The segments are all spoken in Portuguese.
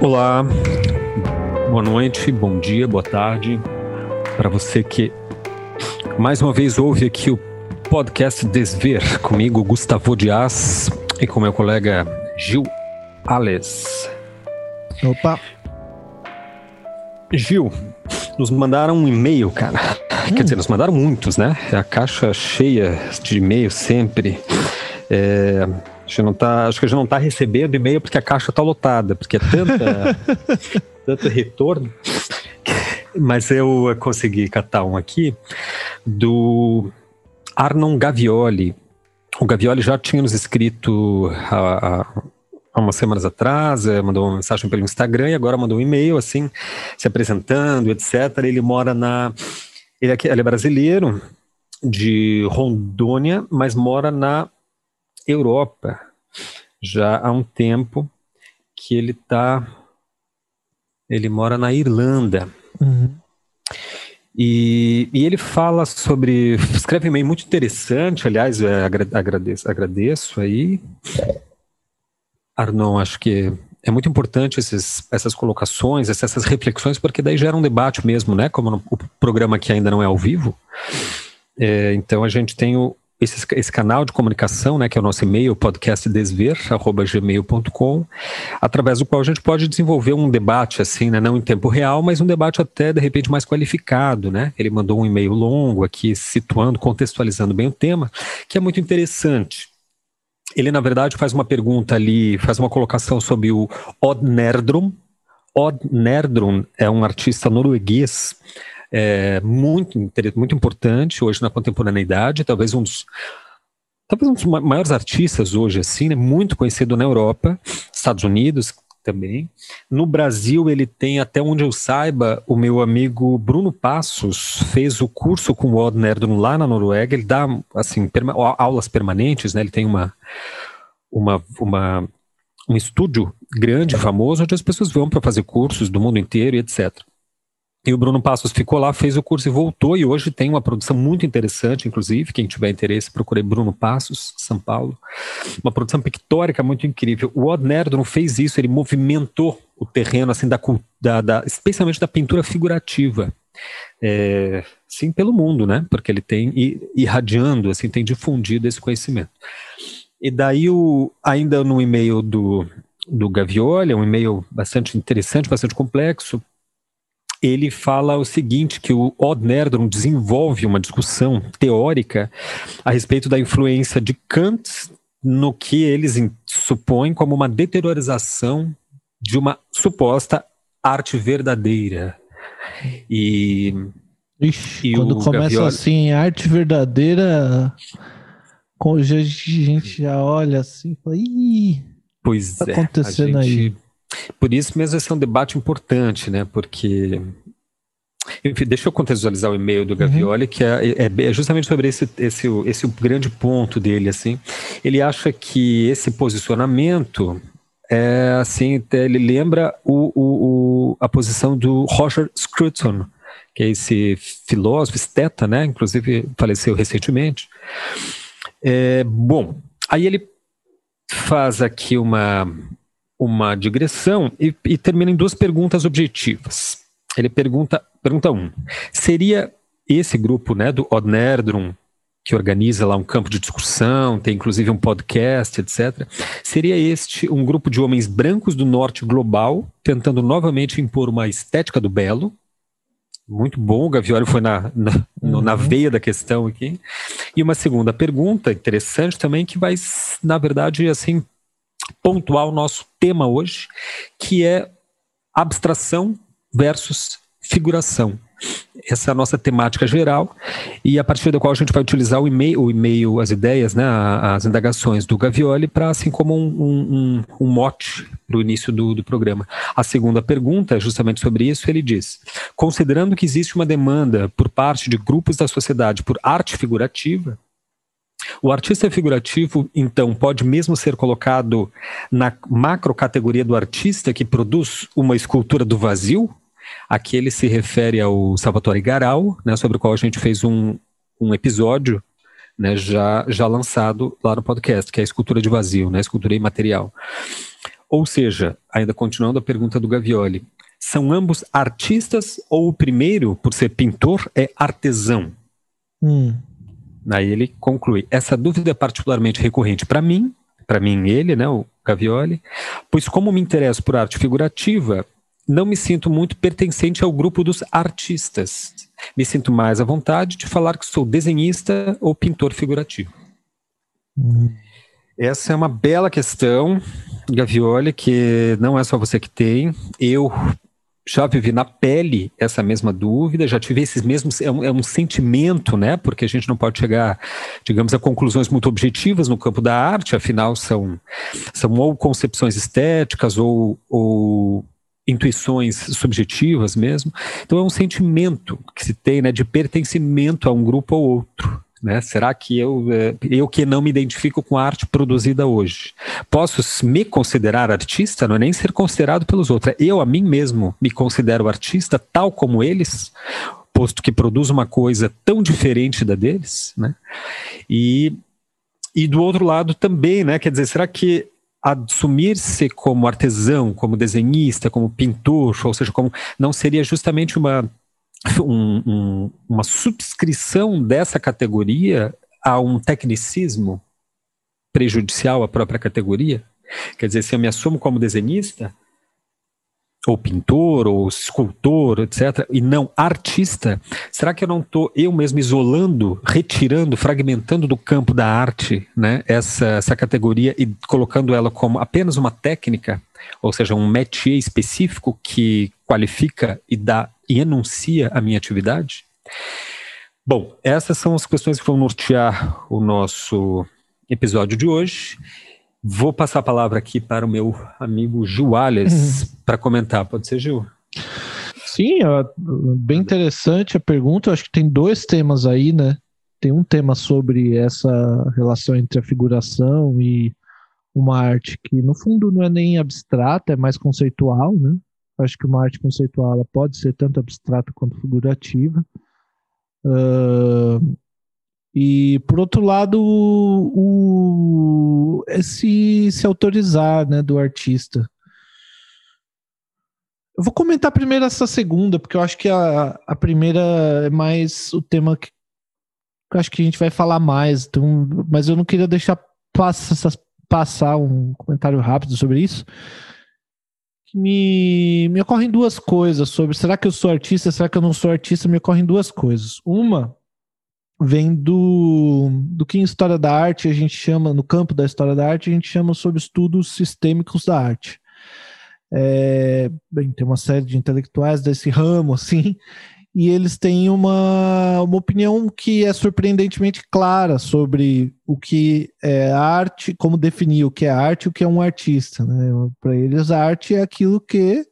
Olá, boa noite, bom dia, boa tarde para você que mais uma vez ouve aqui o podcast Desver comigo, Gustavo Dias e com meu colega Gil Ales. Opa! Gil, nos mandaram um e-mail, cara. Hum. Quer dizer, nos mandaram muitos, né? É a caixa cheia de e-mail sempre. É, gente não tá, acho que a gente não está recebendo e-mail porque a caixa está lotada, porque é tanta, tanto retorno. Mas eu consegui catar um aqui do Arnon Gavioli. O Gavioli já tinha nos escrito há, há umas semanas atrás, eh, mandou uma mensagem pelo Instagram e agora mandou um e-mail, assim, se apresentando, etc. Ele mora na. Ele, aqui, ele é brasileiro, de Rondônia, mas mora na Europa já há um tempo que ele está. Ele mora na Irlanda. Uhum. E, e, ele fala sobre. Escreve um e-mail muito interessante, aliás, é, agradeço, agradeço aí. Arnon, acho que é muito importante esses, essas colocações, essas reflexões, porque daí gera um debate mesmo, né? Como no, o programa que ainda não é ao vivo. É, então a gente tem o, esse, esse, canal de comunicação, né, que é o nosso e-mail, podcastdesver.gmail.com, através do qual a gente pode desenvolver um debate, assim, né, não em tempo real, mas um debate até, de repente, mais qualificado, né? Ele mandou um e-mail longo aqui, situando, contextualizando bem o tema, que é muito interessante. Ele, na verdade, faz uma pergunta ali, faz uma colocação sobre o Odd Nerdrum. Odd Nerdrum é um artista norueguês é, muito, muito importante hoje na contemporaneidade, talvez um dos talvez um dos maiores artistas hoje, assim, né, muito conhecido na Europa, Estados Unidos também. No Brasil, ele tem, até onde eu saiba, o meu amigo Bruno Passos fez o curso com o Odd lá na Noruega. Ele dá, assim, perma aulas permanentes, né? Ele tem uma, uma, uma, um estúdio grande, famoso, onde as pessoas vão para fazer cursos do mundo inteiro e etc. E o Bruno Passos ficou lá, fez o curso e voltou, e hoje tem uma produção muito interessante, inclusive, quem tiver interesse, procurei Bruno Passos, São Paulo. Uma produção pictórica muito incrível. O Odd Nerdron fez isso, ele movimentou o terreno, assim, da, da, da especialmente da pintura figurativa. É, sim, pelo mundo, né? Porque ele tem irradiando, assim, tem difundido esse conhecimento. E daí, o, ainda no e-mail do, do Gavioli, é um e-mail bastante interessante, bastante complexo, ele fala o seguinte, que o Odd Nerdrum desenvolve uma discussão teórica a respeito da influência de Kant no que eles supõem como uma deteriorização de uma suposta arte verdadeira. E, Ixi, e quando começa Gavioli... assim, arte verdadeira, a gente já olha assim, fala, Ih, pois tá é, acontecendo gente... aí por isso mesmo esse é um debate importante, né? Porque enfim, deixa eu contextualizar o e-mail do Gavioli, uhum. que é, é, é, justamente sobre esse, esse, esse grande ponto dele, assim. Ele acha que esse posicionamento é, assim, ele lembra o, o, o, a posição do Roger Scruton, que é esse filósofo, esteta, né? Inclusive faleceu recentemente. É, bom, aí ele faz aqui uma, uma digressão e, e termina em duas perguntas objetivas. Ele pergunta, pergunta um, seria esse grupo, né, do Odnerdrum, que organiza lá um campo de discussão, tem inclusive um podcast, etc. Seria este um grupo de homens brancos do norte global tentando novamente impor uma estética do belo? Muito bom, o Gavioli foi na, na, uhum. na veia da questão aqui. E uma segunda pergunta interessante também, que vai, na verdade, assim, pontuar o nosso tema hoje, que é abstração versus figuração. Essa é a nossa temática geral e a partir da qual a gente vai utilizar o e-mail, o e-mail as ideias, né, as indagações do Gavioli para assim como um, um, um mote para o início do, do programa. A segunda pergunta é justamente sobre isso. Ele diz: considerando que existe uma demanda por parte de grupos da sociedade por arte figurativa, o artista figurativo, então, pode mesmo ser colocado na macro categoria do artista que produz uma escultura do vazio? Aqui ele se refere ao Salvatore Garal, né, sobre o qual a gente fez um, um episódio né, já, já lançado lá no podcast, que é a escultura de vazio, né, escultura imaterial. Ou seja, ainda continuando a pergunta do Gavioli, são ambos artistas ou o primeiro, por ser pintor, é artesão? Hum. Aí ele conclui: essa dúvida é particularmente recorrente para mim, para mim ele, né, o Gavioli, pois como me interesso por arte figurativa, não me sinto muito pertencente ao grupo dos artistas. Me sinto mais à vontade de falar que sou desenhista ou pintor figurativo. Hum. Essa é uma bela questão, Gavioli, que não é só você que tem. Eu já vivi na pele essa mesma dúvida, já tive esses mesmos. É um, é um, sentimento, né? Porque a gente não pode chegar, digamos, a conclusões muito objetivas no campo da arte, afinal, são, são ou concepções estéticas ou, ou intuições subjetivas mesmo. Então é um sentimento que se tem né, de pertencimento a um grupo ou outro. Né? Será que eu, é, eu que não me identifico com a arte produzida hoje, posso me considerar artista? Não é nem ser considerado pelos outros, é eu a mim mesmo me considero artista tal como eles, posto que produzo uma coisa tão diferente da deles, né? E, e do outro lado também, né? Quer dizer, será que assumir-se como artesão, como desenhista, como pintor, ou seja, como não seria justamente uma um, um, uma subscrição dessa categoria a um tecnicismo prejudicial à própria categoria? Quer dizer, se eu me assumo como desenhista, ou pintor, ou escultor, etc., e não artista, será que eu não estou eu mesmo isolando, retirando, fragmentando do campo da arte né, essa, essa categoria e colocando ela como apenas uma técnica, ou seja, um métier específico que qualifica e dá e enuncia a minha atividade? Bom, essas são as questões que vão nortear o nosso episódio de hoje. Vou passar a palavra aqui para o meu amigo Gil Alves uhum. para comentar. Pode ser, Gil? Sim, bem interessante a pergunta. Eu acho que tem dois temas aí, né? Tem um tema sobre essa relação entre a figuração e uma arte que, no fundo, não é nem abstrata, é mais conceitual, né? Acho que uma arte conceitual ela pode ser tanto abstrata quanto figurativa. Uh, e, por outro lado, o, o, esse se autorizar né, do artista. Eu vou comentar primeiro essa segunda, porque eu acho que a, a primeira é mais o tema que eu acho que a gente vai falar mais. Então, mas eu não queria deixar passar, passar um comentário rápido sobre isso me, me ocorrem duas coisas sobre será que eu sou artista, será que eu não sou artista? Me ocorrem duas coisas. Uma vem do, do que em história da arte a gente chama, no campo da história da arte, a gente chama sobre estudos sistêmicos da arte. É, bem, tem uma série de intelectuais desse ramo, assim, e eles têm uma, uma opinião que é surpreendentemente clara sobre o que é arte, como definir o que é arte e o que é um artista. Né? Para eles, a arte é aquilo que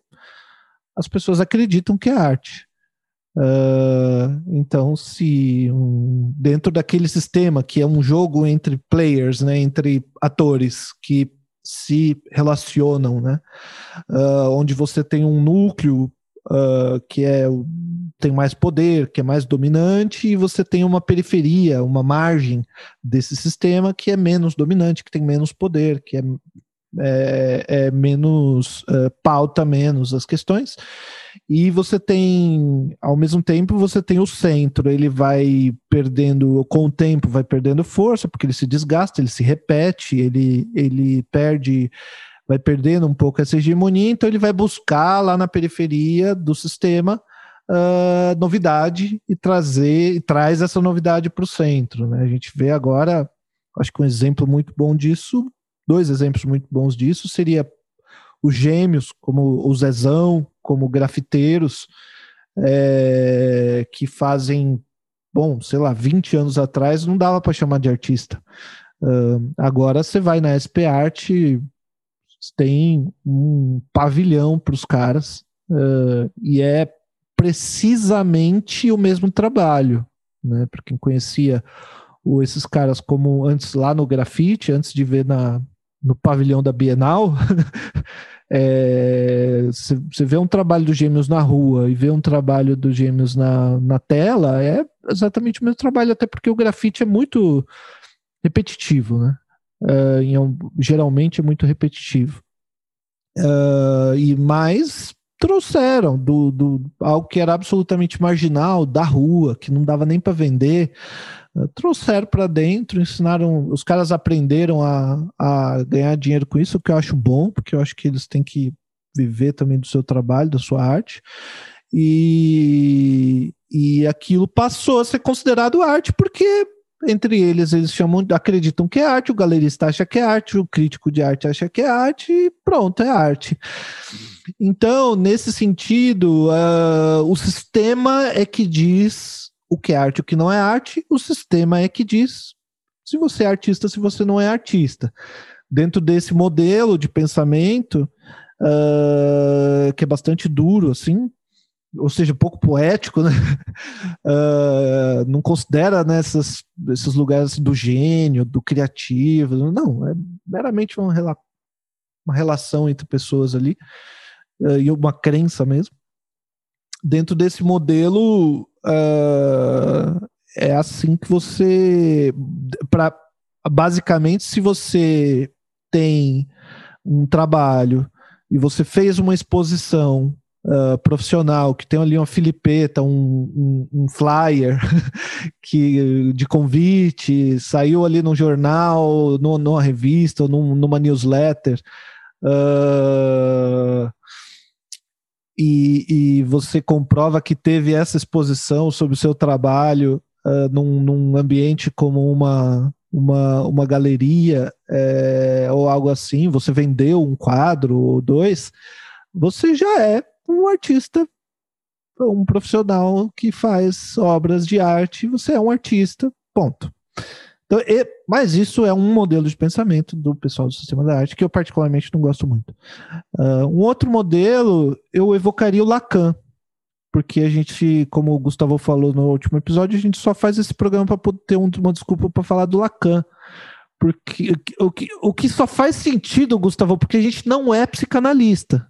as pessoas acreditam que é arte. Uh, então, se um, dentro daquele sistema que é um jogo entre players, né, entre atores que se relacionam, né, uh, onde você tem um núcleo uh, que é tem mais poder, que é mais dominante, e você tem uma periferia, uma margem desse sistema que é menos dominante, que tem menos poder, que é, é, é menos uh, pauta menos as questões. E você tem, ao mesmo tempo, você tem o centro, ele vai perdendo, com o tempo, vai perdendo força, porque ele se desgasta, ele se repete, ele, ele perde vai perdendo um pouco essa hegemonia, então ele vai buscar lá na periferia do sistema uh, novidade e trazer e traz essa novidade para o centro. Né? A gente vê agora, acho que um exemplo muito bom disso, dois exemplos muito bons disso seria os gêmeos, como o Zezão, como grafiteiros, é, que fazem, bom, sei lá, 20 anos atrás não dava para chamar de artista. Uh, agora você vai na SP Art, tem um pavilhão para os caras uh, e é precisamente o mesmo trabalho, né? Para quem conhecia o, esses caras como antes lá no grafite, antes de ver na, no pavilhão da Bienal, você é, vê um trabalho dos gêmeos na rua e vê um trabalho dos gêmeos na, na tela, é exatamente o mesmo trabalho, até porque o grafite é muito repetitivo, né? Uh, em, geralmente é muito repetitivo. Uh, e mais trouxeram do, do algo que era absolutamente marginal da rua, que não dava nem para vender, uh, trouxeram para dentro, ensinaram, os caras aprenderam a, a ganhar dinheiro com isso, o que eu acho bom, porque eu acho que eles têm que viver também do seu trabalho, da sua arte. E, e aquilo passou a ser considerado arte porque entre eles eles chamam, acreditam que é arte, o galerista acha que é arte, o crítico de arte acha que é arte e pronto, é arte. Então, nesse sentido, uh, o sistema é que diz o que é arte e o que não é arte, o sistema é que diz se você é artista, se você não é artista. Dentro desse modelo de pensamento, uh, que é bastante duro, assim, ou seja, pouco poético, né? Uh, não considera nessas né, esses lugares do gênio, do criativo, não, é meramente uma, rela uma relação entre pessoas ali uh, e uma crença mesmo. Dentro desse modelo, uh, é assim que você, para basicamente, se você tem um trabalho e você fez uma exposição uh, profissional que tem ali uma filipeta, um, um, um flyer que de convite, saiu ali no jornal, no, numa revista, ou num, numa newsletter. Uh, e, e, você comprova que teve essa exposição sobre o seu trabalho uh, num, num ambiente como uma, uma, uma galeria é, ou algo assim, você vendeu um quadro ou dois, você já é um artista, um profissional que faz obras de arte, você é um artista, ponto. Então, e, mas isso é um modelo de pensamento do pessoal do sistema da arte que eu particularmente não gosto muito. Uh, um outro modelo, eu evocaria o Lacan, porque a gente, como o Gustavo falou no último episódio, a gente só faz esse programa para ter uma desculpa para falar do Lacan. Porque o que, o que só faz sentido, Gustavo, porque a gente não é psicanalista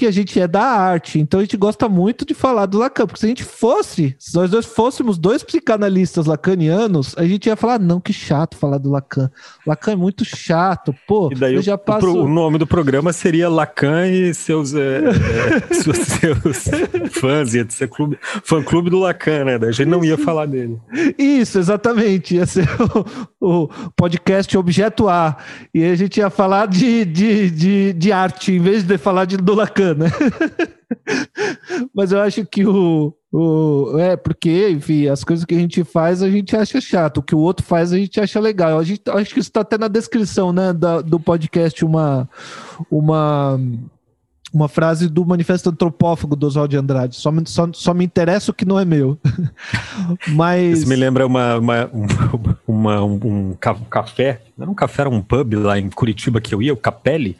que a gente é da arte, então a gente gosta muito de falar do Lacan, porque se a gente fosse, se nós dois fôssemos dois psicanalistas lacanianos, a gente ia falar, não, que chato falar do Lacan. Lacan é muito chato, pô. E daí eu já passo... o, o nome do programa seria Lacan e seus, é, é, seus, seus fãs, ia ser clube, fã clube do Lacan, né? Daí a gente não ia falar dele. Isso, exatamente, ia ser o, o podcast Objeto A, e a gente ia falar de, de, de, de arte, em vez de falar de, do Lacan né? Mas eu acho que o, o. É, porque, enfim, as coisas que a gente faz a gente acha chato, o que o outro faz a gente acha legal. A gente, acho que isso está até na descrição né, da, do podcast uma. uma uma frase do Manifesto Antropófago do Oswald de Andrade. Só, só, só me interessa o que não é meu. Mas. Isso me lembra uma, uma, uma, um, um café. Não era um café, era um pub lá em Curitiba que eu ia, o Capelli.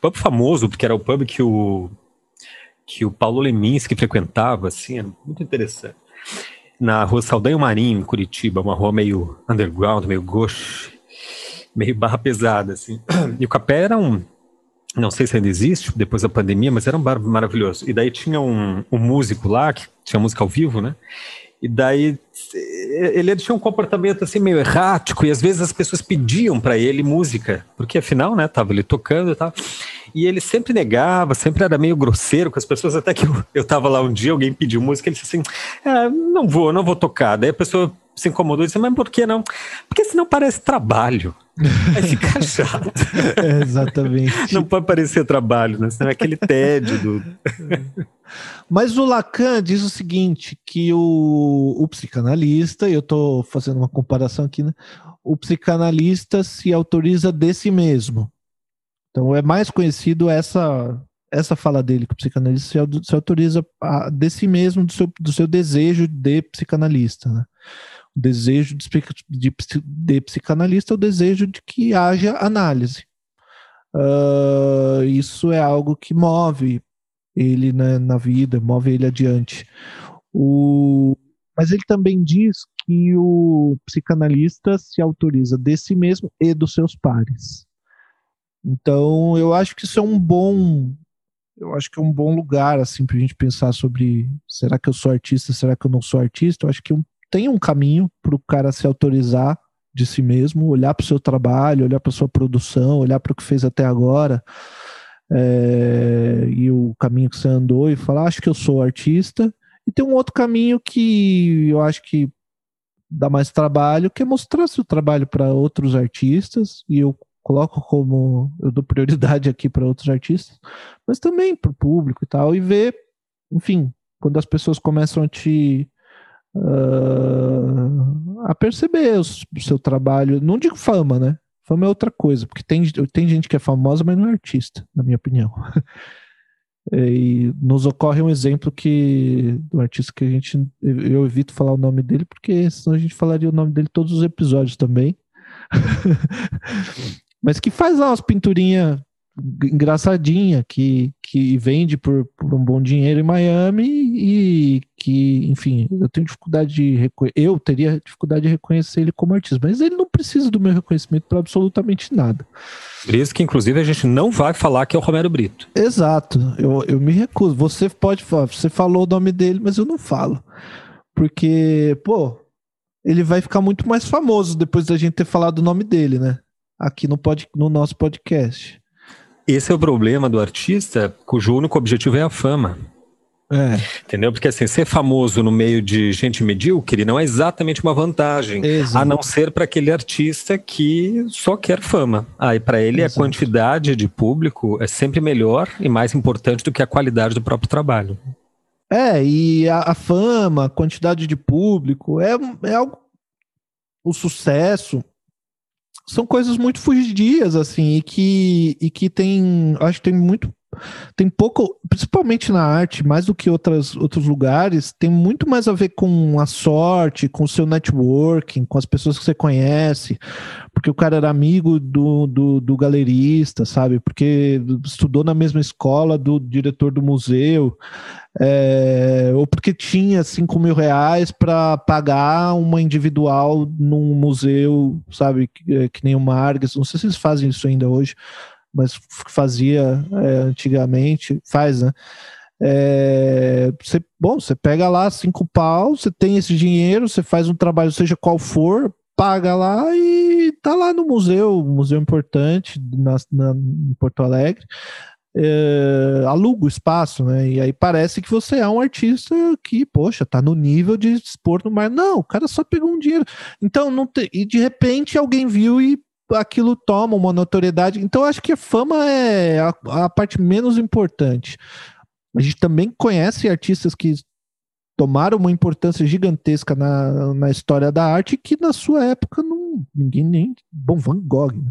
pub famoso, porque era o pub que o, que o Paulo Leminski frequentava, assim, era muito interessante. Na rua Saldanha Marinho, em Curitiba, uma rua meio underground, meio gauche, meio barra pesada, assim. E o Capé era um não sei se ainda existe, depois da pandemia, mas era um bar maravilhoso. E daí tinha um, um músico lá, que tinha música ao vivo, né? E daí ele tinha um comportamento assim meio errático e às vezes as pessoas pediam para ele música, porque afinal, né, tava ele tocando e tal. E ele sempre negava, sempre era meio grosseiro com as pessoas, até que eu, eu tava lá um dia, alguém pediu música, ele disse assim: é, não vou, não vou tocar. Daí a pessoa se incomodou e disse: Mas por que não? Porque senão parece trabalho. Aí fica chato. é, exatamente. Não pode parecer trabalho, né? Senão é aquele tédio do. Mas o Lacan diz o seguinte: que o, o psicanalista, e eu estou fazendo uma comparação aqui, né? O psicanalista se autoriza de si mesmo. Então é mais conhecido essa essa fala dele, que o psicanalista se, se autoriza a, de si mesmo, do seu, do seu desejo de psicanalista. Né? O desejo de, de, de psicanalista é o desejo de que haja análise. Uh, isso é algo que move ele né, na vida, move ele adiante. O, mas ele também diz que o psicanalista se autoriza de si mesmo e dos seus pares. Então, eu acho que isso é um bom, eu acho que é um bom lugar assim para a gente pensar sobre será que eu sou artista, será que eu não sou artista? Eu acho que um, tem um caminho para o cara se autorizar de si mesmo, olhar para o seu trabalho, olhar para sua produção, olhar para o que fez até agora, é, e o caminho que você andou e falar, acho que eu sou artista. E tem um outro caminho que eu acho que dá mais trabalho, que é mostrar seu trabalho para outros artistas, e eu coloco como eu dou prioridade aqui para outros artistas, mas também para o público e tal, e ver, enfim, quando as pessoas começam a te uh, a perceber o seu trabalho, não digo fama, né? Fama é outra coisa, porque tem, tem gente que é famosa, mas não é artista, na minha opinião. E nos ocorre um exemplo que do artista que a gente eu evito falar o nome dele porque senão a gente falaria o nome dele todos os episódios também. Mas que faz lá umas pinturinhas engraçadinha que, que vende por, por, um bom dinheiro em Miami e que, enfim, eu tenho dificuldade de eu teria dificuldade de reconhecer ele como artista, mas ele não precisa do meu reconhecimento para absolutamente nada. Por isso que, inclusive, a gente não vai falar que é o Romero Brito. Exato, eu, eu me recuso. Você pode falar, você falou o nome dele, mas eu não falo. Porque, pô, ele vai ficar muito mais famoso depois da gente ter falado o nome dele, né? Aqui no, pod, no nosso podcast. Esse é o problema do artista cujo único objetivo é a fama. É. Entendeu? Porque assim, ser famoso no meio de gente medíocre não é exatamente uma vantagem, Exato. a não ser para aquele artista que só quer fama. Aí ah, para ele Exato. a quantidade de público é sempre melhor e mais importante do que a qualidade do próprio trabalho. É, e a, a fama, a quantidade de público é, é algo. O sucesso são coisas muito fugidias, assim, e que, e que tem, acho que tem muito, tem pouco, principalmente na arte, mais do que outras, outros lugares, tem muito mais a ver com a sorte, com o seu networking, com as pessoas que você conhece, porque o cara era amigo do, do, do galerista, sabe? Porque estudou na mesma escola do diretor do museu é, ou porque tinha 5 mil reais para pagar uma individual num museu, sabe, que, é, que, nem o Marques, não sei se eles fazem isso ainda hoje, mas fazia é, antigamente, faz, né? É, você, bom, você pega lá cinco pau, você tem esse dinheiro, você faz um trabalho, seja qual for, paga lá e tá lá no museu, museu importante na, na, em Porto Alegre é, aluga o espaço, né? E aí parece que você é um artista que, poxa, tá no nível de expor no mar. Não, o cara só pegou um dinheiro. Então, não te... e de repente alguém viu e aquilo toma uma notoriedade. Então, acho que a fama é a, a parte menos importante. A gente também conhece artistas que tomaram uma importância gigantesca na, na história da arte que na sua época não, ninguém nem. Bom, Van Gogh. Né?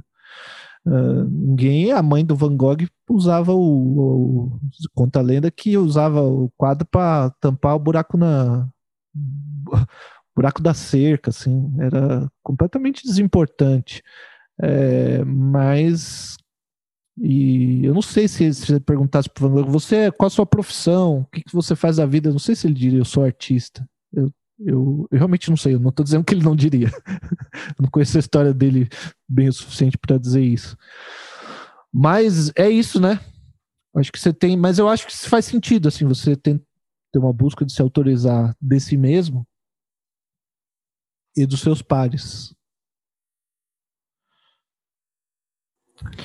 Uh, ninguém, a mãe do Van Gogh usava o, o conta a lenda que usava o quadro para tampar o buraco na buraco da cerca, assim, era completamente desimportante. É, mas e eu não sei se, se você perguntasse para Van Gogh, você qual a sua profissão, o que, que você faz da vida, eu não sei se ele diria eu sou artista. Eu eu, eu, realmente não sei, eu não estou dizendo que ele não diria. não conheço a história dele bem o suficiente para dizer isso. Mas é isso, né? Acho que você tem, mas eu acho que faz sentido assim, você tem ter uma busca de se autorizar de si mesmo e dos seus pares.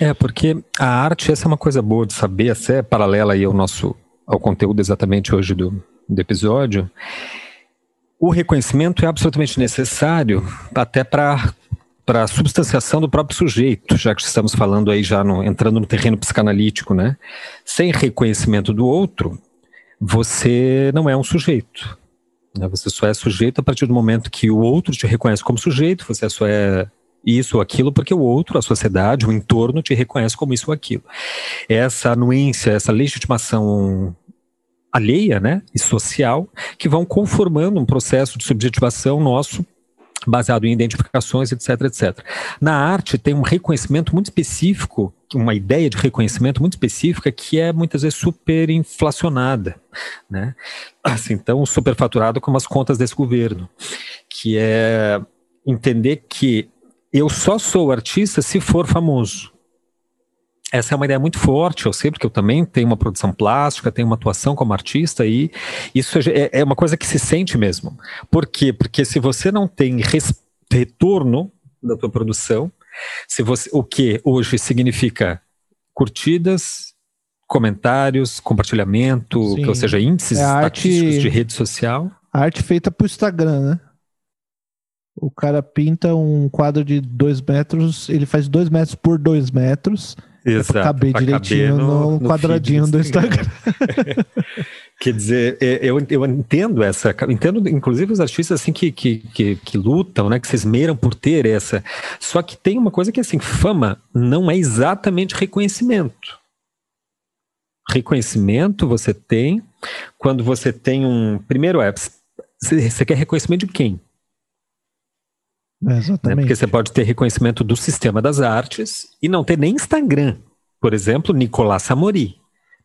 É, porque a arte, essa é uma coisa boa de saber, essa é paralela aí ao nosso ao conteúdo exatamente hoje do, do episódio o reconhecimento é absolutamente necessário até para para a substanciação do próprio sujeito, já que estamos falando aí já no, entrando no terreno psicanalítico, né? Sem reconhecimento do outro, você não é um sujeito. Né? Você só é sujeito a partir do momento que o outro te reconhece como sujeito, você só é isso ou aquilo porque o outro, a sociedade, o entorno te reconhece como isso ou aquilo. Essa anuência, essa legitimação alheia, né, e social, que vão conformando um processo de subjetivação nosso baseado em identificações, etc, etc. Na arte tem um reconhecimento muito específico, uma ideia de reconhecimento muito específica que é muitas vezes superinflacionada, né? Assim, tão superfaturado como as contas desse governo, que é entender que eu só sou artista se for famoso essa é uma ideia muito forte, eu sei, porque eu também tenho uma produção plástica, tenho uma atuação como artista e isso é, é uma coisa que se sente mesmo. Por quê? Porque se você não tem retorno da tua produção, se você, o que hoje significa curtidas, comentários, compartilhamento, que, ou seja, índices é estatísticos arte, de rede social. arte feita para o Instagram, né? O cara pinta um quadro de dois metros, ele faz dois metros por dois metros. Exato. caber direitinho caber no, no, quadradinho do Instagram. Quer dizer, é, eu, eu entendo essa, entendo inclusive os artistas assim que, que, que, que, lutam, né, que se esmeram por ter essa. Só que tem uma coisa que assim, fama não é exatamente reconhecimento. Reconhecimento você tem quando você tem um. Primeiro é, você quer reconhecimento de quem? É, exatamente. Né? Porque você pode ter reconhecimento do sistema das artes e não ter nem Instagram. Por exemplo, Nicolás Samori.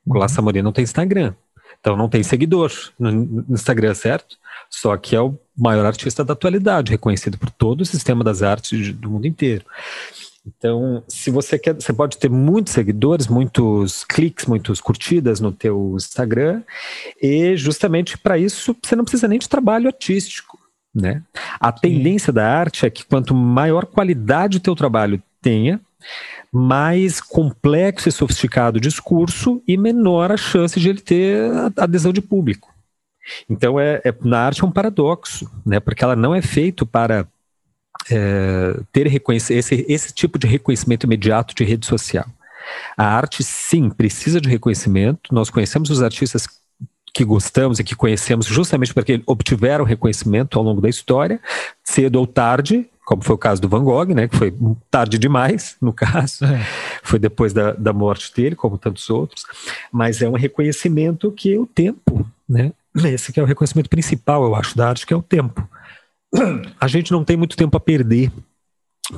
Nicolás uhum. Samori não tem Instagram. Então não tem seguidor no Instagram, certo? Só que é o maior artista da atualidade, reconhecido por todo o sistema das artes do mundo inteiro. Então, se você quer, você pode ter muitos seguidores, muitos cliques, muitas curtidas no teu Instagram, e justamente para isso você não precisa nem de trabalho artístico. Né? A Sim. tendência da arte é que quanto maior qualidade o teu trabalho tenha, mais complexo e sofisticado o discurso e menor a chance de ele ter adesão de público. Então, é, é na arte é um paradoxo, né? porque ela não é feito para é, ter esse, esse tipo de reconhecimento imediato de rede social. A arte, sim, precisa de reconhecimento. Nós conhecemos os artistas que gostamos e que conhecemos justamente porque obtiveram reconhecimento ao longo da história, cedo ou tarde, como foi o caso do Van Gogh, né, que foi tarde demais, no caso, é. foi depois da, da morte dele, como tantos outros, mas é um reconhecimento que o tempo, né, esse que é o reconhecimento principal, eu acho, da arte, que é o tempo. A gente não tem muito tempo a perder,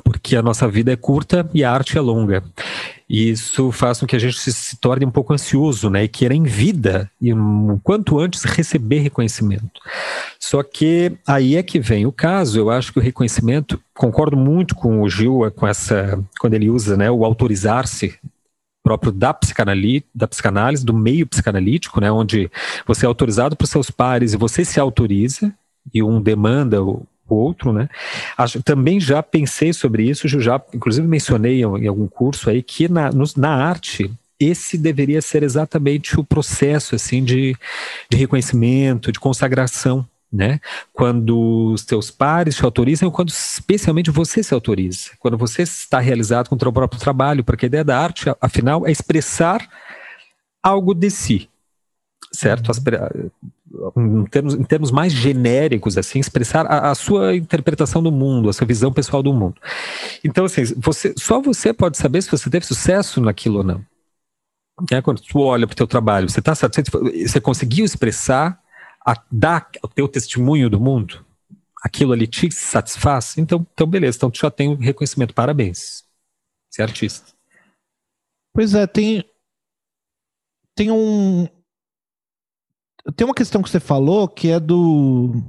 porque a nossa vida é curta e a arte é longa. E isso faz com que a gente se, se torne um pouco ansioso, né? E queira em vida, e um, quanto antes receber reconhecimento. Só que aí é que vem o caso, eu acho que o reconhecimento, concordo muito com o Gil, com essa, quando ele usa né, o autorizar-se próprio da da psicanálise, do meio psicanalítico, né, onde você é autorizado por seus pares e você se autoriza, e um demanda o, o outro, né? Também já pensei sobre isso, já inclusive mencionei em algum curso aí que na, na arte esse deveria ser exatamente o processo assim de, de reconhecimento, de consagração, né? Quando os teus pares te autorizam, quando especialmente você se autoriza, quando você está realizado com o seu próprio trabalho, porque a ideia da arte, afinal, é expressar algo de si, certo? Uhum. Em termos, em termos mais genéricos, assim, expressar a, a, sua interpretação do mundo, a sua visão pessoal do mundo. Então, assim, você, só você pode saber se você teve sucesso naquilo ou não. É, quando tu olha para o teu trabalho, você está satisfeito? Você conseguiu expressar, a, dar o teu testemunho do mundo? Aquilo ali te satisfaz? Então, então beleza, então tu já tem o reconhecimento, parabéns. Você é artista. Pois é, tem, tem um, tem uma questão que você falou que é do,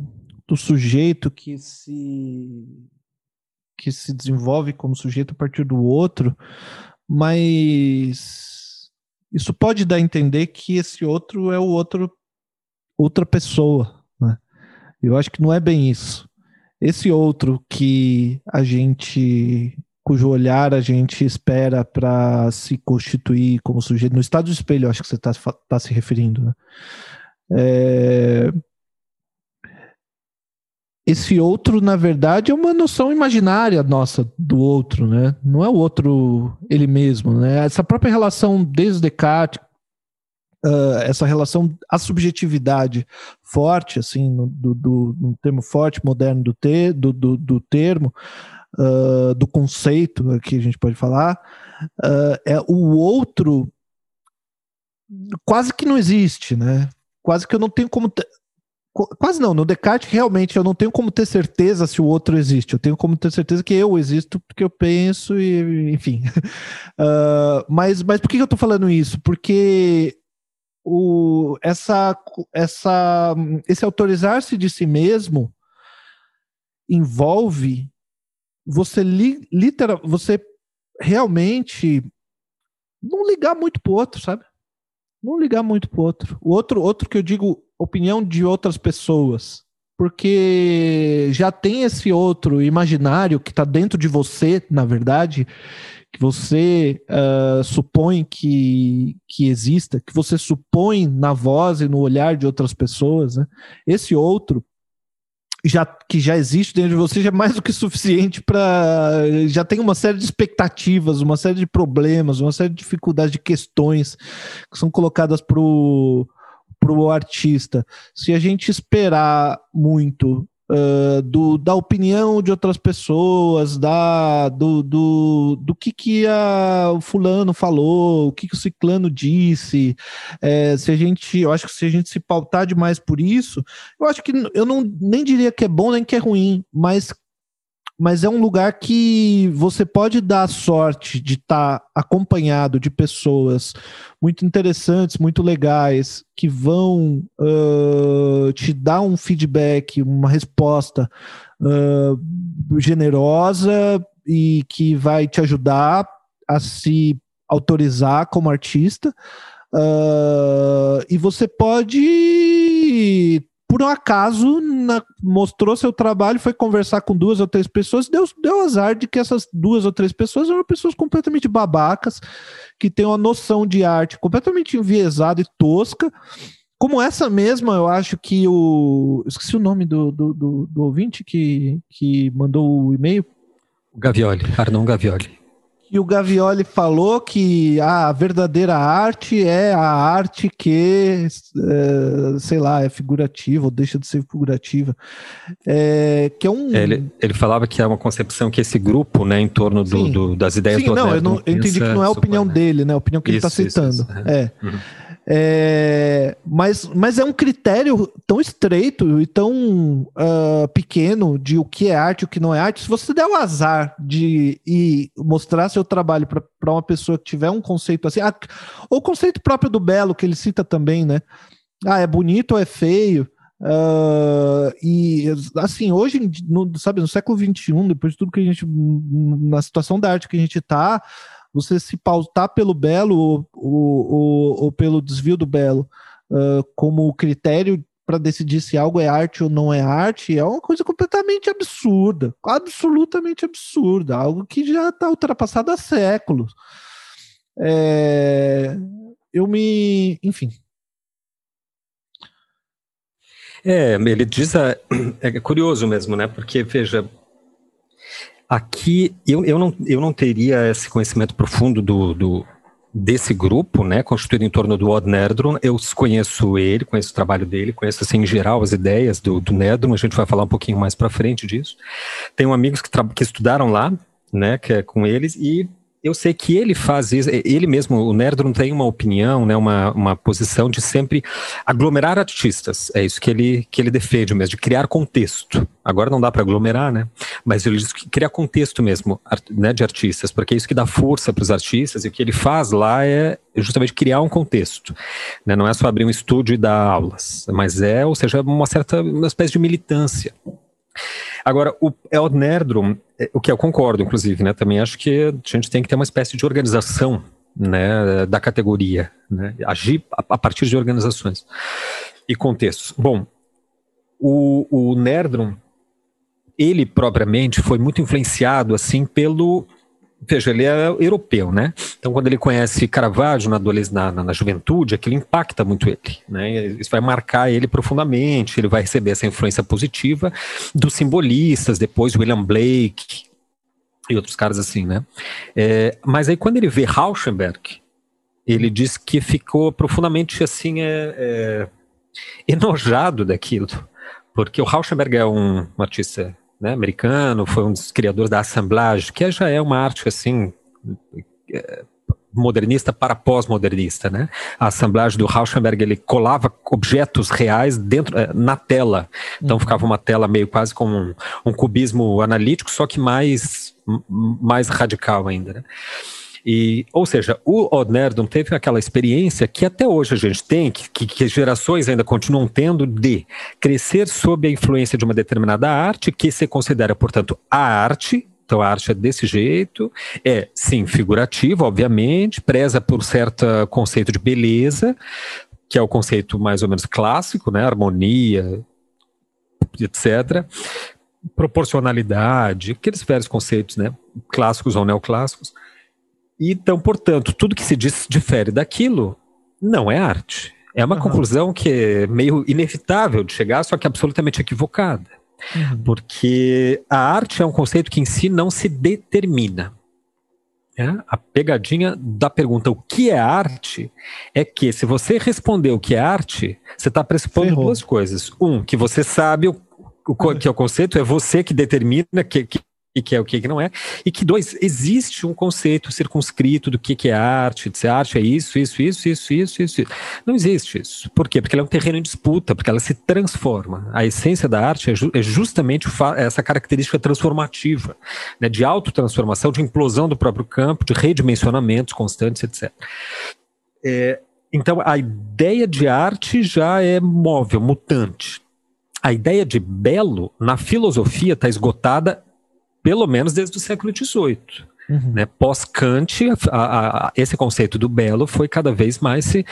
do sujeito que se que se desenvolve como sujeito a partir do outro, mas isso pode dar a entender que esse outro é o outro outra pessoa. Né? Eu acho que não é bem isso. Esse outro que a gente cujo olhar a gente espera para se constituir como sujeito no estado do espelho, acho que você está tá se referindo, né? É... Esse outro, na verdade, é uma noção imaginária nossa do outro, né? Não é o outro ele mesmo, né? Essa própria relação desde Descartes, uh, essa relação, a subjetividade forte, assim, no, do, do, no termo forte, moderno do, te, do, do, do termo, uh, do conceito, aqui a gente pode falar, uh, é o outro quase que não existe, né? Quase que eu não tenho como. Ter, quase não, no Descartes realmente eu não tenho como ter certeza se o outro existe. Eu tenho como ter certeza que eu existo porque eu penso e, enfim. Uh, mas, mas por que eu estou falando isso? Porque o, essa, essa, esse autorizar-se de si mesmo envolve você li, literal, você realmente não ligar muito pro outro, sabe? Não ligar muito pro outro. O outro, outro que eu digo, opinião de outras pessoas. Porque já tem esse outro imaginário que está dentro de você, na verdade, que você uh, supõe que, que exista, que você supõe na voz e no olhar de outras pessoas, né? esse outro já, que já existe dentro de você já é mais do que suficiente para. Já tem uma série de expectativas, uma série de problemas, uma série de dificuldades, de questões que são colocadas para o artista. Se a gente esperar muito uh, do, da opinião de outras pessoas, da, do, do, do que, que a, o fulano falou, o que, que o ciclano disse. É, se a gente, eu acho que se a gente se pautar demais por isso, eu acho que eu não nem diria que é bom nem que é ruim, mas mas é um lugar que você pode dar sorte de estar tá acompanhado de pessoas muito interessantes, muito legais, que vão uh, te dar um feedback, uma resposta uh, generosa e que vai te ajudar a se autorizar como artista. Uh, e você pode por um acaso na, mostrou seu trabalho, foi conversar com duas ou três pessoas, deu, deu azar de que essas duas ou três pessoas eram pessoas completamente babacas, que têm uma noção de arte completamente enviesada e tosca. Como essa mesma, eu acho que o. Esqueci o nome do, do, do, do ouvinte que, que mandou o e-mail. Gavioli, Arnon Gavioli. E o Gavioli falou que a verdadeira arte é a arte que, é, sei lá, é figurativa ou deixa de ser figurativa. É, que é um... Ele, ele falava que é uma concepção que esse grupo, né, em torno do, do das ideias Sim, do não, eu, não, eu entendi que não é a opinião né? dele, né? A opinião que isso, ele está citando. Isso, isso. É. Uhum. É, mas, mas é um critério tão estreito e tão uh, pequeno de o que é arte e o que não é arte. Se você der o azar de ir mostrar seu trabalho para uma pessoa que tiver um conceito assim, ah, o conceito próprio do belo, que ele cita também, né? Ah, é bonito ou é feio? Uh, e assim, hoje, no, sabe, no século XXI, depois de tudo que a gente, na situação da arte que a gente está você se pautar pelo belo ou, ou, ou pelo desvio do belo uh, como critério para decidir se algo é arte ou não é arte é uma coisa completamente absurda, absolutamente absurda, algo que já está ultrapassado há séculos. É, eu me, enfim. É, ele diz, a, é curioso mesmo, né? Porque veja, Aqui eu, eu, não, eu não teria esse conhecimento profundo do, do desse grupo, né, constituído em torno do Odd Nerdrum. Eu conheço ele, conheço o trabalho dele, conheço assim em geral as ideias do, do Nerdrum. A gente vai falar um pouquinho mais para frente disso. Tenho amigos que, que estudaram lá, né, que é com eles e eu sei que ele faz isso, ele mesmo, o Nerdrum tem uma opinião, né, uma, uma posição de sempre aglomerar artistas. É isso que ele, que ele defende mesmo, de criar contexto. Agora não dá para aglomerar, né? Mas ele diz que criar contexto mesmo, né, de artistas, porque é isso que dá força para os artistas e o que ele faz lá é justamente criar um contexto. Né? Não é só abrir um estúdio e dar aulas, mas é, ou seja, uma certa uma espécie de militância. Agora, o El Nerdrum, é, o que eu concordo, inclusive, né? Também acho que a gente tem que ter uma espécie de organização né, da categoria, né? Agir a, partir de organizações e contextos. Bom, o, o Nerdrum, ele propriamente foi muito influenciado assim pelo Veja, ele é europeu, né? Então, quando ele conhece Caravaggio na, na, na, juventude, aquilo impacta muito ele, né? Isso vai marcar ele profundamente, ele vai receber essa influência positiva dos simbolistas, depois William Blake e outros caras assim, né? É, mas aí, quando ele vê Rauschenberg, ele diz que ficou profundamente, assim, é, é, enojado daquilo, porque o Rauschenberg é um, um artista né, americano, foi um dos criadores da assemblage, que já é uma arte assim é, modernista para pós-modernista, né? A assemblagem do Rauschenberg ele colava objetos reais dentro é, na tela, então uhum. ficava uma tela meio quase como um, um cubismo analítico, só que mais mais radical ainda, né? E, ou seja, o Odd teve aquela experiência que até hoje a gente tem, que, que gerações ainda continuam tendo, de crescer sob a influência de uma determinada arte, que se considera, portanto, a arte, então a arte é desse jeito, é sim figurativa, obviamente, preza por certo conceito de beleza, que é o conceito mais ou menos clássico, né, harmonia, etc. Proporcionalidade, aqueles vários conceitos, né, clássicos ou neoclássicos Então, portanto, tudo que se diz, difere daquilo não é arte. É uma uhum. conclusão que é meio inevitável de chegar, só que absolutamente equivocada. Uhum. Porque a arte é um conceito que em si não se determina. É? A pegadinha da pergunta o que é arte é que se você responder o que é arte, você está pressupondo Ferrou. duas coisas. Um, que você sabe o, o que é o conceito, é você que determina que, que e que é o que, que não é. E que, dois, existe um conceito circunscrito do que, é arte, de ser arte é isso, isso, isso, isso, isso, isso. Não existe isso. Por quê? Porque ela é um terreno em disputa, porque ela se transforma. A essência da arte é, ju é justamente essa característica transformativa, né, de autotransformação, de implosão do próprio campo, de redimensionamentos constantes, etc. É, então, a ideia de arte já é móvel, mutante. A ideia de belo, na filosofia, está esgotada pelo menos desde o século XVIII. Uhum. Né? Pós-Kant, esse conceito do belo foi cada vez mais se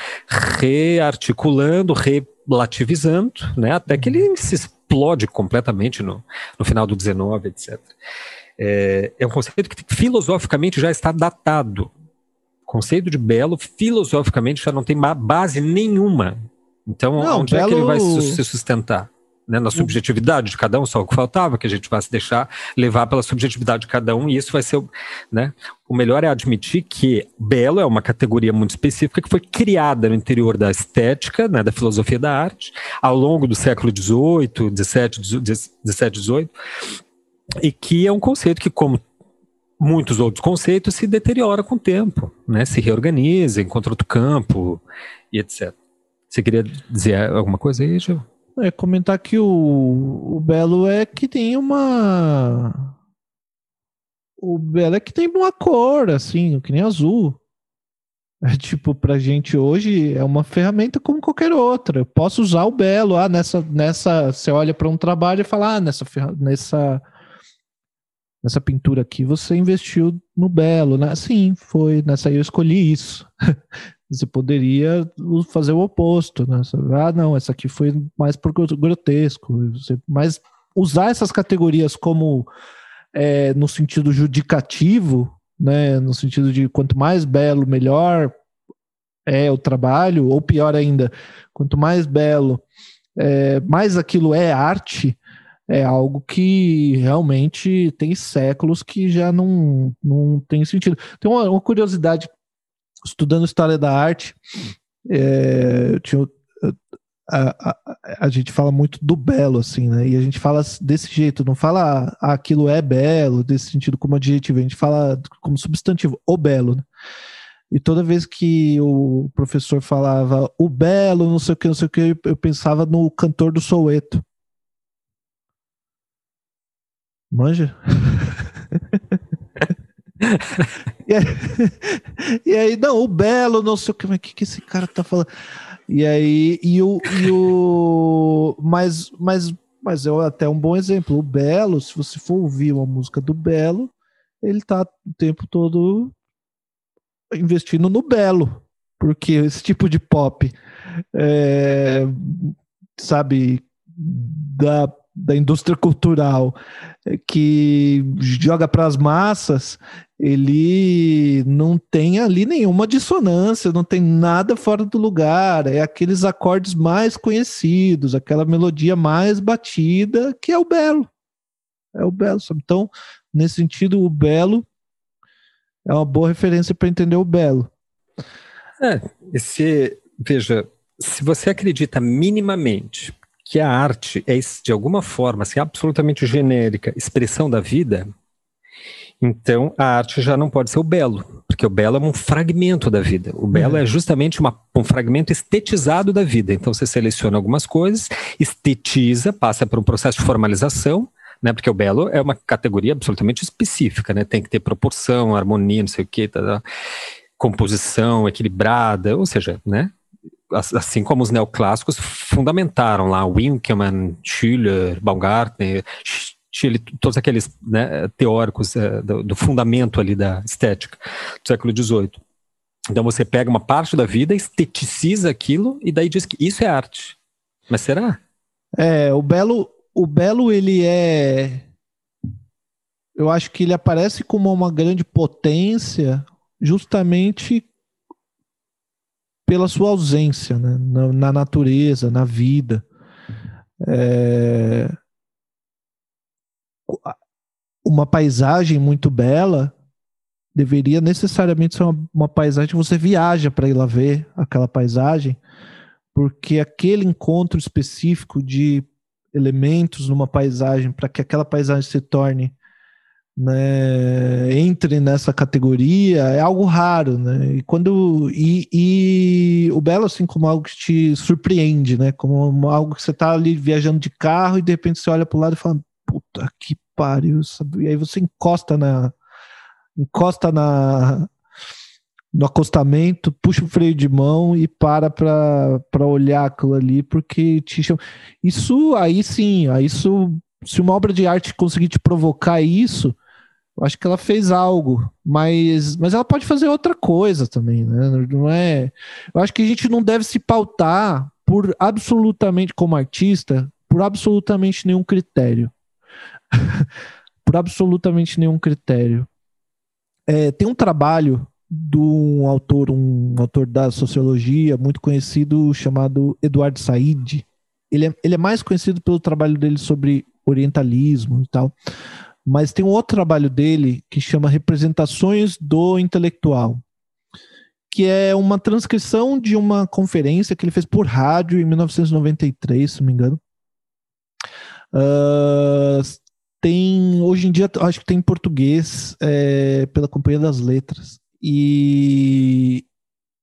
rearticulando, relativizando, né? até que ele uhum. se explode completamente no, no final do XIX, etc. É, é um conceito que filosoficamente já está datado. O conceito de belo, filosoficamente, já não tem base nenhuma. Então, não, onde belo... é que ele vai se sustentar? Né, na subjetividade de cada um, só o que faltava, que a gente vai se deixar levar pela subjetividade de cada um, e isso vai ser, né, o melhor é admitir que belo é uma categoria muito específica que foi criada no interior da estética, né, da filosofia da arte, ao longo do século XVIII, XVII, XVIII, e que é um conceito que, como muitos outros conceitos, se deteriora com o tempo, né, se reorganiza, encontra outro campo, e etc. Você queria dizer alguma coisa aí, Gil? É comentar que o, o Belo é que tem uma. O Belo é que tem uma cor, assim, que nem azul. É tipo, pra gente hoje é uma ferramenta como qualquer outra. Eu posso usar o Belo. Ah, nessa. nessa você olha para um trabalho e fala, ah, nessa, nessa, nessa pintura aqui você investiu no Belo, né? Sim, foi. Nessa aí eu escolhi isso. Você poderia fazer o oposto, né? Ah, não, essa aqui foi mais por grotesco. Mas usar essas categorias como é, no sentido judicativo, né? No sentido de quanto mais belo, melhor é o trabalho, ou pior ainda, quanto mais belo, é, mais aquilo é arte, é algo que realmente tem séculos que já não, não tem sentido. Tem uma, uma curiosidade estudando história da arte, é, tinha, a, a, a, gente fala muito do belo, assim, né? E a gente fala desse jeito, não fala ah, aquilo é belo, desse sentido como adjetivo, a gente fala como substantivo, o belo, né? E toda vez que o professor falava o belo, não sei o que, não sei o que, eu pensava no cantor do Soueto. Manja? e, aí, e aí, não, o Belo, não sei o que, mas o que, que esse cara tá falando? E aí, e o. E o mas, mas, mas é até um bom exemplo. O Belo, se você for ouvir uma música do Belo, ele tá o tempo todo investindo no Belo. Porque esse tipo de pop, é, sabe, da da indústria cultural que joga para as massas, ele não tem ali nenhuma dissonância, não tem nada fora do lugar. É aqueles acordes mais conhecidos, aquela melodia mais batida, que é o belo. É o belo. Sabe? Então, nesse sentido, o belo é uma boa referência para entender o belo. É, veja, se você acredita minimamente que a arte é, de alguma forma, assim, absolutamente genérica, expressão da vida, então a arte já não pode ser o belo, porque o belo é um fragmento da vida. O belo uhum. é justamente uma, um fragmento estetizado da vida. Então você seleciona algumas coisas, estetiza, passa por um processo de formalização, né? Porque o belo é uma categoria absolutamente específica, né? Tem que ter proporção, harmonia, não sei o que, tá, tá, composição equilibrada, ou seja, né? assim como os neoclássicos fundamentaram lá Winkelmann, Schiller, Baumgartner, Todos aqueles né, teóricos é, do, do, fundamento ali da estética do século XVIII. Então você pega uma parte da vida, esteticiza aquilo e daí diz que isso é arte. Mas será? É, o belo, o belo ele é eu acho que ele aparece como uma grande potência justamente pela sua ausência né? na, na natureza, na vida. É... Uma paisagem muito bela deveria necessariamente ser uma, uma paisagem você viaja para ir lá ver aquela paisagem, porque aquele encontro específico de elementos numa paisagem para que aquela paisagem se torne né, entre nessa categoria é algo raro, né? E quando e, e, o belo assim como algo que te surpreende, né? Como algo que você tá ali viajando de carro e de repente você olha para o lado e fala puta que pariu, sabe? E aí você encosta na encosta na no acostamento, puxa o freio de mão e para para olhar aquilo ali, porque te chama. Isso aí sim, isso, se uma obra de arte conseguir te provocar isso, eu acho que ela fez algo, mas, mas ela pode fazer outra coisa também, né? Não é. Eu acho que a gente não deve se pautar por absolutamente, como artista, por absolutamente nenhum critério. por absolutamente nenhum critério. É, tem um trabalho de um autor, um autor da sociologia muito conhecido chamado Eduardo Said. Ele é, ele é mais conhecido pelo trabalho dele sobre orientalismo e tal, mas tem um outro trabalho dele que chama Representações do Intelectual, que é uma transcrição de uma conferência que ele fez por rádio em 1993, se não me engano. Uh, tem hoje em dia acho que tem em português é, pela Companhia das Letras e,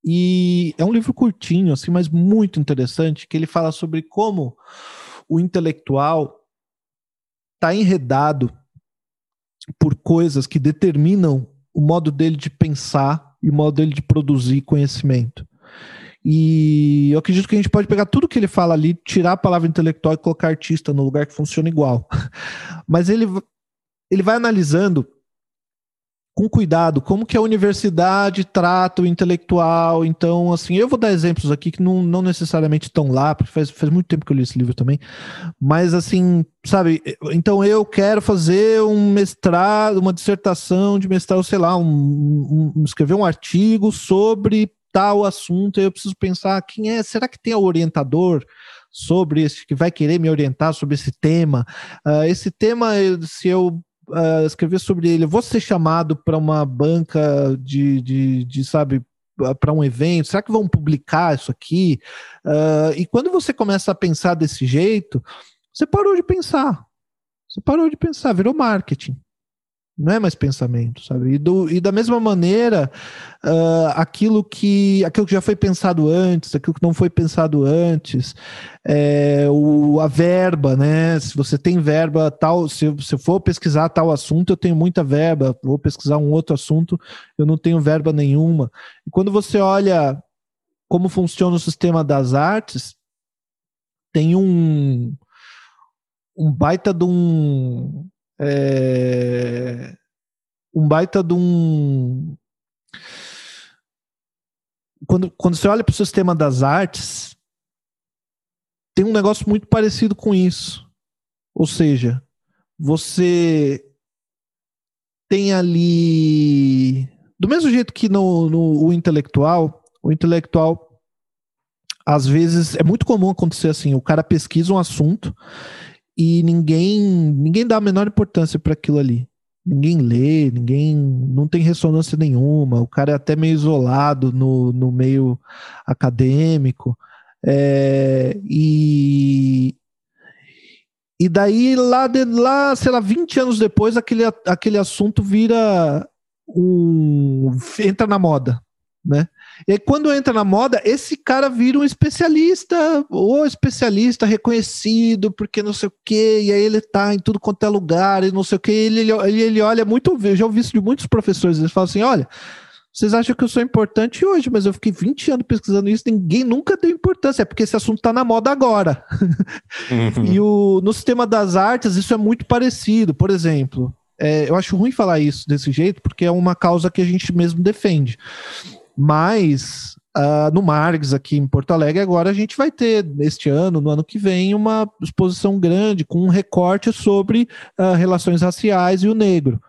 e é um livro curtinho, assim, mas muito interessante, que ele fala sobre como o intelectual está enredado por coisas que determinam o modo dele de pensar e o modo dele de produzir conhecimento. E eu acredito que a gente pode pegar tudo que ele fala ali, tirar a palavra intelectual e colocar artista no lugar que funciona igual. Mas ele, ele vai analisando com cuidado como que a universidade trata o intelectual. Então, assim, eu vou dar exemplos aqui que não, não necessariamente estão lá, porque faz, faz muito tempo que eu li esse livro também. Mas, assim, sabe, então eu quero fazer um mestrado, uma dissertação de mestrado, sei lá, um, um, escrever um artigo sobre tal assunto, eu preciso pensar quem é, será que tem o orientador? sobre esse que vai querer me orientar sobre esse tema. Uh, esse tema, se eu uh, escrever sobre ele, eu vou ser chamado para uma banca de, de, de sabe, para um evento? Será que vão publicar isso aqui? Uh, e quando você começa a pensar desse jeito, você parou de pensar. Você parou de pensar, virou marketing não é mais pensamento, sabe? E, do, e da mesma maneira, uh, aquilo, que, aquilo que já foi pensado antes, aquilo que não foi pensado antes, é, o, a verba, né? Se você tem verba tal, se, se eu for pesquisar tal assunto, eu tenho muita verba, vou pesquisar um outro assunto, eu não tenho verba nenhuma. E quando você olha como funciona o sistema das artes, tem um, um baita de um é, um baita de um. Quando, quando você olha para o sistema das artes, tem um negócio muito parecido com isso. Ou seja, você tem ali. Do mesmo jeito que no, no o intelectual, o intelectual, às vezes, é muito comum acontecer assim: o cara pesquisa um assunto e ninguém ninguém dá a menor importância para aquilo ali. Ninguém lê, ninguém não tem ressonância nenhuma. O cara é até meio isolado no, no meio acadêmico. É, e, e daí, lá, de, lá, sei lá, 20 anos depois, aquele, aquele assunto vira um. entra na moda, né? E aí, quando entra na moda, esse cara vira um especialista, ou especialista reconhecido, porque não sei o quê, e aí ele tá em tudo quanto é lugar, e não sei o quê, ele, ele, ele olha muito, eu já ouvi isso de muitos professores, eles falam assim, olha, vocês acham que eu sou importante hoje, mas eu fiquei 20 anos pesquisando isso, ninguém nunca deu importância, é porque esse assunto está na moda agora. Uhum. e o, no sistema das artes, isso é muito parecido. Por exemplo, é, eu acho ruim falar isso desse jeito, porque é uma causa que a gente mesmo defende. Mas uh, no Margs, aqui em Porto Alegre, agora a gente vai ter, este ano, no ano que vem, uma exposição grande com um recorte sobre uh, relações raciais e o negro.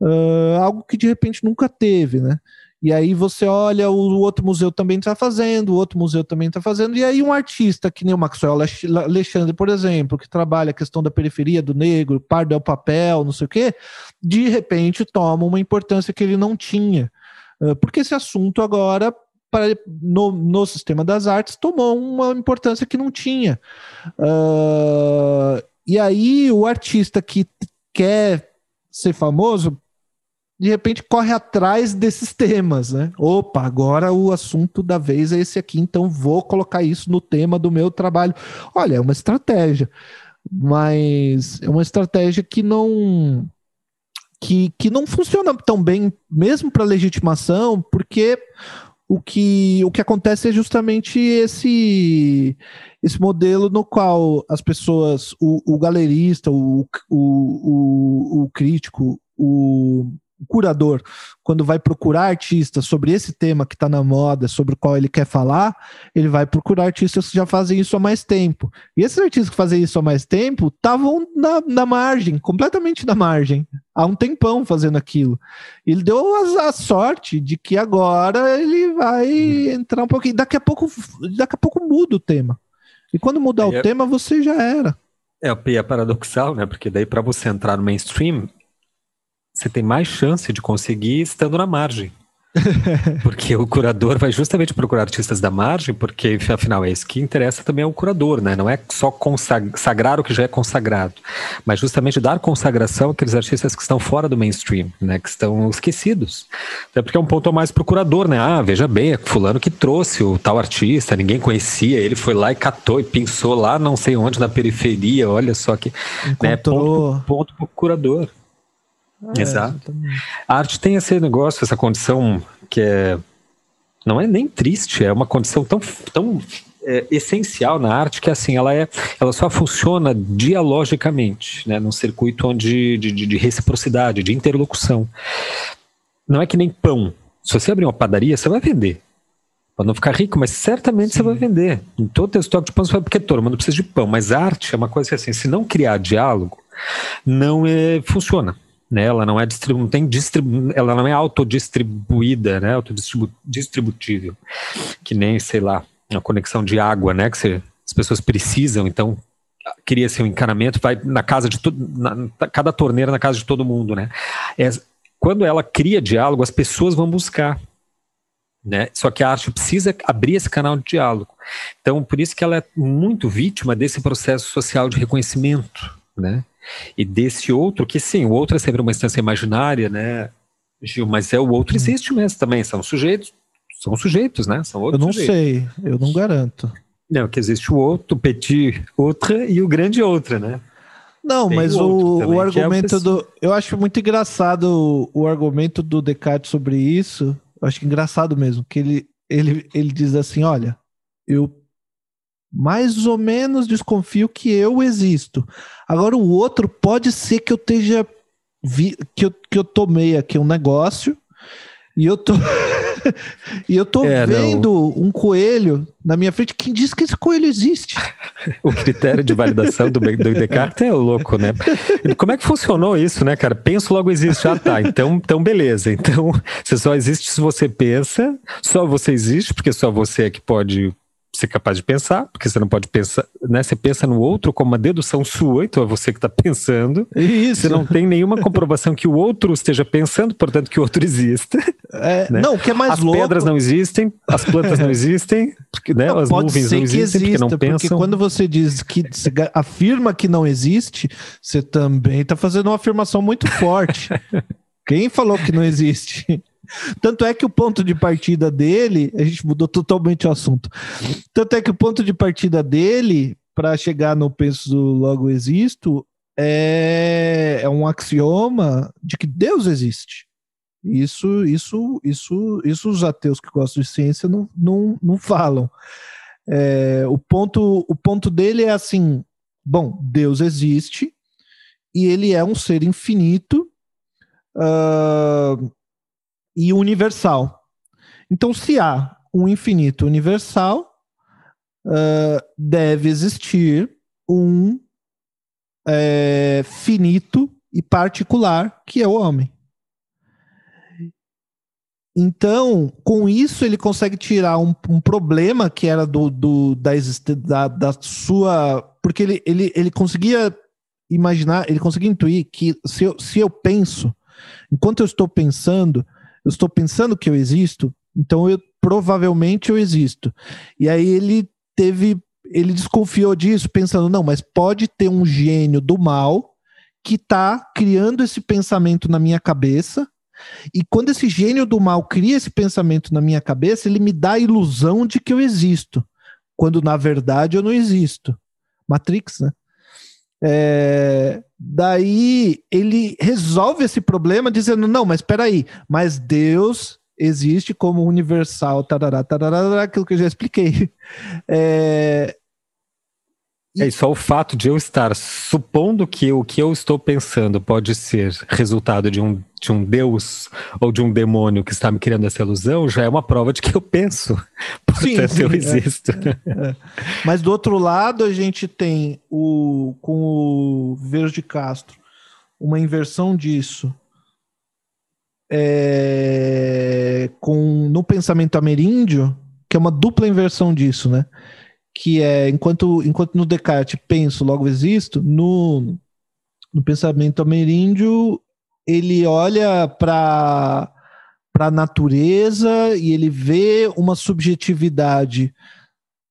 Uh, algo que de repente nunca teve, né? E aí você olha, o outro museu também está fazendo, o outro museu também está fazendo, e aí um artista que nem o Maxwell Alexandre, por exemplo, que trabalha a questão da periferia do negro, pardo é o papel, não sei o quê, de repente toma uma importância que ele não tinha. Porque esse assunto agora para, no, no sistema das artes tomou uma importância que não tinha. Uh, e aí o artista que quer ser famoso, de repente corre atrás desses temas, né? Opa, agora o assunto da vez é esse aqui, então vou colocar isso no tema do meu trabalho. Olha, é uma estratégia, mas é uma estratégia que não que, que não funciona tão bem, mesmo para legitimação, porque o que, o que acontece é justamente esse, esse modelo no qual as pessoas, o, o galerista, o, o, o, o crítico, o, curador, quando vai procurar artistas sobre esse tema que está na moda, sobre o qual ele quer falar, ele vai procurar artistas que já fazem isso há mais tempo. E esses artistas que fazem isso há mais tempo estavam na, na margem, completamente na margem, há um tempão fazendo aquilo. Ele deu a, a sorte de que agora ele vai entrar um pouquinho. Daqui a pouco, daqui a pouco muda o tema. E quando mudar o é, tema, você já era. É, é paradoxal, né? Porque daí para você entrar no mainstream, você tem mais chance de conseguir estando na margem. porque o curador vai justamente procurar artistas da margem, porque afinal é isso que interessa também ao curador, né? Não é só consagrar o que já é consagrado, mas justamente dar consagração àqueles artistas que estão fora do mainstream, né? Que estão esquecidos. Até porque é um ponto mais para o curador, né? Ah, veja bem, é fulano que trouxe o tal artista, ninguém conhecia, ele foi lá e catou e pensou lá não sei onde na periferia, olha só que né? ponto, ponto para o curador. Ah, Exato. Exatamente. A arte tem esse negócio, essa condição que é. Não é nem triste, é uma condição tão, tão é, essencial na arte que assim ela é ela só funciona dialogicamente né num circuito onde de, de, de, reciprocidade de interlocução não é que nem pão se você abrir uma padaria você vai vender para não ficar rico mas certamente Sim. você vai vender em todo o estoque de pão você vai porque todo mundo precisa de pão mas arte é uma coisa que assim se não criar diálogo não é, funciona né? Ela não é distribu não tem distribu ela não é autodistribuída, né? Autodistributível, que nem sei lá a conexão de água, né? Que as pessoas precisam, então cria-se um encanamento, vai na casa de todo, cada torneira na casa de todo mundo, né? É, quando ela cria diálogo, as pessoas vão buscar. Né? Só que a arte precisa abrir esse canal de diálogo. Então, por isso que ela é muito vítima desse processo social de reconhecimento, né? E desse outro, que sim, o outro é sempre uma instância imaginária, né, Gil, mas é o outro existe mesmo também, são sujeitos, são sujeitos, né? São outros eu não sujeitos. sei, eu não garanto. Não, que existe o outro, o petit outra e o grande outra, né? Não, Tem mas o, também, o é argumento é o do. Eu acho muito engraçado o, o argumento do Descartes sobre isso. Eu acho engraçado mesmo, que ele, ele, ele diz assim: olha, eu mais ou menos desconfio que eu existo. Agora o outro pode ser que eu esteja vi, que, eu, que eu tomei aqui um negócio e eu tô e eu tô é, vendo não. um coelho na minha frente. Quem diz que esse coelho existe? o critério de validação do, do Descartes é louco, né? Como é que funcionou isso, né, cara? Penso logo existe. Ah, tá. Então, então beleza. Então, você só existe se você pensa, só você existe, porque só você é que pode ser capaz de pensar, porque você não pode pensar, né? Você pensa no outro como uma dedução sua, então é você que está pensando. Isso. Você não tem nenhuma comprovação que o outro esteja pensando, portanto que o outro exista. É, né? Não, o que é mais as louco... As pedras não existem, as plantas não existem, porque, né? Não, as nuvens não existem exista, porque não porque pensam. Porque quando você diz que você afirma que não existe, você também está fazendo uma afirmação muito forte. Quem falou que não existe? Tanto é que o ponto de partida dele, a gente mudou totalmente o assunto. Tanto é que o ponto de partida dele, para chegar no penso logo existo, é, é um axioma de que Deus existe. Isso, isso, isso, isso os ateus que gostam de ciência não, não, não falam. É, o, ponto, o ponto dele é assim: bom, Deus existe e ele é um ser infinito. Uh, e universal. Então, se há um infinito universal, uh, deve existir um é, finito e particular, que é o homem. Então, com isso, ele consegue tirar um, um problema que era do, do da, da, da, sua. Porque ele, ele, ele conseguia imaginar, ele conseguia intuir que se eu, se eu penso, enquanto eu estou pensando, eu estou pensando que eu existo, então eu provavelmente eu existo. E aí ele teve, ele desconfiou disso, pensando, não, mas pode ter um gênio do mal que está criando esse pensamento na minha cabeça. E quando esse gênio do mal cria esse pensamento na minha cabeça, ele me dá a ilusão de que eu existo, quando na verdade eu não existo. Matrix, né? É, daí ele resolve esse problema dizendo: não, mas espera aí, mas Deus existe como universal, tarará, tarará, aquilo que eu já expliquei. É, é, só o fato de eu estar supondo que o que eu estou pensando pode ser resultado de um, de um Deus ou de um demônio que está me criando essa ilusão já é uma prova de que eu penso. Portanto, sim, sim, eu é. existo. É, é. Mas do outro lado, a gente tem o com o Verde Castro uma inversão disso. É, com no pensamento ameríndio, que é uma dupla inversão disso, né? Que é enquanto, enquanto no Descartes penso, logo existo, no, no pensamento ameríndio ele olha para para a natureza e ele vê uma subjetividade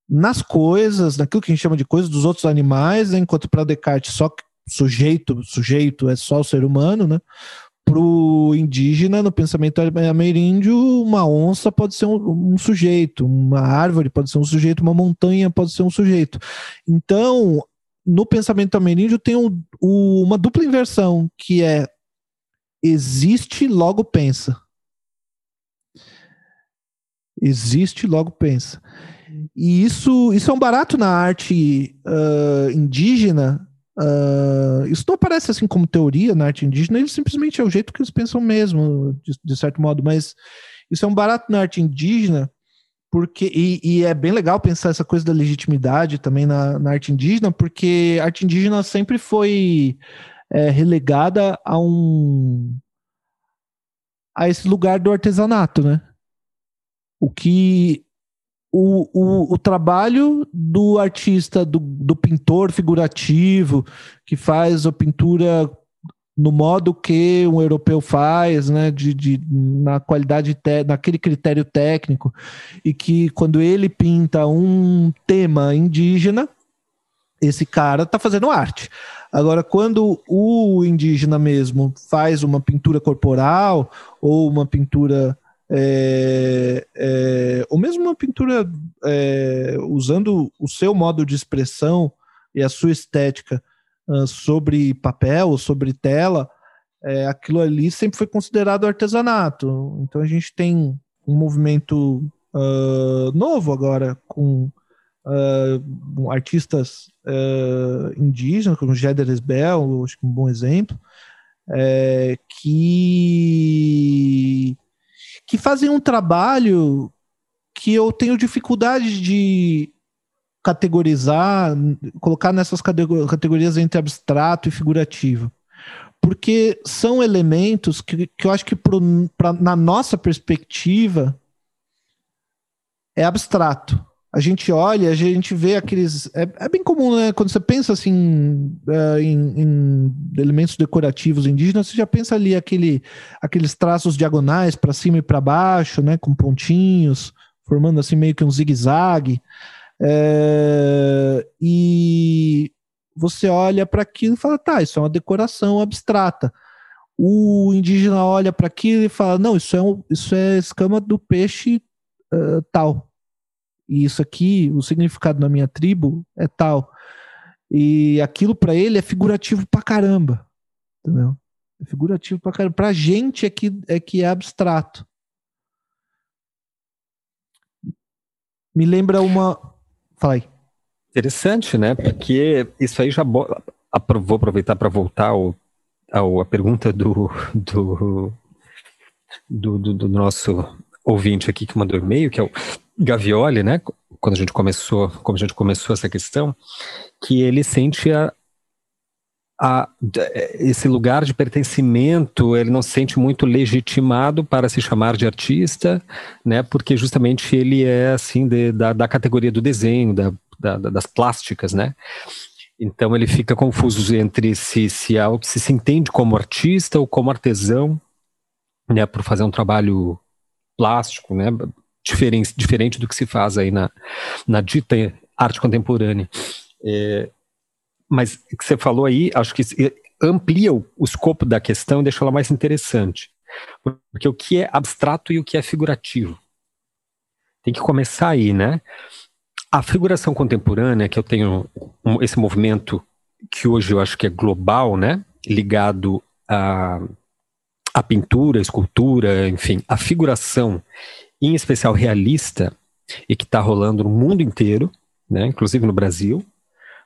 nas coisas, naquilo que a gente chama de coisas dos outros animais, né? enquanto para Descartes só sujeito, sujeito é só o ser humano, né? Para o indígena, no pensamento ameríndio, uma onça pode ser um, um, sujeito, uma árvore pode ser um sujeito, uma montanha pode ser um sujeito. Então, no pensamento ameríndio tem um, um, uma dupla inversão, que é existe, logo pensa. Existe, logo pensa. E isso, isso é um barato na arte uh, indígena, Uh, isso não aparece assim como teoria na arte indígena, ele simplesmente é o jeito que eles pensam mesmo, de, de certo modo, mas isso é um barato na arte indígena, porque e, e, é bem legal pensar essa coisa da legitimidade também na, na arte indígena, porque a arte indígena sempre foi é, relegada a um a esse lugar do artesanato, né? O que o, o, o trabalho do artista, do, do pintor figurativo, que faz a pintura no modo que um europeu faz, né, de, de, na qualidade, te, naquele critério técnico, e que quando ele pinta um tema indígena, esse cara está fazendo arte. Agora, quando o indígena mesmo faz uma pintura corporal ou uma pintura é, é, ou mesmo uma pintura é, usando o seu modo de expressão e a sua estética uh, sobre papel, sobre tela, é, aquilo ali sempre foi considerado artesanato. Então a gente tem um movimento uh, novo agora com uh, artistas indígenas, como Jeder Esbel, acho que um bom exemplo, é, que que fazem um trabalho que eu tenho dificuldade de categorizar, colocar nessas categorias entre abstrato e figurativo. Porque são elementos que, que eu acho que, pro, pra, na nossa perspectiva, é abstrato a gente olha, a gente vê aqueles. É, é bem comum, né? Quando você pensa assim é, em, em, elementos decorativos indígenas, você já pensa ali aquele, aqueles traços diagonais para cima e para baixo, né? Com pontinhos, formando assim meio que um zigue-zague. É, e você olha para aquilo e fala, tá, isso é uma decoração abstrata. O indígena olha para aquilo e fala, não, isso é, um, isso é escama do peixe uh, tal e isso aqui, o significado na minha tribo é tal. E aquilo para ele é figurativo pra caramba. Entendeu? É figurativo pra caramba. Pra gente é que é, que é abstrato. Me lembra uma. Fala aí. Interessante, né? Porque isso aí já. Vou aproveitar para voltar ao, ao, a pergunta do, do, do, do, do nosso ouvinte aqui que mandou e-mail, que é o Gavioli, né, quando a gente começou, como a gente começou essa questão, que ele sente a, a, esse lugar de pertencimento, ele não se sente muito legitimado para se chamar de artista, né? Porque justamente ele é assim de, da, da categoria do desenho, da, da, das plásticas, né? Então ele fica confuso entre se se, se se entende como artista ou como artesão, né? Por fazer um trabalho plástico, né? Diferente, diferente do que se faz aí na, na dita arte contemporânea. É, mas o que você falou aí, acho que amplia o, o escopo da questão e deixa ela mais interessante. Porque o que é abstrato e o que é figurativo? Tem que começar aí, né? A figuração contemporânea, que eu tenho um, esse movimento que hoje eu acho que é global, né? Ligado a, a pintura, a escultura, enfim, a figuração, em especial realista, e que está rolando no mundo inteiro, né? Inclusive no Brasil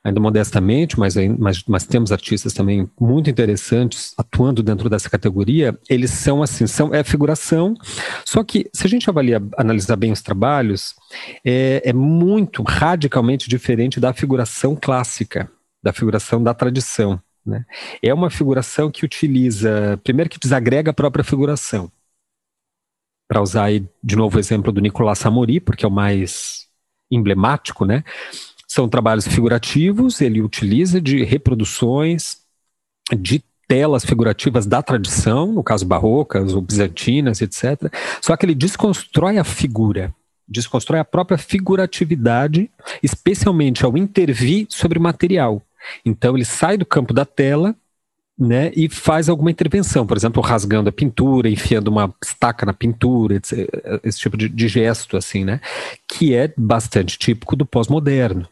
ainda modestamente, mas, mas, mas temos artistas também muito interessantes atuando dentro dessa categoria, eles são assim, são, é figuração, só que se a gente avaliar, analisar bem os trabalhos, é, é muito radicalmente diferente da figuração clássica, da figuração da tradição. Né? É uma figuração que utiliza, primeiro que desagrega a própria figuração, para usar aí de novo o exemplo do Nicolas Samori, porque é o mais emblemático, né? São trabalhos figurativos, ele utiliza de reproduções de telas figurativas da tradição, no caso barrocas ou bizantinas, etc. Só que ele desconstrói a figura, desconstrói a própria figuratividade, especialmente ao intervir sobre material. Então ele sai do campo da tela né, e faz alguma intervenção, por exemplo, rasgando a pintura, enfiando uma estaca na pintura, esse tipo de, de gesto, assim, né, que é bastante típico do pós-moderno.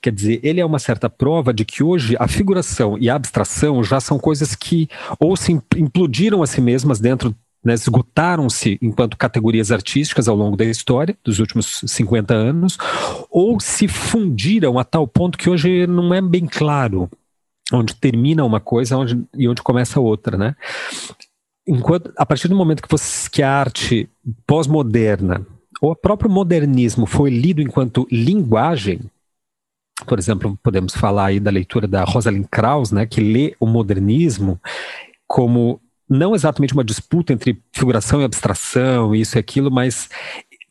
Quer dizer, ele é uma certa prova de que hoje a figuração e a abstração já são coisas que ou se implodiram a si mesmas dentro né, esgotaram-se enquanto categorias artísticas ao longo da história, dos últimos 50 anos, ou se fundiram a tal ponto que hoje não é bem claro onde termina uma coisa onde, e onde começa outra, né? Enquanto, a partir do momento que, você, que a arte pós-moderna, ou o próprio modernismo foi lido enquanto linguagem, por exemplo, podemos falar aí da leitura da Rosalind Krauss, né, que lê o modernismo como não exatamente uma disputa entre figuração e abstração, isso e aquilo, mas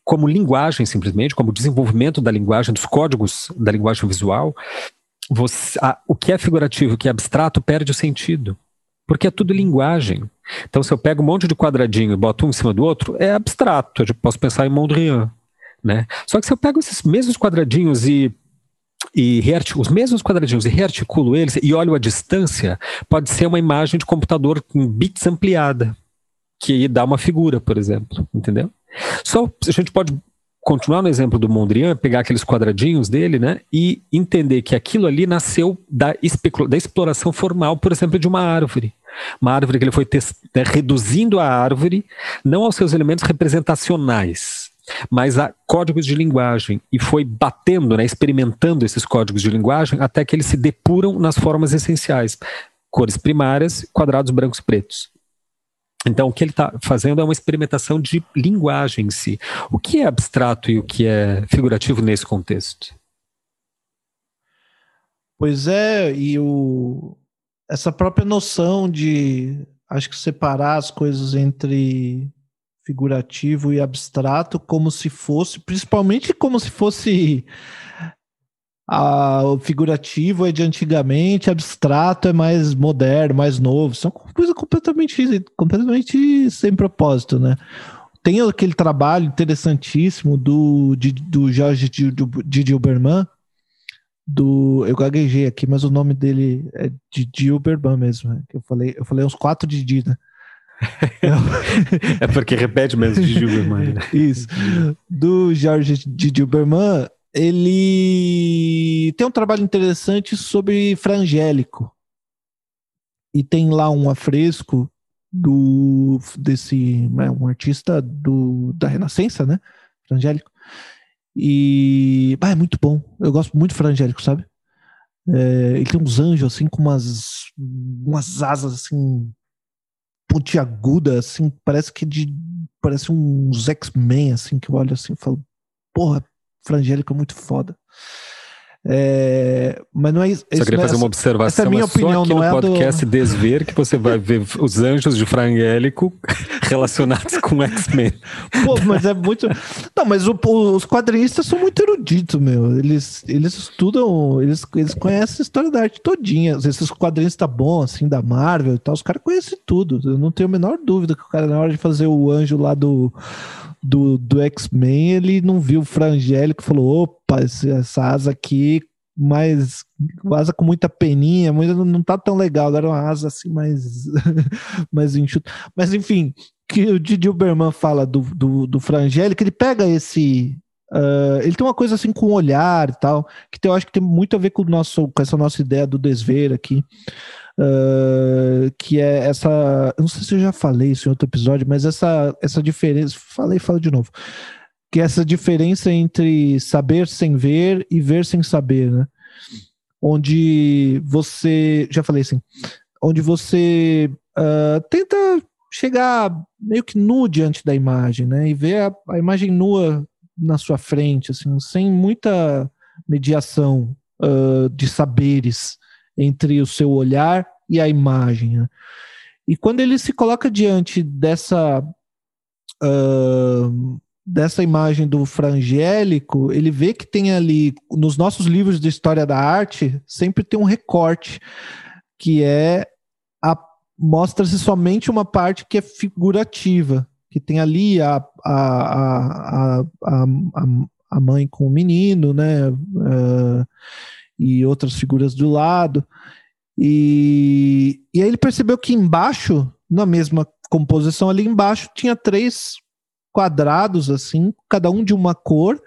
como linguagem simplesmente, como desenvolvimento da linguagem, dos códigos da linguagem visual, você, a, o que é figurativo, o que é abstrato, perde o sentido. Porque é tudo linguagem. Então, se eu pego um monte de quadradinho e boto um em cima do outro, é abstrato. Eu posso pensar em Mondrian. Né? Só que se eu pego esses mesmos quadradinhos e e os mesmos quadradinhos e rearticulo eles e olho a distância, pode ser uma imagem de computador com bits ampliada, que dá uma figura, por exemplo, entendeu? Só a gente pode continuar no exemplo do Mondrian, pegar aqueles quadradinhos dele, né, e entender que aquilo ali nasceu da, da exploração formal, por exemplo, de uma árvore. Uma árvore que ele foi né, reduzindo a árvore, não aos seus elementos representacionais, mas há códigos de linguagem e foi batendo, né, experimentando esses códigos de linguagem até que eles se depuram nas formas essenciais, cores primárias, quadrados brancos e pretos. Então, o que ele está fazendo é uma experimentação de linguagem em si. O que é abstrato e o que é figurativo nesse contexto? Pois é, e o, essa própria noção de, acho que separar as coisas entre figurativo e abstrato como se fosse, principalmente como se fosse a, o figurativo é de antigamente, abstrato é mais moderno, mais novo. São coisas completamente, completamente sem propósito, né? Tem aquele trabalho interessantíssimo do, de, do Jorge Didi Uberman, do. Eu gaguejei aqui, mas o nome dele é Didi Uberman mesmo. Né? Eu falei, eu falei uns quatro Didi, né? É porque repete mesmo de Gilberman. Né? Isso. Do Jorge de Gilberman, ele tem um trabalho interessante sobre frangélico. E tem lá um afresco do desse né, um artista do, da Renascença, né? Frangélico. E ah, é muito bom. Eu gosto muito do Frangélico, sabe? É, ele tem uns anjos assim com umas umas asas assim pontiaguda, assim, parece que de. Parece uns X-Men, assim, que eu olho assim e falo, porra, Frangélico é muito foda. É, mas não é isso. Só queria é fazer uma observação. Essa é a minha é opinião, não no é podcast do... Desver que você vai ver os anjos de Frangélico relacionados com X-Men. Pô, mas é muito. Não, mas o, os quadrinistas são muito eruditos, meu. Eles, eles estudam, eles, eles conhecem a história da arte todinha. Esses quadrinistas bons, assim, da Marvel e tal, os caras conhecem tudo. Eu não tenho a menor dúvida que o cara, na hora de fazer o anjo lá do do, do X-Men, ele não viu o Frangélico e falou: opa, essa asa aqui, mais asa com muita peninha, não tá tão legal, agora uma asa assim mais, mais enxuta. Mas enfim, que o Didi Uberman fala do, do, do Frangélico, ele pega esse. Uh, ele tem uma coisa assim com o olhar e tal, que eu acho que tem muito a ver com, o nosso, com essa nossa ideia do desver aqui. Uh, que é essa. Eu não sei se eu já falei isso em outro episódio, mas essa, essa diferença. Falei, falo de novo. Que é essa diferença entre saber sem ver e ver sem saber, né? Onde você. Já falei assim. Onde você uh, tenta chegar meio que nu diante da imagem, né? E ver a, a imagem nua na sua frente, assim, sem muita mediação uh, de saberes entre o seu olhar e a imagem. Né? E quando ele se coloca diante dessa uh, dessa imagem do frangélico, ele vê que tem ali nos nossos livros de história da arte sempre tem um recorte que é a mostra-se somente uma parte que é figurativa, que tem ali a, a, a, a, a mãe com o menino, né? Uh, e outras figuras do lado. E, e aí ele percebeu que embaixo, na mesma composição ali embaixo, tinha três quadrados, assim, cada um de uma cor,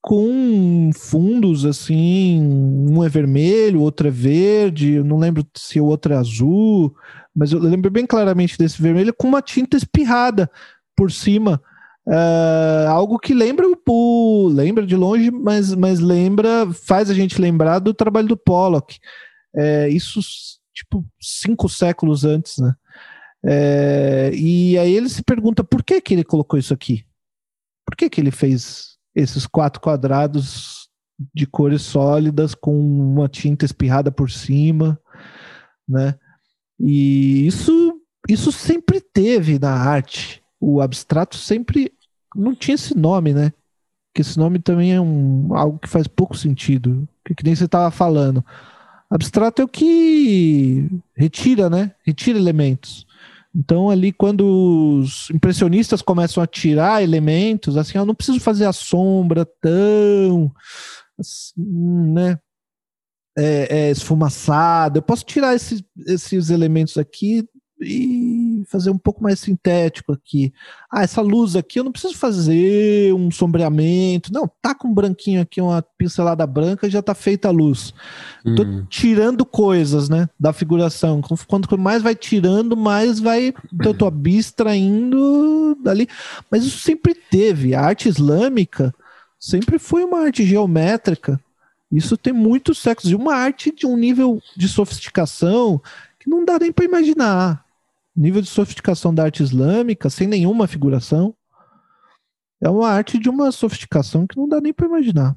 com fundos assim, um é vermelho, outro é verde, eu não lembro se o outro é azul, mas eu lembro bem claramente desse vermelho com uma tinta espirrada por cima. Uh, algo que lembra o lembra de longe, mas, mas lembra, faz a gente lembrar do trabalho do Pollock. É, isso, tipo, cinco séculos antes, né? É, e aí ele se pergunta por que, que ele colocou isso aqui? Por que, que ele fez esses quatro quadrados de cores sólidas com uma tinta espirrada por cima, né? E isso, isso sempre teve na arte. O abstrato sempre não tinha esse nome, né? Que esse nome também é um, algo que faz pouco sentido. Que, que nem você estava falando. Abstrato é o que retira, né? Retira elementos. Então, ali, quando os impressionistas começam a tirar elementos, assim, eu não preciso fazer a sombra tão, assim, né? É, é, esfumaçada. Eu posso tirar esses, esses elementos aqui e fazer um pouco mais sintético aqui. Ah, essa luz aqui eu não preciso fazer um sombreamento. Não, tá com um branquinho aqui, uma pincelada branca, já tá feita a luz. Hum. Tô tirando coisas, né, da figuração. Quanto mais vai tirando, mais vai então, tô abstraindo dali. Mas isso sempre teve. A arte islâmica sempre foi uma arte geométrica. Isso tem muitos séculos. E uma arte de um nível de sofisticação que não dá nem para imaginar nível de sofisticação da arte islâmica, sem nenhuma figuração, é uma arte de uma sofisticação que não dá nem para imaginar.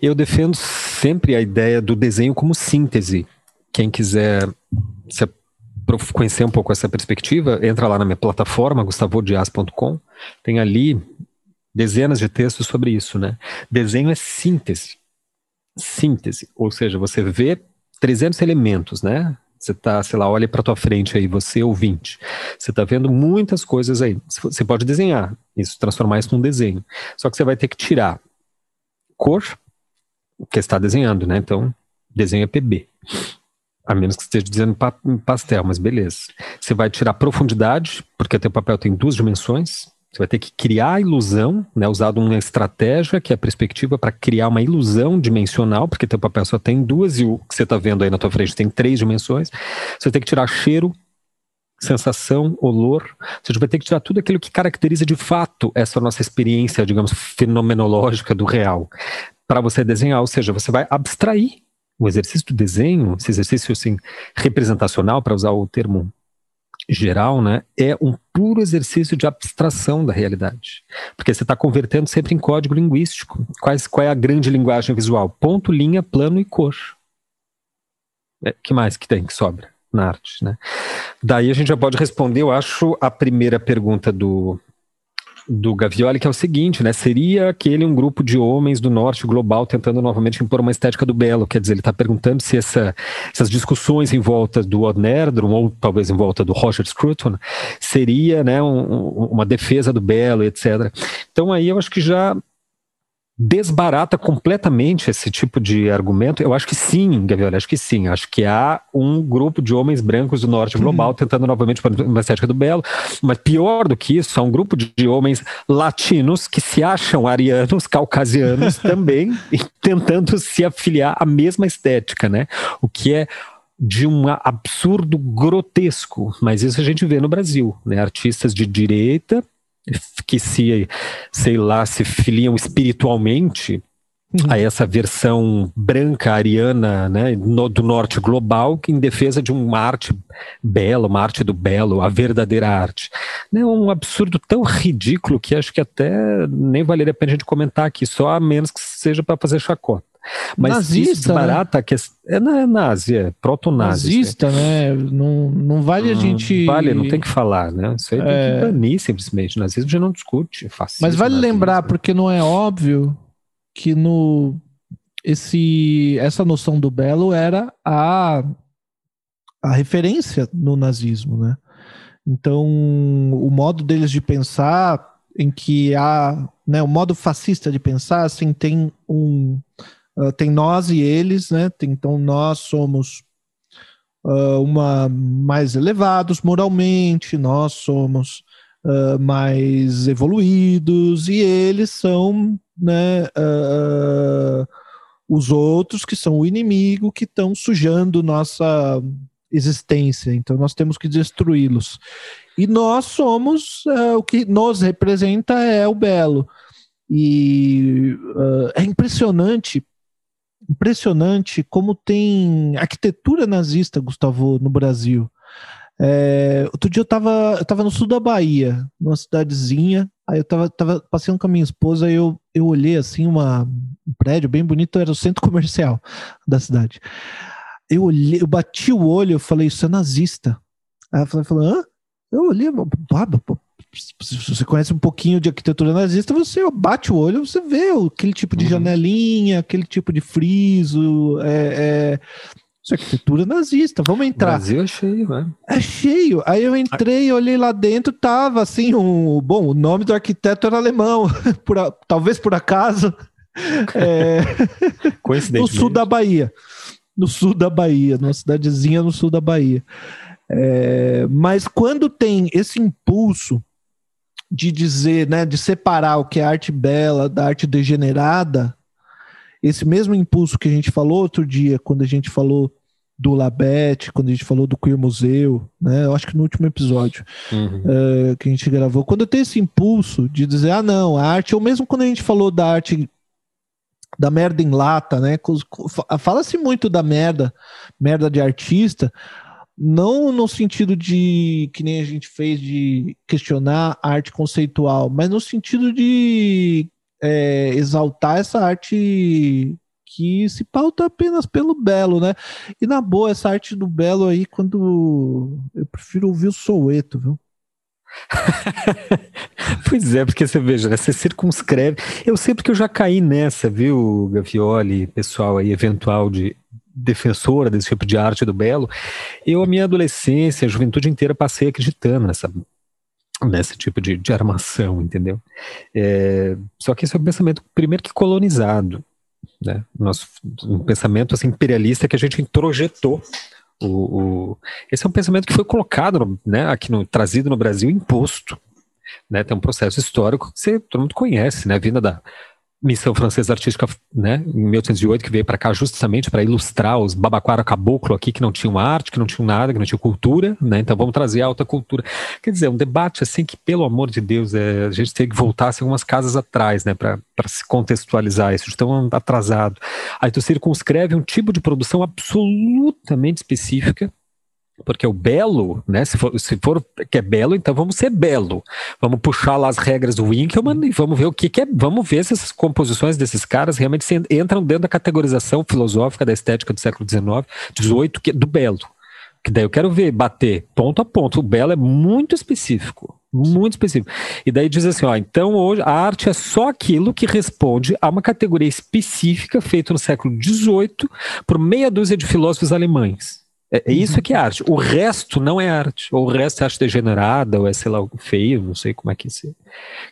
Eu defendo sempre a ideia do desenho como síntese. Quem quiser se conhecer um pouco essa perspectiva, entra lá na minha plataforma, gustavodias.com. Tem ali dezenas de textos sobre isso, né? Desenho é síntese. Síntese, ou seja, você vê 300 elementos, né? Você tá, sei lá, olha para tua frente aí, você ouvinte. Você tá vendo muitas coisas aí. Você pode desenhar, isso transformar isso num desenho. Só que você vai ter que tirar cor, que está desenhando, né? Então, desenho é PB. A menos que esteja dizendo pastel, mas beleza. Você vai tirar profundidade, porque teu papel tem duas dimensões. Você vai ter que criar a ilusão, né, usado uma estratégia que é a perspectiva para criar uma ilusão dimensional, porque teu papel só tem duas e o que você está vendo aí na tua frente tem três dimensões. Você vai ter que tirar cheiro, sensação, olor. Você vai ter que tirar tudo aquilo que caracteriza de fato essa nossa experiência, digamos, fenomenológica do real, para você desenhar. Ou seja, você vai abstrair o exercício do desenho, esse exercício assim, representacional, para usar o termo geral, né, é um puro exercício de abstração da realidade. Porque você está convertendo sempre em código linguístico. Quais, qual é a grande linguagem visual? Ponto, linha, plano e cor. É, que mais que tem que sobra na arte, né? Daí a gente já pode responder, eu acho, a primeira pergunta do, do Gavioli, que é o seguinte, né? Seria aquele um grupo de homens do norte global tentando novamente impor uma estética do belo? Quer dizer, ele está perguntando se essa, essas discussões em volta do Odd Nerdrum, ou talvez em volta do Roger Scruton, seria né, um, uma defesa do belo, etc. Então aí eu acho que já desbarata completamente esse tipo de argumento? Eu acho que sim, Gavioli, acho que sim. Acho que há um grupo de homens brancos do norte uhum. global tentando novamente uma estética do belo, mas pior do que isso, há um grupo de homens latinos que se acham arianos, caucasianos também, tentando se afiliar à mesma estética, né? O que é de um absurdo grotesco, mas isso a gente vê no Brasil, né? Artistas de direita que se, sei lá, se filiam espiritualmente uhum. a essa versão branca ariana né, no, do norte global, que em defesa de uma arte bela, uma arte do belo, a verdadeira arte. É um absurdo tão ridículo que acho que até nem valeria a pena a gente comentar aqui, só a menos que seja para fazer chacota. Mas Nazista, barata né? que é, é nazi, é proto-nazi. Nazista, né? Não, não vale a hum, gente. Vale, não tem que falar, né? Isso aí é... tem que banir simplesmente. Nazismo já não discute. Fascismo, Mas vale nazismo. lembrar, porque não é óbvio que no esse essa noção do belo era a a referência no nazismo, né? Então, o modo deles de pensar em que há, né, o modo fascista de pensar, assim, tem um uh, tem nós e eles, né? Tem, então nós somos uh, uma mais elevados moralmente, nós somos uh, mais evoluídos e eles são, né? os outros que são o inimigo que estão sujando nossa existência. Então nós temos que destruí-los. E nós somos o que nos representa é o belo. E é impressionante, impressionante como tem arquitetura nazista, Gustavo, no Brasil. É, outro dia eu estava eu tava no sul da Bahia, numa cidadezinha, aí eu tava, tava passeando com a minha esposa e eu, eu olhei assim uma, um prédio bem bonito, era o centro comercial da cidade eu olhei, eu bati o olho, eu falei, isso é nazista. Aí ela falou, hã? Eu olhei, se você conhece um pouquinho de arquitetura nazista, você bate o olho, você vê aquele tipo de uhum. janelinha, aquele tipo de friso, é, é, isso é arquitetura nazista, vamos entrar. O Brasil é cheio, né? É cheio. Aí eu entrei, olhei lá dentro, tava assim, um, bom, o nome do arquiteto era alemão, por, talvez por acaso. É, no sul da Bahia no sul da Bahia, numa cidadezinha no sul da Bahia. É, mas quando tem esse impulso de dizer, né, de separar o que é arte bela da arte degenerada, esse mesmo impulso que a gente falou outro dia, quando a gente falou do Labete, quando a gente falou do Queer Museu, né? Eu acho que no último episódio uhum. é, que a gente gravou, quando tem esse impulso de dizer, ah, não, a arte, ou mesmo quando a gente falou da arte da merda em lata, né? Fala-se muito da merda, merda de artista, não no sentido de que nem a gente fez de questionar a arte conceitual, mas no sentido de é, exaltar essa arte que se pauta apenas pelo belo, né? E na boa, essa arte do belo aí, quando eu prefiro ouvir o Soueto, viu? pois é, porque você veja, né, você circunscreve. Eu sei porque eu já caí nessa, viu, Gavioli, pessoal aí, eventual de defensora desse tipo de arte do belo. Eu, a minha adolescência, a juventude inteira, passei acreditando nessa, nesse tipo de, de armação, entendeu? É, só que esse é um pensamento, primeiro que colonizado, né? Nosso, um pensamento assim, imperialista que a gente introjetou o, o, esse é um pensamento que foi colocado, né, aqui no, trazido no Brasil, imposto. Né, tem um processo histórico que você, todo mundo conhece, né, vinda da missão francesa artística, né, em 1808, que veio para cá justamente para ilustrar os babaquara caboclo aqui que não tinham arte, que não tinham nada, que não tinham cultura, né, então vamos trazer alta cultura. Quer dizer, um debate assim que, pelo amor de Deus, é, a gente tem que voltar assim, algumas casas atrás, né, para se contextualizar isso, tão atrasado. Aí tu circunscreve um tipo de produção absolutamente específica, Porque o belo, né? Se for, se for que é belo, então vamos ser belo. Vamos puxar lá as regras do Winkelmann e vamos ver o que, que é. Vamos ver se essas composições desses caras realmente entram dentro da categorização filosófica da estética do século XIX, XVIII, que, é do belo. Que daí eu quero ver, bater ponto a ponto. O belo é muito específico. Muito específico. E daí diz assim: ó, então hoje a arte é só aquilo que responde a uma categoria específica feita no século XVIII por meia dúzia de filósofos alemães. É, é isso que é arte. O resto não é arte. Ou o resto é arte degenerada, ou é, sei lá, feio, não sei como é que se,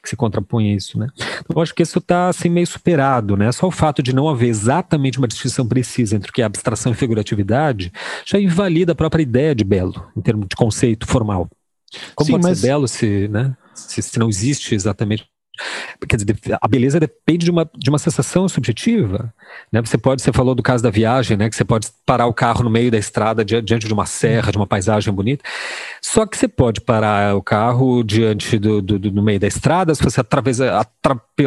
que se contrapõe isso, né? Então, eu acho que isso está assim, meio superado, né? Só o fato de não haver exatamente uma distinção precisa entre o que é abstração e figuratividade já invalida a própria ideia de belo, em termos de conceito formal. Como Sim, pode mas... ser belo se, né, se, se não existe exatamente Quer dizer, a beleza depende de uma, de uma sensação subjetiva. Né? Você pode, você falou do caso da viagem, né? Que você pode parar o carro no meio da estrada diante de uma serra, de uma paisagem bonita. Só que você pode parar o carro diante do, do, do no meio da estrada, se você atravessa,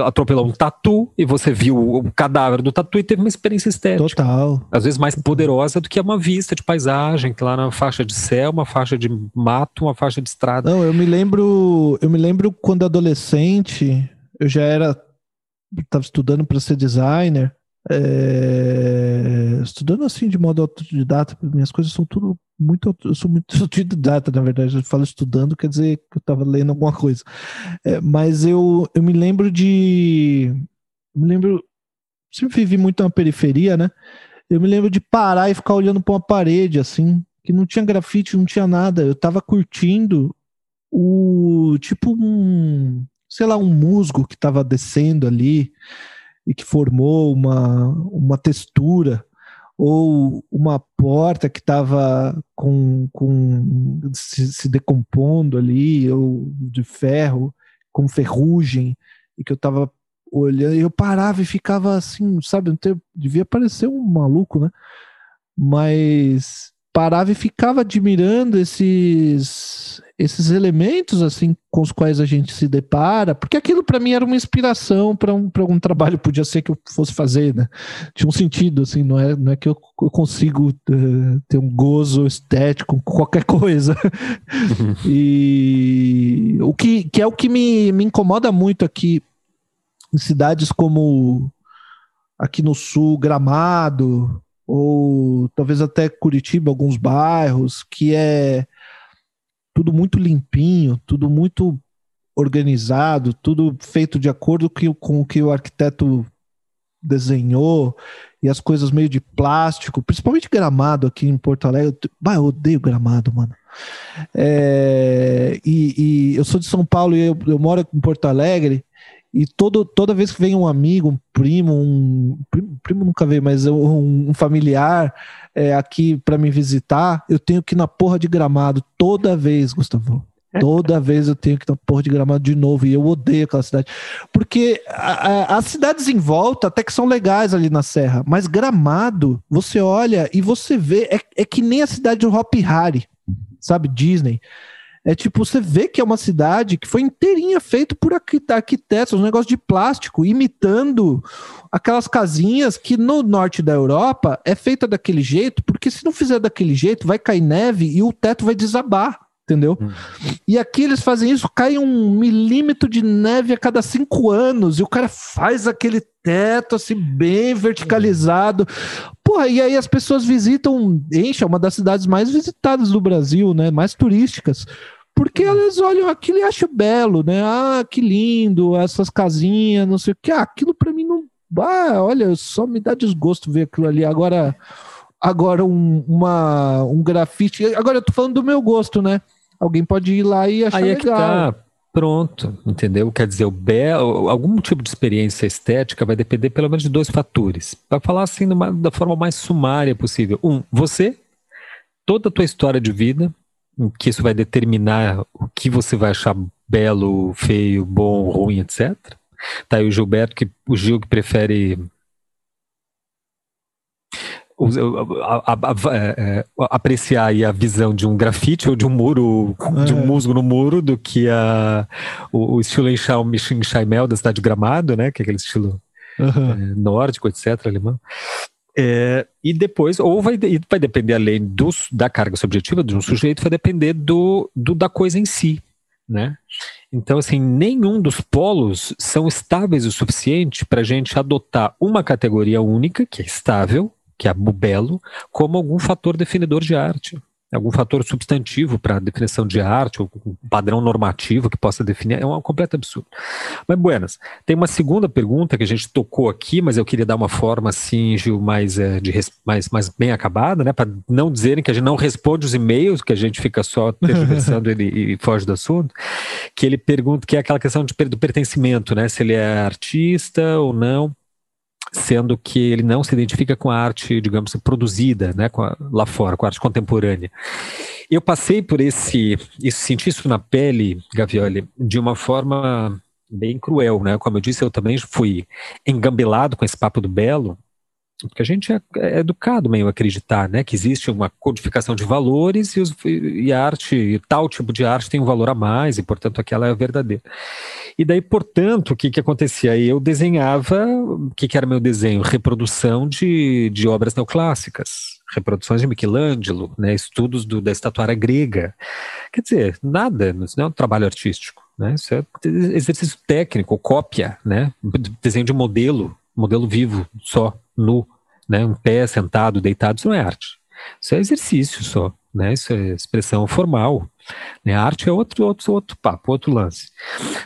atropelou um tatu e você viu o cadáver do tatu e teve uma experiência estética. Total. Às vezes mais poderosa do que uma vista de paisagem, que lá na faixa de céu, uma faixa de mato, uma faixa de estrada. Não, eu me lembro, eu me lembro quando adolescente, eu já era estava estudando para ser designer, é, estudando assim de modo autodidata, minhas coisas são tudo muito, eu sou muito autodidata, na verdade, eu falo estudando, quer dizer que eu estava lendo alguma coisa, é, mas eu, eu me lembro de, me lembro, sempre vivi muito na periferia, né, eu me lembro de parar e ficar olhando para uma parede, assim, que não tinha grafite, não tinha nada, eu estava curtindo o, tipo um, sei lá, um musgo que estava descendo ali e que formou uma, uma textura, ou uma porta que estava com, com se, se, decompondo ali, ou de ferro, com ferrugem, e que eu estava olhando, eu parava e ficava assim, sabe, devia parecer um maluco, né? Mas parava e ficava admirando esses esses elementos assim com os quais a gente se depara, porque aquilo para mim era uma inspiração para um, algum trabalho, podia ser que eu fosse fazer, né? Tinha um sentido, assim, não é, não é que eu, consigo uh, ter um gozo estético com qualquer coisa. E o que, que é o que me, me incomoda muito aqui em cidades como aqui no sul, Gramado, ou talvez até Curitiba, alguns bairros, que é tudo muito limpinho, tudo muito organizado, tudo feito de acordo com o que o arquiteto desenhou e as coisas meio de plástico, principalmente gramado aqui em Porto Alegre. Bah, eu odeio gramado, mano. É, e, e, eu sou de São Paulo e eu, eu moro em Porto Alegre e todo, toda vez que vem um amigo, um primo, um primo, primo nunca veio, mas um, um familiar é, aqui para me visitar, eu tenho que ir na porra de gramado toda vez, Gustavo. Toda vez eu tenho que na porra de gramado de novo. E eu odeio aquela cidade. Porque a, a, as cidades em volta até que são legais ali na Serra. Mas gramado, você olha e você vê. É, é que nem a cidade do Hop Harry, sabe? Disney. É tipo, você vê que é uma cidade que foi inteirinha feita por arquitetos, um negócio de plástico, imitando aquelas casinhas que no norte da Europa é feita daquele jeito, porque se não fizer daquele jeito, vai cair neve e o teto vai desabar entendeu? Hum. E aqui eles fazem isso, cai um milímetro de neve a cada cinco anos, e o cara faz aquele teto assim, bem verticalizado. Porra, e aí as pessoas visitam, enche, é uma das cidades mais visitadas do Brasil, né? Mais turísticas. Porque uhum. elas olham aquilo e acham belo, né? Ah, que lindo, essas casinhas, não sei o que. Ah, aquilo para mim não. Ah, olha, só me dá desgosto ver aquilo ali. Agora, agora um, uma, um grafite. Agora eu tô falando do meu gosto, né? Alguém pode ir lá e achar Aí é legal. Que tá. Pronto, entendeu? Quer dizer, o belo, algum tipo de experiência estética vai depender pelo menos de dois fatores. Para falar assim numa, da forma mais sumária possível. Um, você, toda a tua história de vida, que isso vai determinar o que você vai achar belo, feio, bom, ruim, etc. Tá aí o Gilberto, que, o Gil que prefere a, a, a, é, é, apreciar a visão de um grafite ou de um muro, de um é. musgo no muro, do que a, o, o estilo Enchaimel da cidade de Gramado, né? Que é aquele estilo uhum. é, nórdico, etc., alemão. É, e depois, ou vai, vai depender além dos, da carga subjetiva de um sujeito, vai depender do, do da coisa em si, né? Então, assim, nenhum dos polos são estáveis o suficiente para a gente adotar uma categoria única, que é estável, que é a bubelo, como algum fator definidor de arte algum fator substantivo para a definição de arte, ou um padrão normativo que possa definir, é um completo absurdo. Mas, Buenas, tem uma segunda pergunta que a gente tocou aqui, mas eu queria dar uma forma assim, Gil, mais, é, de, mais, mais bem acabada, né, para não dizerem que a gente não responde os e-mails, que a gente fica só tergiversando ele e foge do assunto, que ele pergunta, que é aquela questão de, do pertencimento, né, se ele é artista ou não sendo que ele não se identifica com a arte, digamos, produzida né, a, lá fora, com a arte contemporânea. Eu passei por esse, isso, senti isso na pele, Gavioli, de uma forma bem cruel, né? Como eu disse, eu também fui engambelado com esse papo do belo, porque a gente é, é, educado meio a acreditar, né, que existe uma codificação de valores e, os, e arte, e tal tipo de arte tem um valor a mais e, portanto, aquela é a verdadeira. E daí, portanto, o que que acontecia? Eu desenhava, o que que era meu desenho? Reprodução de, de obras neoclássicas, reproduções de Michelangelo, né, estudos do, da estatuária grega. Quer dizer, nada, isso não é um trabalho artístico, né, isso é exercício técnico, cópia, né, desenho de modelo, modelo vivo só nu, né, um pé sentado, deitado, isso não é arte. Isso é exercício só, né? Isso é expressão formal. Né? A arte é outro, outro, outro papo, outro lance.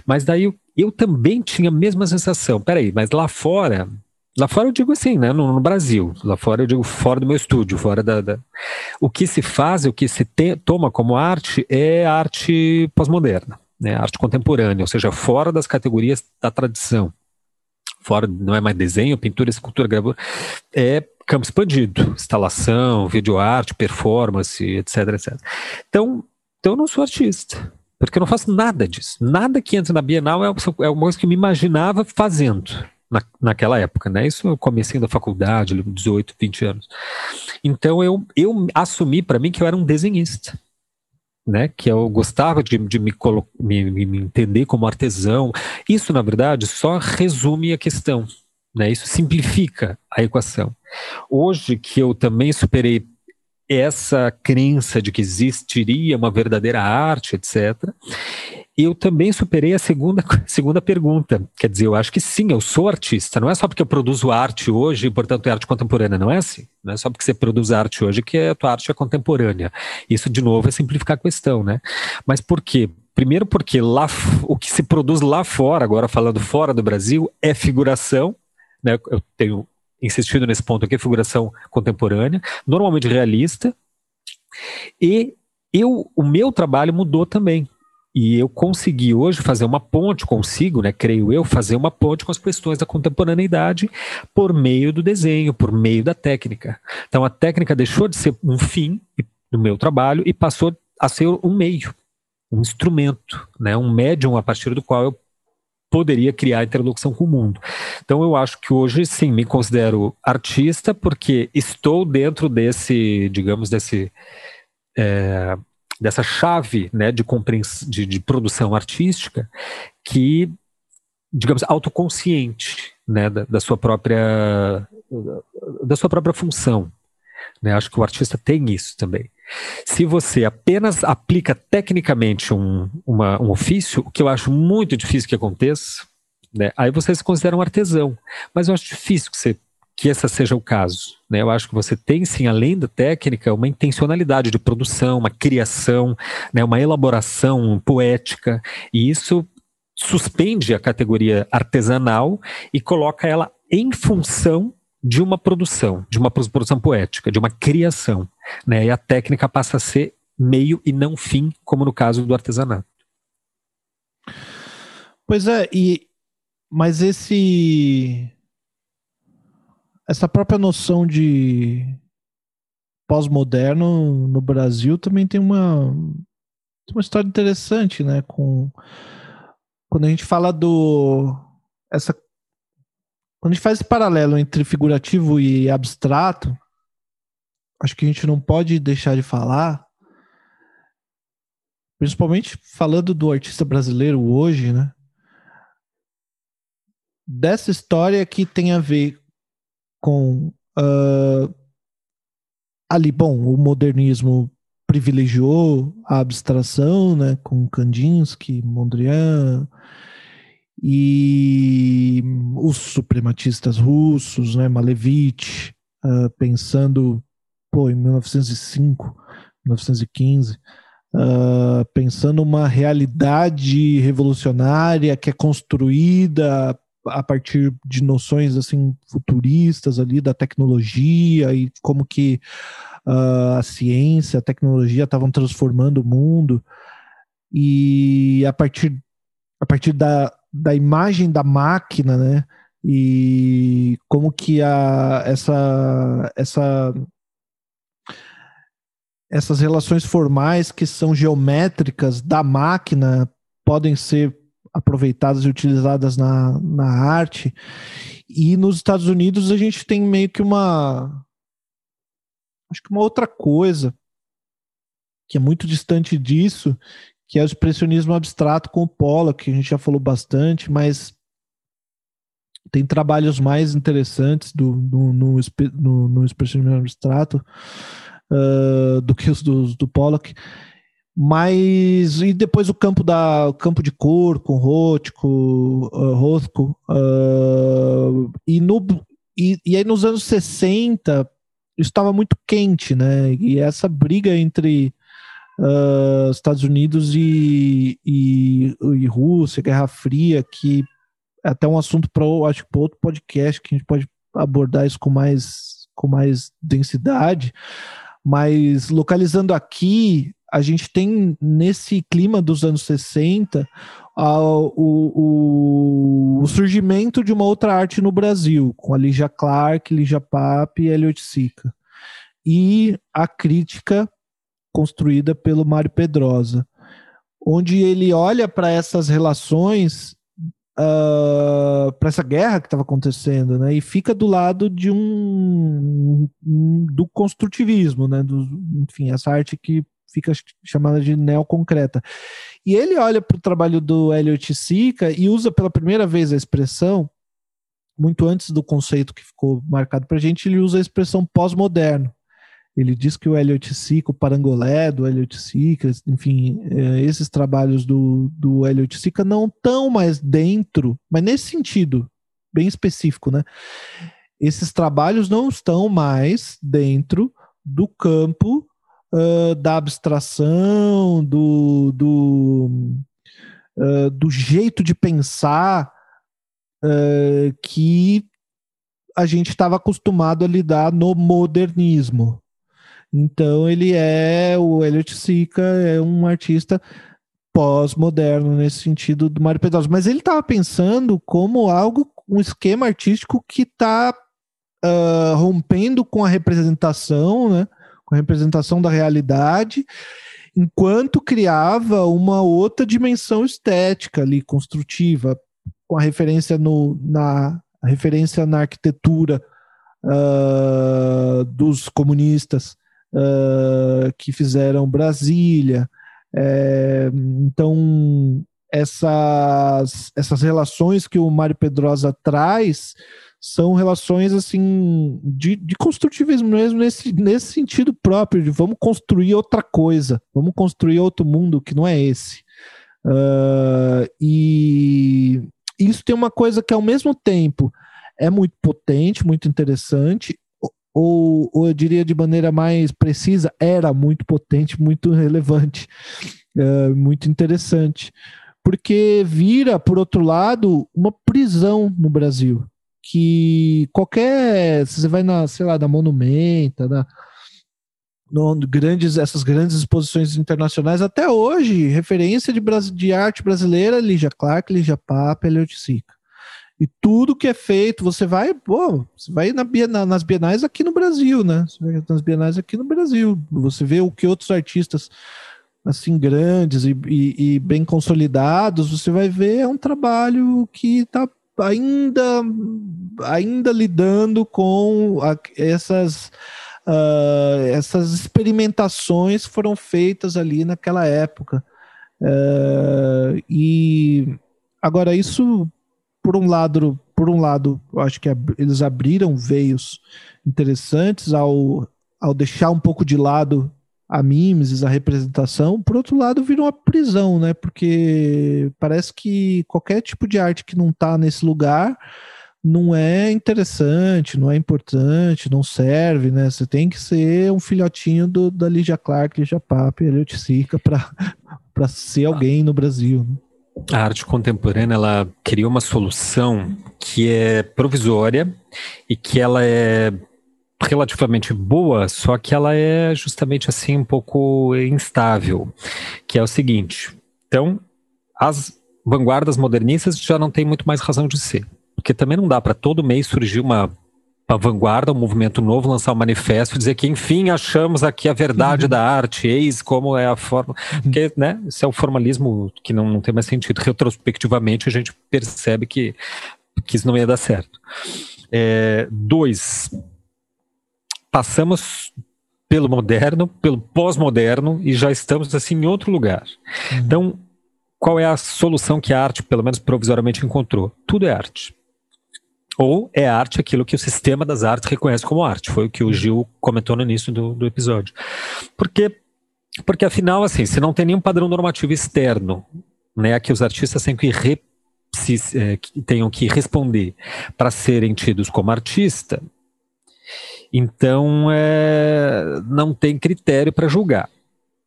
Mas daí eu, eu também tinha a mesma sensação. Peraí, mas lá fora, lá fora eu digo assim, né? No, no, Brasil, lá fora eu digo fora do meu estúdio, fora da, da... o que se faz, o que se te, toma como arte é arte pós-moderna, né? Arte contemporânea, ou seja, fora das categorias da tradição fora, não é mais desenho, pintura, escultura, gravura, é campo expandido, instalação, videoarte, performance, etc, etc. Então, então eu não sou artista, porque eu não faço nada disso. Nada que entra na Bienal é, é uma coisa que eu me imaginava fazendo na, naquela época, né? Isso eu comecei da faculdade, 18, 20 anos. Então eu, eu assumi para mim que eu era um desenhista né, que eu gostava de, de me, me, me, entender como artesão. Isso, na verdade, só resume a questão, né, isso simplifica a equação. Hoje que eu também superei essa crença de que existiria uma verdadeira arte, etc., eu também superei a segunda, segunda pergunta. Quer dizer, eu acho que sim, eu sou artista. Não é só porque eu produzo arte hoje, portanto é arte contemporânea, não é assim? Não é só porque você produz arte hoje que a tua arte é contemporânea. Isso, de novo, é simplificar a questão, né? Mas por quê? Primeiro porque lá, o que se produz lá fora, agora falando fora do Brasil, é figuração, né? Eu tenho insistido nesse ponto aqui, figuração contemporânea, normalmente realista, e eu, o meu trabalho mudou também. E eu consegui hoje fazer uma ponte, consigo, né, creio eu, fazer uma ponte com as questões da contemporaneidade por meio do desenho, por meio da técnica. Então a técnica deixou de ser um fim do meu trabalho e passou a ser um meio, um instrumento, né, um médium a partir do qual eu poderia criar interlocução com o mundo. Então eu acho que hoje sim me considero artista porque estou dentro desse, digamos, desse é, dessa chave né, de, de, de produção artística que, digamos, autoconsciente né, da, da, sua própria da sua própria função. Né? Acho que o artista tem isso também. Se você apenas aplica tecnicamente um, uma, um ofício, o que eu acho muito difícil que aconteça, né? aí você se considera um artesão. Mas eu acho difícil que você que esse seja o caso. Né? Eu acho que você tem, sim, além da técnica, uma intencionalidade de produção, uma criação, né? uma elaboração poética, e isso suspende a categoria artesanal e coloca ela em função de uma produção, de uma produção poética, de uma criação. Né? E a técnica passa a ser meio e não fim, como no caso do artesanato. Pois é, e mas esse essa própria noção de pós-moderno no Brasil também tem uma, uma história interessante, né? Com, quando a gente fala do. Essa, quando a gente faz esse paralelo entre figurativo e abstrato, acho que a gente não pode deixar de falar, principalmente falando do artista brasileiro hoje, né? Dessa história que tem a ver com uh, ali, bom, o modernismo privilegiou a abstração, né, com Kandinsky, Mondrian e os suprematistas russos, né, Malevich, uh, pensando, pô, em 1905, 1915, uh, pensando uma realidade revolucionária que é construída a partir de noções assim futuristas ali da tecnologia e como que uh, a ciência, a tecnologia estavam transformando o mundo e a partir a partir da, da imagem da máquina, né? E como que a, essa, essa essas relações formais que são geométricas da máquina podem ser aproveitadas e utilizadas na, na arte. E nos Estados Unidos a gente tem meio que uma. Acho que uma outra coisa que é muito distante disso, que é o expressionismo abstrato com o Pollock, que a gente já falou bastante, mas tem trabalhos mais interessantes do, do no, no, no expressionismo abstrato uh, do que os do, do Pollock. Mas e depois o campo da o campo de cor com Rothko, uh, uh, e no e, e, aí nos anos 60 estava muito quente, né? E essa briga entre uh, Estados Unidos e, e, e, Rússia, Guerra Fria, que é até um assunto para acho para outro podcast que a gente pode abordar isso com mais com mais densidade. Mas localizando aqui, a gente tem nesse clima dos anos 60 a, o, o, o, surgimento de uma outra arte no Brasil, com a Lígia Clark, Lígia Pape e Elliot Sica. E a crítica construída pelo Mário Pedrosa, onde ele olha para essas relações uh, ah, para essa guerra que estava acontecendo, né? E fica do lado de um, um do construtivismo, né? Do, enfim, essa arte que fica chamada de neoconcreta. E ele olha para o trabalho do Elliot Sica e usa pela primeira vez a expressão, muito antes do conceito que ficou marcado para a gente, ele usa a expressão pós-moderno. Ele diz que o Elliot Sica, o Parangolé do Elliot Sica, enfim, é, esses trabalhos do, do Elliot Sica não estão mais dentro, mas nesse sentido, bem específico, né? Esses trabalhos não estão mais dentro do campo uh, da abstração, do, do, uh, do jeito de pensar uh, que a gente estava acostumado a lidar no modernismo. Então ele é o Elliot Sica é um artista pós-moderno nesse sentido do Mário Pedrosa, mas ele estava pensando como algo um esquema artístico que está uh, rompendo com a representação, né? Com a representação da realidade, enquanto criava uma outra dimensão estética ali, construtiva, com a referência no, na referência na arquitetura uh, dos comunistas uh, que fizeram Brasília. É, então, essas, essas relações que o Mário Pedrosa traz são relações assim de, de construtivismo mesmo nesse, nesse sentido próprio de vamos construir outra coisa, vamos construir outro mundo que não é esse. Uh, e isso tem uma coisa que ao mesmo tempo é muito potente, muito interessante, ou, ou eu diria de maneira mais precisa, era muito potente, muito relevante, é, muito interessante. Porque vira, por outro lado, uma prisão no Brasil. Que qualquer. Você vai na, sei lá, da Monumenta, na, no, grandes, essas grandes exposições internacionais, até hoje, referência de, de arte brasileira, Lígia Clark, Lígia Papa, Elliot Sica. E tudo que é feito, você vai, pô, você vai na, na, nas bienais aqui no Brasil, né? Você vai nas bienais aqui no Brasil. Você vê o que outros artistas assim grandes e, e, e bem consolidados, você vai ver é um trabalho que está ainda ainda lidando com a, essas uh, essas experimentações foram feitas ali naquela época. Uh, e agora isso por um lado, por um lado, acho que eles abriram veios interessantes ao, ao deixar um pouco de lado a mimesis, a representação, por outro lado, virou uma prisão, né? Porque parece que qualquer tipo de arte que não está nesse lugar não é interessante, não é importante, não serve, né? Você tem que ser um filhotinho do, da Lígia Clark, Lígia Pape, Eliot Sica para ser alguém no Brasil. Né? A arte contemporânea ela criou uma solução que é provisória e que ela é relativamente boa, só que ela é justamente assim um pouco instável, que é o seguinte. Então, as vanguardas modernistas já não têm muito mais razão de ser porque também não dá para todo mês surgir uma, uma, vanguarda, um movimento novo, lançar um manifesto e dizer que, enfim, achamos aqui a verdade uhum. da arte, eis como é a forma. Uhum. Porque, né, isso é um formalismo que não, não tem mais sentido. Retrospectivamente, a gente percebe que, que isso não ia dar certo. É, dois, passamos pelo moderno, pelo pós-moderno e já estamos assim em outro lugar. Uhum. Então, qual é a solução que a arte, pelo menos provisoriamente, encontrou? Tudo é arte. Ou é arte aquilo que o sistema das artes reconhece como arte. Foi o que o Gil comentou no início do, do episódio. Porque, porque, afinal, assim, se não tem nenhum padrão normativo externo, né, que os artistas têm que, re, se, é, que tenham que responder para serem tidos como artista, então é, não tem critério para julgar.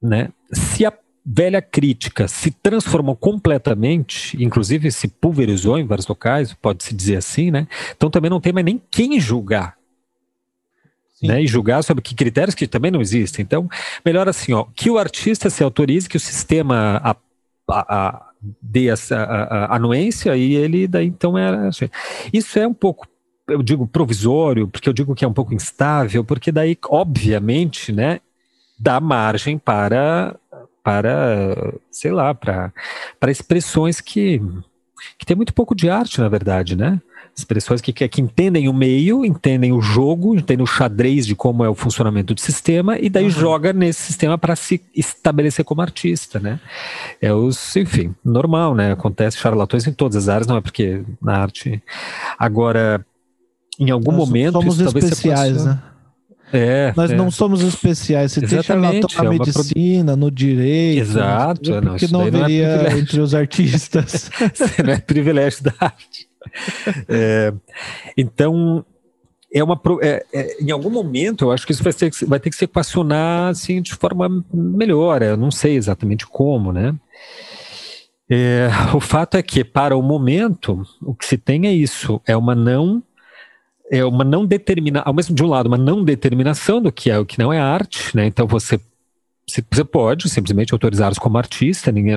Né? Se a velha crítica se transformou completamente, inclusive se pulverizou em vários locais, pode-se dizer assim, né? Então também não tem mais nem quem julgar. Né, e julgar sobre que critérios que também não existem. Então, melhor assim, ó, que o artista se autorize, que o sistema a, a, a, dê essa a, anuência e ele daí então era. Assim. Isso é um pouco eu digo provisório, porque eu digo que é um pouco instável, porque daí, obviamente, né, dá margem para para, sei lá, para, para expressões que, que tem muito pouco de arte, na verdade, né? Expressões que, que, que entendem o meio, entendem o jogo, entendem o xadrez de como é o funcionamento do sistema, e daí uhum. joga nesse sistema para se estabelecer como artista, né? É os, enfim, normal, né? Acontece charlatões em todas as áreas, não é porque na arte. Agora, em algum Nós momento. Somos especiais, né? É, Nós é. não somos especiais. Você Exatamente, tem na é medicina, no direito. Exato. Não, porque não, não haveria é entre os artistas. Você não é privilégio da arte. É, então, é uma, é, é, em algum momento, eu acho que isso vai ter, vai ter que se equacionar assim, de forma melhor. Eu não sei exatamente como, né? É, o fato é que, para o momento, o que se tem é isso: é uma não é uma não determina, ao mesmo de um lado, uma não determinação do que é o que não é arte, né? Então você você pode simplesmente autorizá-los como artista, ninguém,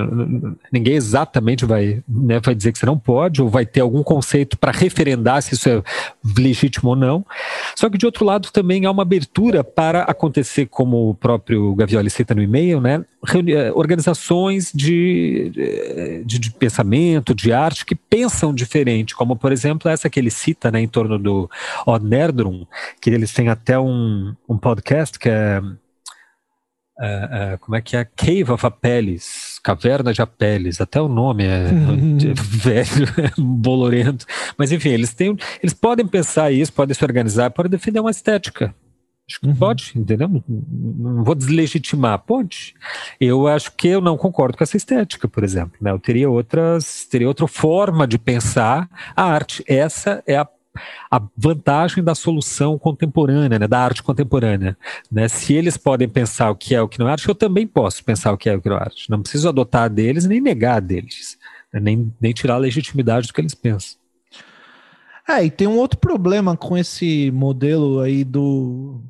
ninguém exatamente vai, né, vai dizer que você não pode, ou vai ter algum conceito para referendar se isso é legítimo ou não. Só que, de outro lado, também há uma abertura para acontecer, como o próprio Gavioli cita no e-mail, né, eh, organizações de, de, de, pensamento, de arte, que pensam diferente, como, por exemplo, essa que ele cita né, em torno do Nerdrum, que eles têm até um, um podcast que é Uh, uh, como é que é? Cave of Apeles, Caverna de Apeles, até o nome é, é velho, é bolorento. Mas enfim, eles têm, eles podem pensar isso, podem se organizar, podem defender uma estética. Acho que uhum. pode, entendeu? Não, não, vou deslegitimar, pode. Eu acho que eu não concordo com essa estética, por exemplo. Né? Eu teria outras, teria outra forma de pensar a arte. Essa é a a vantagem da solução contemporânea, né, da arte contemporânea. Né? Se eles podem pensar o que é o que não é arte, eu também posso pensar o que é o que não é arte. Não preciso adotar deles nem negar deles, né? nem, nem tirar a legitimidade do que eles pensam. É, e tem um outro problema com esse modelo aí do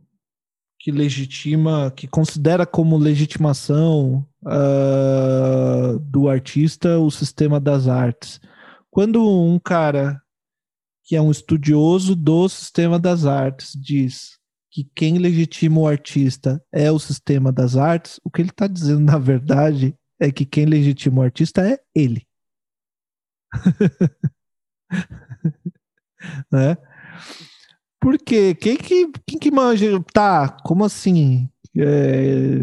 que legitima, que considera como legitimação uh, do artista o sistema das artes. Quando um cara que é um estudioso do sistema das artes, diz que quem legitima o artista é o sistema das artes, o que ele está dizendo, na verdade, é que quem legitima o artista é ele. né? Porque quem que, quem que manja. Tá, como assim? É,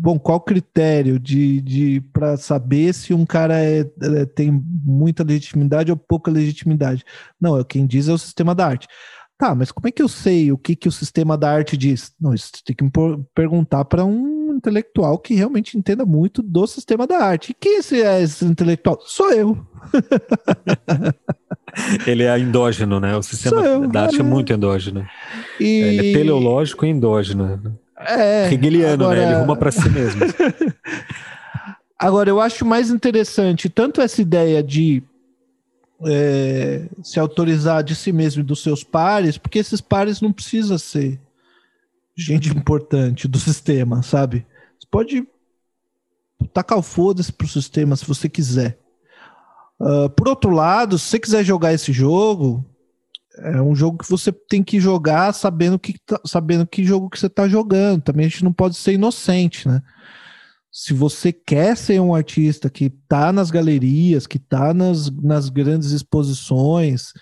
bom, qual critério de, de para saber se um cara é, é, tem muita legitimidade ou pouca legitimidade? Não, é quem diz é o sistema da arte. Tá, mas como é que eu sei o que, que o sistema da arte diz? Não, isso tem que perguntar para um intelectual que realmente entenda muito do sistema da arte. E quem é esse, é esse intelectual? Sou eu. Ele é endógeno, né? O sistema eu, da arte é, é muito endógeno. E... Ele é teleológico e endógeno. É. Hegeliano, agora... né? Ele arruma para si mesmo. agora, eu acho mais interessante tanto essa ideia de é, se autorizar de si mesmo e dos seus pares, porque esses pares não precisa ser gente importante do sistema, sabe? Você pode tacar o foda-se pro sistema se você quiser. Uh, por outro lado, se você quiser jogar esse jogo, é um jogo que você tem que jogar sabendo que, tá, sabendo que jogo que você está jogando. Também a gente não pode ser inocente, né? se você quer ser um artista que está nas galerias, que está nas, nas grandes exposições,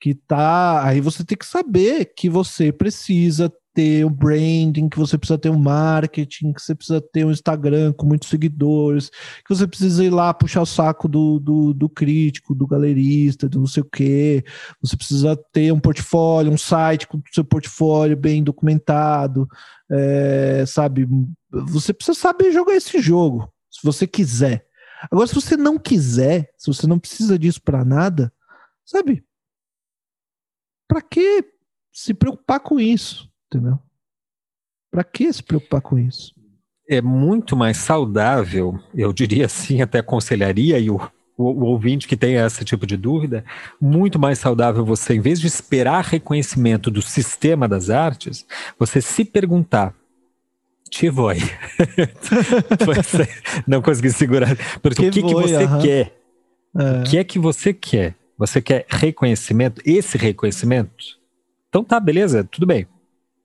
que tá. Aí você tem que saber que você precisa ter o branding, que você precisa ter um marketing, que você precisa ter um Instagram com muitos seguidores, que você precisa ir lá puxar o saco do, do, do crítico, do galerista, do não sei o quê. Você precisa ter um portfólio, um site com o seu portfólio bem documentado, é, sabe? Você precisa saber jogar esse jogo, se você quiser. Agora, se você não quiser, se você não precisa disso para nada, sabe? Para que se preocupar com isso, entendeu? Para que se preocupar com isso? É muito mais saudável, eu diria assim, até aconselharia e o, o, o ouvinte que tem esse tipo de dúvida, muito mais saudável você, em vez de esperar reconhecimento do sistema das artes, você se perguntar te voi. não consegui segurar. Porque que o que, que você quer? É. O que é que você quer? Você quer reconhecimento? Esse reconhecimento? Então tá, beleza, tudo bem.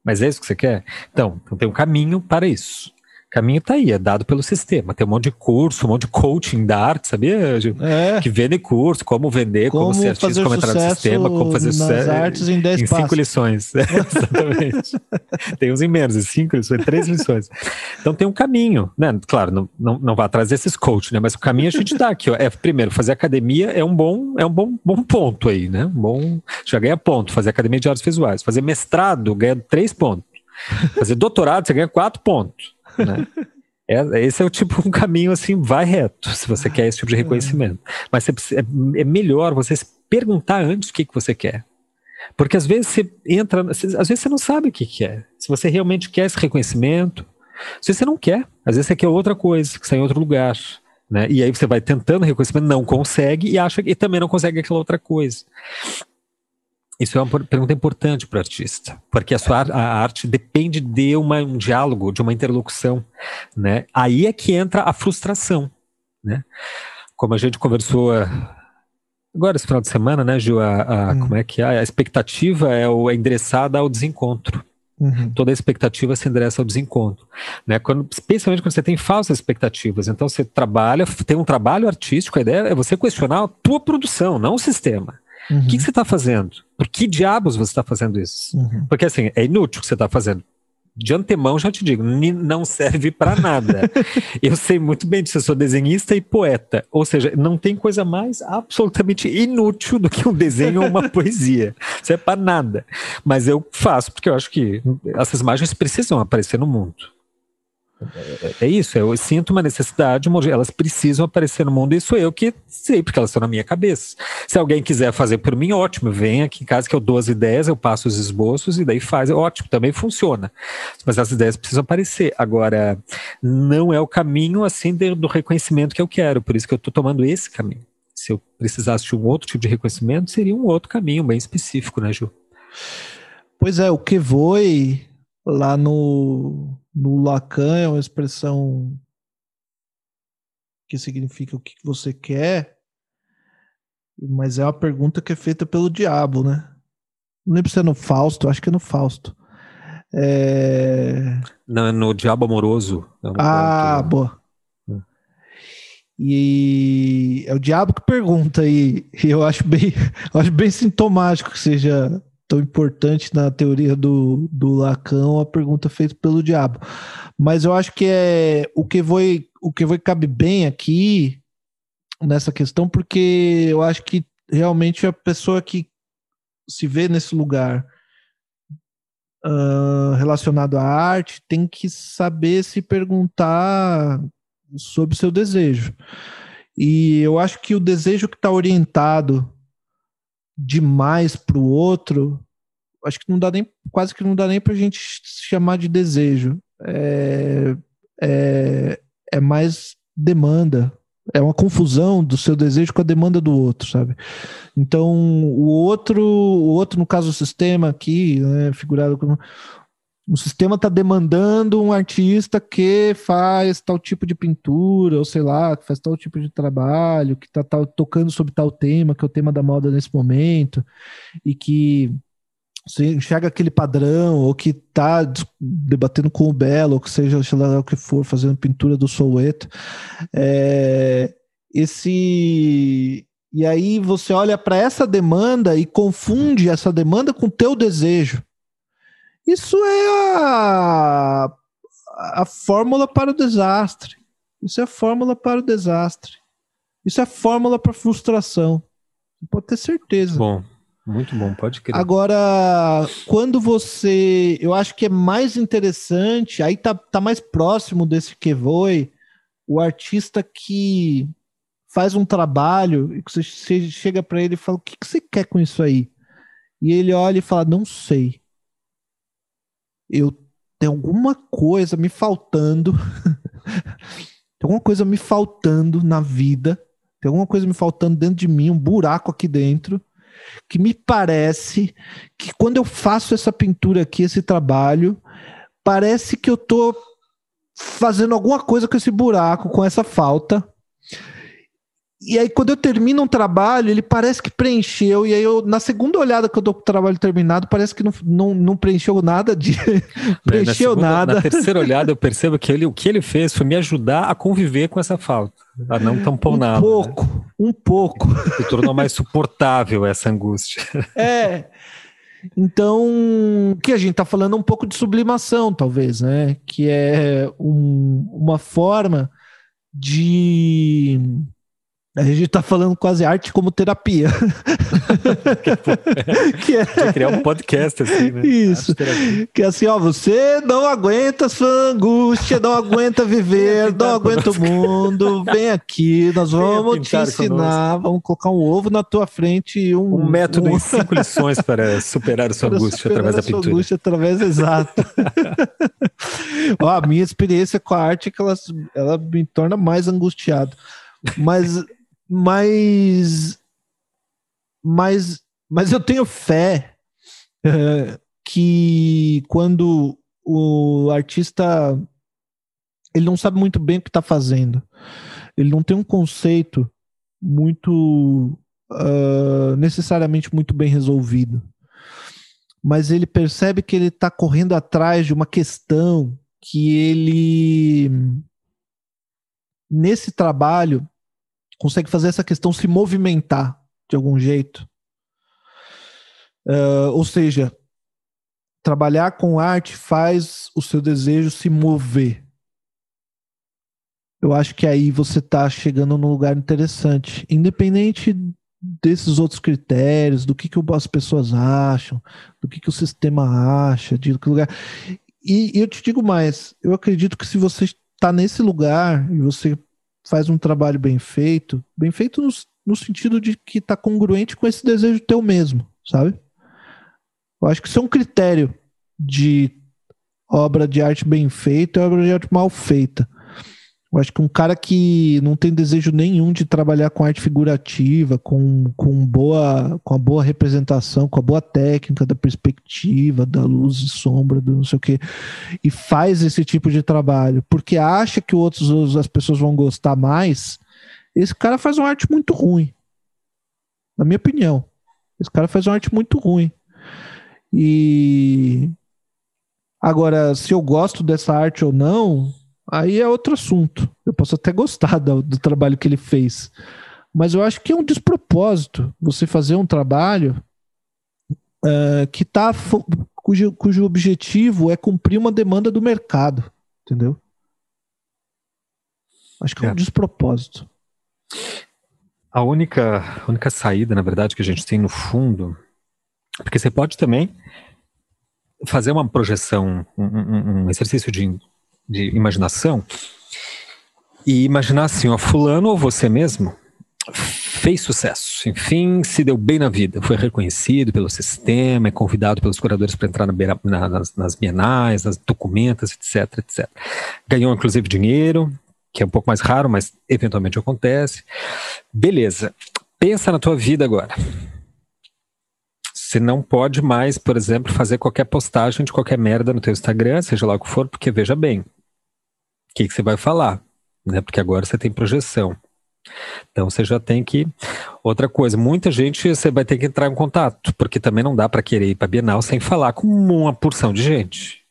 Mas é isso que você quer? Então, tem um caminho para isso caminho tá aí, é dado pelo sistema. Tem um monte de curso, um monte de coaching da arte, sabia? É. Que vende curso, como vender, como, como ser artista, como entrar no sistema, como fazer sucesso. artes em 10 Em cinco lições. Exatamente. tem uns em menos, em cinco lições, três lições. Então tem um caminho, né? Claro, não, não, não vai atrás desses coaches, né? Mas o caminho a gente dá aqui, ó. É, primeiro, fazer academia é um bom, é um bom, bom ponto aí, né? Um bom, já ganha ponto. Fazer academia de artes visuais. Fazer mestrado ganha três pontos. Fazer doutorado, você ganha quatro pontos. Né? É, esse é o tipo um caminho assim, vai reto, se você quer esse tipo de é. reconhecimento. Mas você, é, é, melhor você perguntar antes o que, que você quer. Porque às vezes você entra, às vezes você não sabe o que quer. Se você realmente quer esse reconhecimento, se você não quer, às vezes você quer outra coisa, que está em outro lugar. Né? E aí você vai tentando reconhecimento, não consegue e acha que também não consegue aquela outra coisa. Isso é uma pergunta importante para o artista, porque a sua a arte depende de uma, um diálogo, de uma interlocução, né? Aí é que entra a frustração, né? Como a gente conversou ah, agora esse final de semana, né, Gil? A, a hum. Como é que é? A expectativa é, o, é endereçada ao desencontro. Uhum. Toda a expectativa se endereça ao desencontro, né? Quando, especialmente quando você tem falsas expectativas. Então você trabalha, tem um trabalho artístico, a ideia é você questionar a tua produção, não o sistema. Uhum. O que, que você está fazendo? Por que diabos você está fazendo isso? Uhum. Porque assim, é inútil o que você está fazendo. De antemão já te digo, não serve para nada. eu sei muito bem disso, eu sou desenhista e poeta. Ou seja, não tem coisa mais absolutamente inútil do que um desenho ou uma poesia. Isso é para nada. Mas eu faço porque eu acho que essas imagens precisam aparecer no mundo. É, é isso, eu sinto uma necessidade, elas precisam aparecer no mundo, isso eu que sei, porque elas estão na minha cabeça. Se alguém quiser fazer por mim, ótimo, vem aqui em casa que eu dou as ideias, eu passo os esboços e daí faz, ótimo, também funciona. Mas as ideias precisam aparecer. Agora, não é o caminho assim do reconhecimento que eu quero, por isso que eu estou tomando esse caminho. Se eu precisasse de um outro tipo de reconhecimento, seria um outro caminho bem específico, né, Ju? Pois é, o que foi lá no no Lacan é uma expressão que significa o que você quer, mas é uma pergunta que é feita pelo diabo, né? Não lembro se é no Fausto, acho que é no Fausto. É... Não, é no Diabo Amoroso. É ah, ponto, boa. Hum. E é o diabo que pergunta, e eu acho bem, eu acho bem sintomático que seja tão importante na teoria do, do Lacan a pergunta feita pelo diabo. Mas eu acho que é o que foi o que foi cabe bem aqui nessa questão, porque eu acho que realmente a pessoa que se vê nesse lugar uh, relacionado à arte tem que saber se perguntar sobre o seu desejo. E eu acho que o desejo que está orientado demais para o outro, acho que não dá nem, quase que não dá nem para a gente chamar de desejo. É, é, é mais demanda, é uma confusão do seu desejo com a demanda do outro, sabe? Então, o outro, o outro no caso o sistema aqui, né, figurado como o sistema está demandando um artista que faz tal tipo de pintura, ou sei lá, que faz tal tipo de trabalho, que está tocando sobre tal tema, que é o tema da moda nesse momento, e que você enxerga aquele padrão, ou que está debatendo com o Belo, ou que seja, lá o que for, fazendo pintura do Soueto. É, esse. E aí você olha para essa demanda e confunde essa demanda com o teu desejo. Isso é a, a fórmula para o desastre. Isso é a fórmula para o desastre. Isso é a fórmula para a frustração. Pode ter certeza. Bom, muito bom, pode crer. Agora, quando você. Eu acho que é mais interessante, aí tá, tá mais próximo desse que foi, o artista que faz um trabalho e que você chega para ele e fala: o que, que você quer com isso aí? E ele olha e fala: não sei eu tenho alguma coisa me faltando. tem alguma coisa me faltando na vida. Tem alguma coisa me faltando dentro de mim, um buraco aqui dentro, que me parece que quando eu faço essa pintura aqui, esse trabalho, parece que eu tô fazendo alguma coisa com esse buraco, com essa falta. E aí, quando eu termino um trabalho, ele parece que preencheu. E aí, eu, na segunda olhada que eu dou pro trabalho terminado, parece que não, não, não preencheu nada de. preencheu na segunda, nada. Na terceira olhada, eu percebo que ele, o que ele fez foi me ajudar a conviver com essa falta. A não tampar um nada. Um pouco, né? um pouco. E tornou mais suportável essa angústia. É. Então, que a gente está falando um pouco de sublimação, talvez, né? Que é um, uma forma de a gente está falando quase arte como terapia. que é... criar um podcast assim, né? Isso. Que é assim, ó, você não aguenta sua angústia, não aguenta viver, não aguenta o mundo, vem aqui, nós vamos te ensinar, conosco. vamos colocar um ovo na tua frente e um... Um método um... em cinco lições para superar a sua para angústia através da pintura. angústia através, exato. ó, a minha experiência com a arte é que ela, ela me torna mais angustiado. Mas mas mas mas eu tenho fé uh, que quando o artista ele não sabe muito bem o que está fazendo. Ele não tem um conceito muito uh, necessariamente muito bem resolvido. Mas ele percebe que ele está correndo atrás de uma questão que ele nesse trabalho consegue fazer essa questão se movimentar de algum jeito. Uh, ou seja, trabalhar com arte faz o seu desejo se mover. Eu acho que aí você está chegando num lugar interessante, independente desses outros critérios, do que, que as pessoas acham, do que, que o sistema acha, de que lugar. E, e eu te digo mais, eu acredito que se você está nesse lugar e você faz um trabalho bem feito, bem feito no, no sentido de que está congruente com esse desejo teu mesmo, sabe? Eu acho que isso é um critério de obra de arte bem feita e obra de arte mal feita. Eu acho que um cara que não tem desejo nenhum de trabalhar com arte figurativa, com, com, boa, com a boa representação, com a boa técnica da perspectiva, da luz e sombra, do não sei o quê, e faz esse tipo de trabalho, porque acha que outros as pessoas vão gostar mais, esse cara faz uma arte muito ruim. Na minha opinião. Esse cara faz uma arte muito ruim. E agora, se eu gosto dessa arte ou não, aí é outro assunto. Eu posso até gostar do, do, trabalho que ele fez. Mas eu acho que é um despropósito você fazer um trabalho uh, que tá cujo, cujo objetivo é cumprir uma demanda do mercado, entendeu? Acho que é, é um despropósito. A única, a única saída, na verdade, que a gente tem no fundo, porque você pode também fazer uma projeção, um, um exercício de, de imaginação e imaginar assim, ó, fulano ou você mesmo fez sucesso, enfim, se deu bem na vida, foi reconhecido pelo sistema, é convidado pelos curadores para entrar na beira, na, nas, nas bienais, nas documentas, etc, etc. Ganhou inclusive dinheiro, que é um pouco mais raro, mas eventualmente acontece. Beleza. Pensa na tua vida agora. Você não pode mais, por exemplo, fazer qualquer postagem de qualquer merda no teu Instagram, seja lá o que for, porque veja bem, que, que você vai falar, né? Porque agora você tem projeção. Então você já tem que. Outra coisa, muita gente você vai ter que entrar em contato, porque também não dá para querer ir para Bienal sem falar com uma porção de gente.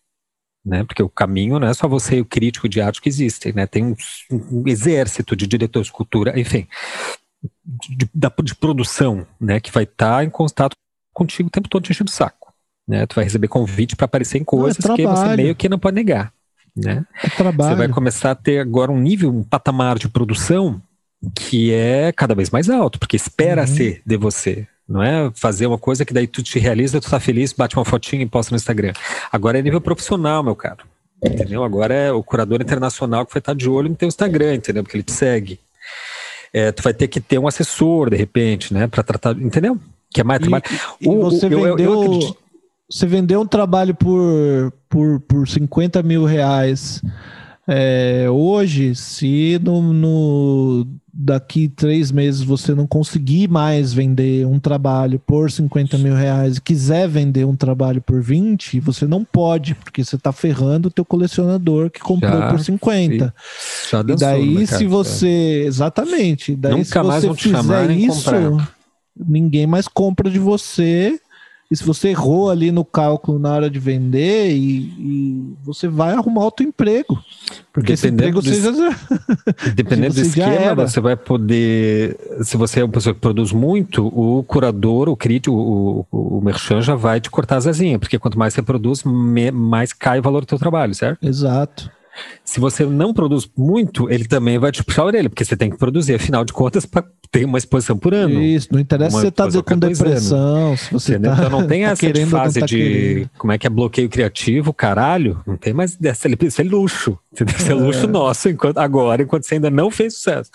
Né? Porque o caminho não é só você e o crítico de arte que existem, né? Tem um, um exército de diretores de cultura, enfim, de, de, de produção, né? Que vai estar tá em contato contigo o tempo todo te enchendo o saco. Né? Tu vai receber convite para aparecer em coisas não, é que você meio que não pode negar. Né? É trabalho. Você vai começar a ter agora um nível, um patamar de produção que é cada vez mais alto, porque espera uhum. ser de você. Não é fazer uma coisa que daí tu te realiza, tu tá feliz, bate uma fotinha e posta no Instagram. Agora é nível profissional, meu caro. Entendeu? Agora é o curador internacional que vai estar de olho no teu Instagram, entendeu? Porque ele te segue. É, tu vai ter que ter um assessor, de repente, né? Para tratar, entendeu? Que é mais trabalho. E, o, você, vendeu, eu, eu você vendeu um trabalho por, por, por 50 mil reais. É, hoje, se no, no, daqui três meses você não conseguir mais vender um trabalho por 50 mil reais e quiser vender um trabalho por 20, você não pode, porque você está ferrando o teu colecionador que comprou já, por 50. Já e daí, se você. Exatamente. Daí, Nunca se você fizer isso, ninguém mais compra de você. E se você errou ali no cálculo na hora de vender, e, e você vai arrumar outro emprego. Porque dependendo esse emprego do, seja, dependendo do esquema, você vai poder. Se você é uma pessoa que produz muito, o curador, o crítico, o, o, o merchan já vai te cortar as asinhas, porque quanto mais você produz, mais cai o valor do teu trabalho, certo? Exato. Se você não produz muito, ele também vai te puxar a orelha, porque você tem que produzir, afinal de contas, para ter uma exposição por ano. Isso, não interessa se você está com depressão, se você tá, Então não tem tá essa querendo, fase tá de querendo. como é que é bloqueio criativo, caralho, não tem mais dessa, isso é luxo, isso é. luxo nosso enquanto, agora, enquanto você ainda não fez sucesso.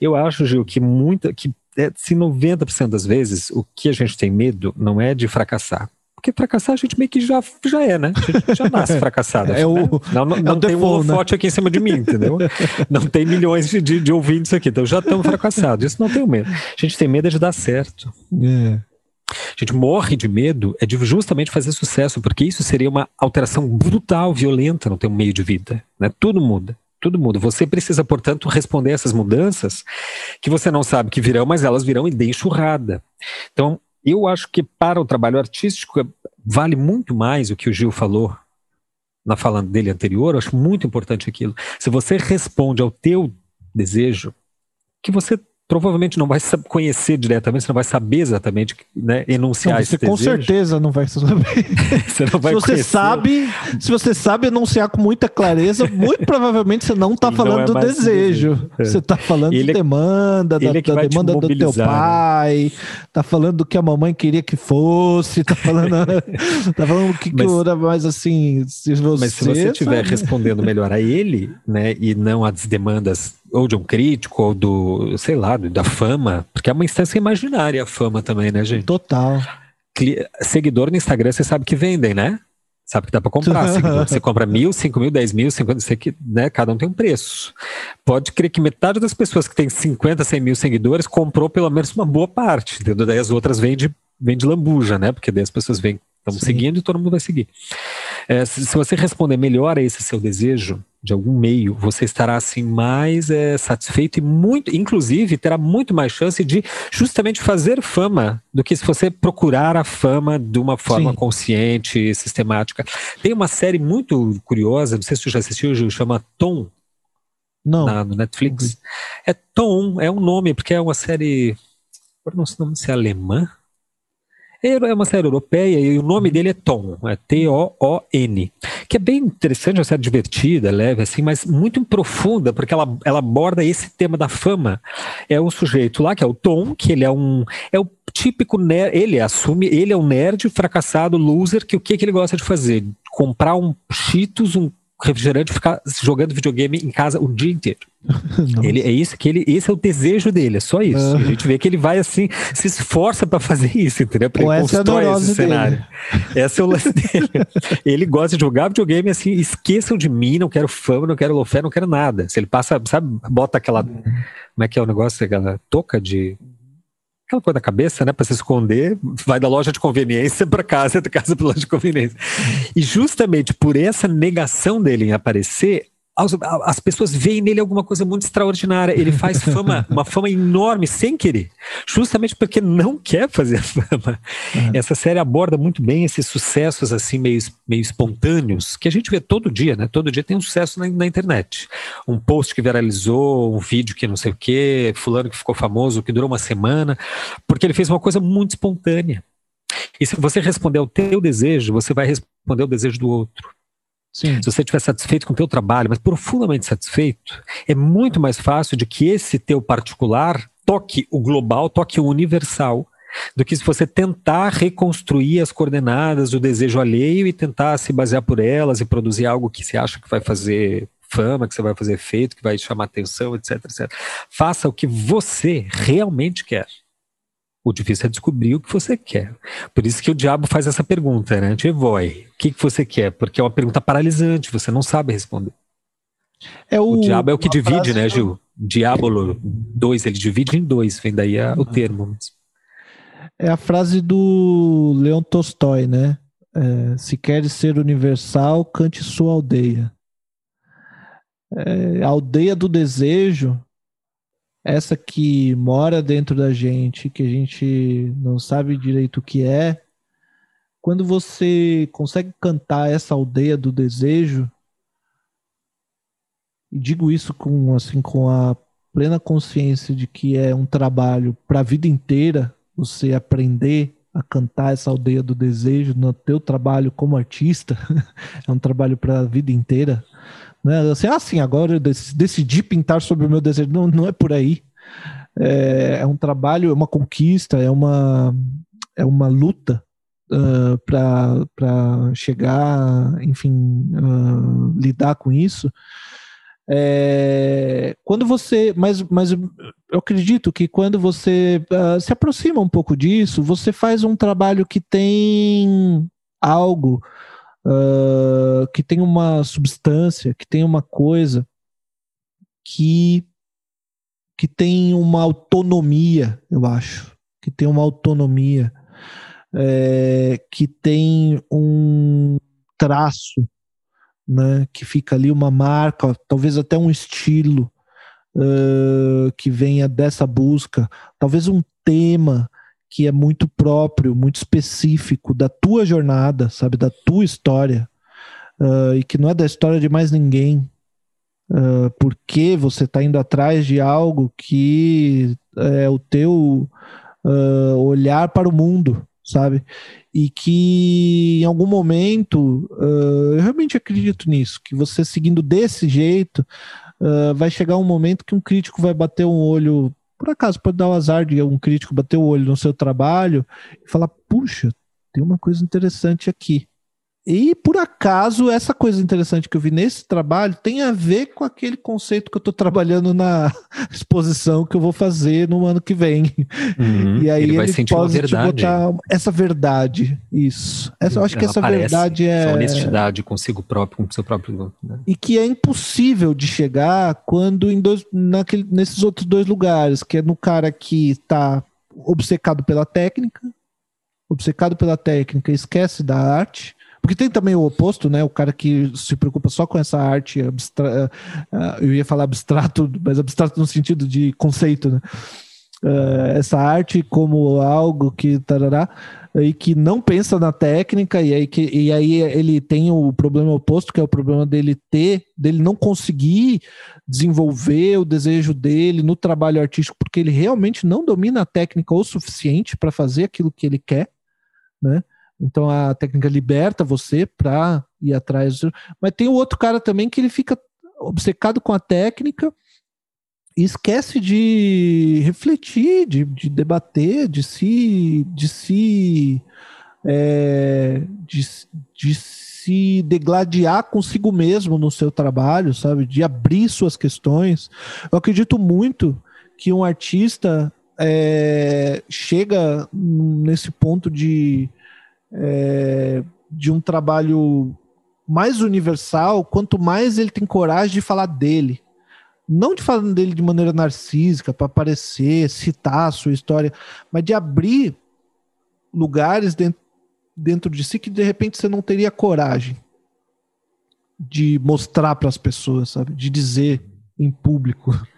Eu acho, Gil, que muita, que é, se 90% das vezes o que a gente tem medo não é de fracassar, porque fracassar a gente meio que já, já é, né? A gente já nasce fracassado. é o, né? Não, não, é não tem default, um holofote né? aqui em cima de mim, entendeu? não tem milhões de, de, de ouvintes aqui, então já estamos fracassados. Isso não tem medo. A gente tem medo de dar certo. É. A gente morre de medo é de justamente fazer sucesso, porque isso seria uma alteração brutal, violenta no teu meio de vida. Né? Tudo muda. Tudo muda. Você precisa, portanto, responder a essas mudanças que você não sabe que virão, mas elas virão e de enxurrada. Então, eu acho que para o trabalho artístico vale muito mais o que o Gil falou na fala dele anterior, eu acho muito importante aquilo. Se você responde ao teu desejo, que você provavelmente não vai conhecer diretamente, você não vai saber exatamente né, enunciar não, você com desejo. certeza não vai saber. você não vai se você conhecer. sabe, se você sabe enunciar com muita clareza, muito provavelmente você não está falando não é do desejo. desejo. É. Você está falando ele, de é demanda, da, é da demanda do teu né? pai, está falando do que a mamãe queria que fosse, está falando, tá falando o que, mas, que era mais assim, se você Mas se você estiver respondendo melhor a ele, né, e não às demandas ou de um crítico, ou do, sei lá, da fama, porque é uma instância imaginária a fama também, né, gente? Total. Seguidor no Instagram, você sabe que vendem, né? Sabe que dá para comprar. Seguidor. Você compra mil, cinco mil, dez mil, cinquenta, você que, né? Cada um tem um preço. Pode crer que metade das pessoas que tem 50, 100 mil seguidores comprou pelo menos uma boa parte, entendeu? Daí as outras vêm de, vêm de lambuja, né? Porque daí as pessoas vêm Estamos seguindo e todo mundo vai seguir. É, se, se, você responder melhor a esse seu desejo, de algum meio, você estará assim mais é, satisfeito e muito, inclusive, terá muito mais chance de justamente fazer fama do que se você procurar a fama de uma forma Sim. consciente, sistemática. Tem uma série muito curiosa, não sei se você já assistiu, Gil, chama Tom. Não. Na, no Netflix. É Tom, é um nome, porque é uma série. Agora não sei se é alemã É uma série europeia e o nome dele é Tom, é T-O-O-N, que é bem interessante, uma série divertida, leve, assim, mas muito profunda, porque ela, ela aborda esse tema da fama. É um sujeito lá, que é o Tom, que ele é um. É o típico nerd, ele assume, ele é um nerd fracassado, loser, que o que, que ele gosta de fazer? Comprar um Cheetos, um refrigerante ficar jogando videogame em casa o dia inteiro. ele é isso que ele, esse é o desejo dele, é só isso. A gente vê que ele vai assim, se esforça para fazer isso, entendeu? Pra ele constrói esse cenário. Esse é o lance dele. ele gosta de jogar videogame assim, esqueçam de mim, não quero fama, não quero lofé, não quero nada. Se ele passa, sabe, bota aquela, uhum. como é que é o negócio, aquela touca de aquela coisa da cabeça, né, para se esconder, vai da loja de conveniência para casa, da casa para loja de conveniência. E justamente por essa negação dele em aparecer, as, as, pessoas veem nele alguma coisa muito extraordinária. Ele faz fama, uma fama enorme sem querer, justamente porque não quer fazer fama. Uhum. Essa série aborda muito bem esses sucessos assim meio, meio espontâneos que a gente vê todo dia, né? Todo dia tem um sucesso na, na internet. Um post que viralizou, um vídeo que não sei o quê, fulano que ficou famoso, que durou uma semana, porque ele fez uma coisa muito espontânea. E se você responder ao teu desejo, você vai responder ao desejo do outro. Sim. Se você estiver satisfeito com o teu trabalho, mas profundamente satisfeito, é muito mais fácil de que esse teu particular toque o global, toque o universal, do que se você tentar reconstruir as coordenadas do desejo alheio e tentar se basear por elas e produzir algo que você acha que vai fazer fama, que você vai fazer efeito, que vai chamar atenção, etc, etc. Faça o que você realmente quer. O difícil é descobrir o que você quer. Por isso que o diabo faz essa pergunta, né? Voi, o que, que você quer? Porque é uma pergunta paralisante, você não sabe responder. É o, o diabo é o que divide, né, Gil? Diabolo, dois, ele divide em dois, vem daí a, o termo. É a frase do Leon Tolstói, né? É, se queres ser universal, cante sua aldeia. É, a aldeia do desejo essa que mora dentro da gente, que a gente não sabe direito o que é, quando você consegue cantar essa aldeia do desejo, e digo isso com assim com a plena consciência de que é um trabalho para a vida inteira, você aprender a cantar essa aldeia do desejo no teu trabalho como artista, é um trabalho para a vida inteira. Né? Assim, assim, agora eu decidi pintar sobre o meu desejo. Não, não é por aí. É, é um trabalho, é uma conquista, é uma, é uma luta uh, para chegar, enfim, uh, lidar com isso. É, quando você, mas, mas eu acredito que quando você uh, se aproxima um pouco disso, você faz um trabalho que tem algo uh, que tem uma substância, que tem uma coisa que, que tem uma autonomia, eu acho, que tem uma autonomia, é, que tem um traço, né, que fica ali uma marca, talvez até um estilo uh, que venha dessa busca, talvez um tema que é muito próprio, muito específico da tua jornada, sabe, da tua história, uh, e que não é da história de mais ninguém, uh, porque você está indo atrás de algo que é o teu uh, olhar para o mundo, sabe? E que em algum momento, eu realmente acredito nisso, que você seguindo desse jeito, vai chegar um momento que um crítico vai bater um olho por acaso pode dar o azar de um crítico bater o olho no seu trabalho e falar: puxa, tem uma coisa interessante aqui. E por acaso, essa coisa interessante que eu vi nesse trabalho tem a ver com aquele conceito que eu estou trabalhando na exposição que eu vou fazer no ano que vem. Uhum, e aí ele, ele pode te botar essa verdade. Isso. Essa, eu acho que essa verdade é. Essa honestidade consigo próprio, com o seu próprio. Né? E que é impossível de chegar quando em dois, naquele, nesses outros dois lugares, que é no cara que está obcecado pela técnica, obcecado pela técnica, esquece da arte porque tem também o oposto, né? O cara que se preocupa só com essa arte abstrata. Eh, eu ia falar abstrato, mas abstrato no sentido de conceito, né? Uh, essa arte como algo que tarará, e que não pensa na técnica e aí, que, e aí ele tem o problema oposto que é o problema dele ter dele não conseguir desenvolver o desejo dele no trabalho artístico porque ele realmente não domina a técnica o suficiente para fazer aquilo que ele quer né? Então a técnica liberta você para ir atrás. Mas tem o outro cara também que ele fica obcecado com a técnica e esquece de refletir, de, de debater, de se, de se, é, de, de se degladiar consigo mesmo no seu trabalho, sabe? De abrir suas questões. Eu acredito muito que um artista é, chega nesse ponto de, é, de um trabalho mais universal, quanto mais ele tem coragem de falar dele. Não de falar dele de maneira narcísica, para aparecer, citar a sua história, mas de abrir lugares dentro, dentro de si que de repente você não teria coragem de mostrar para as pessoas, sabe? De dizer em público.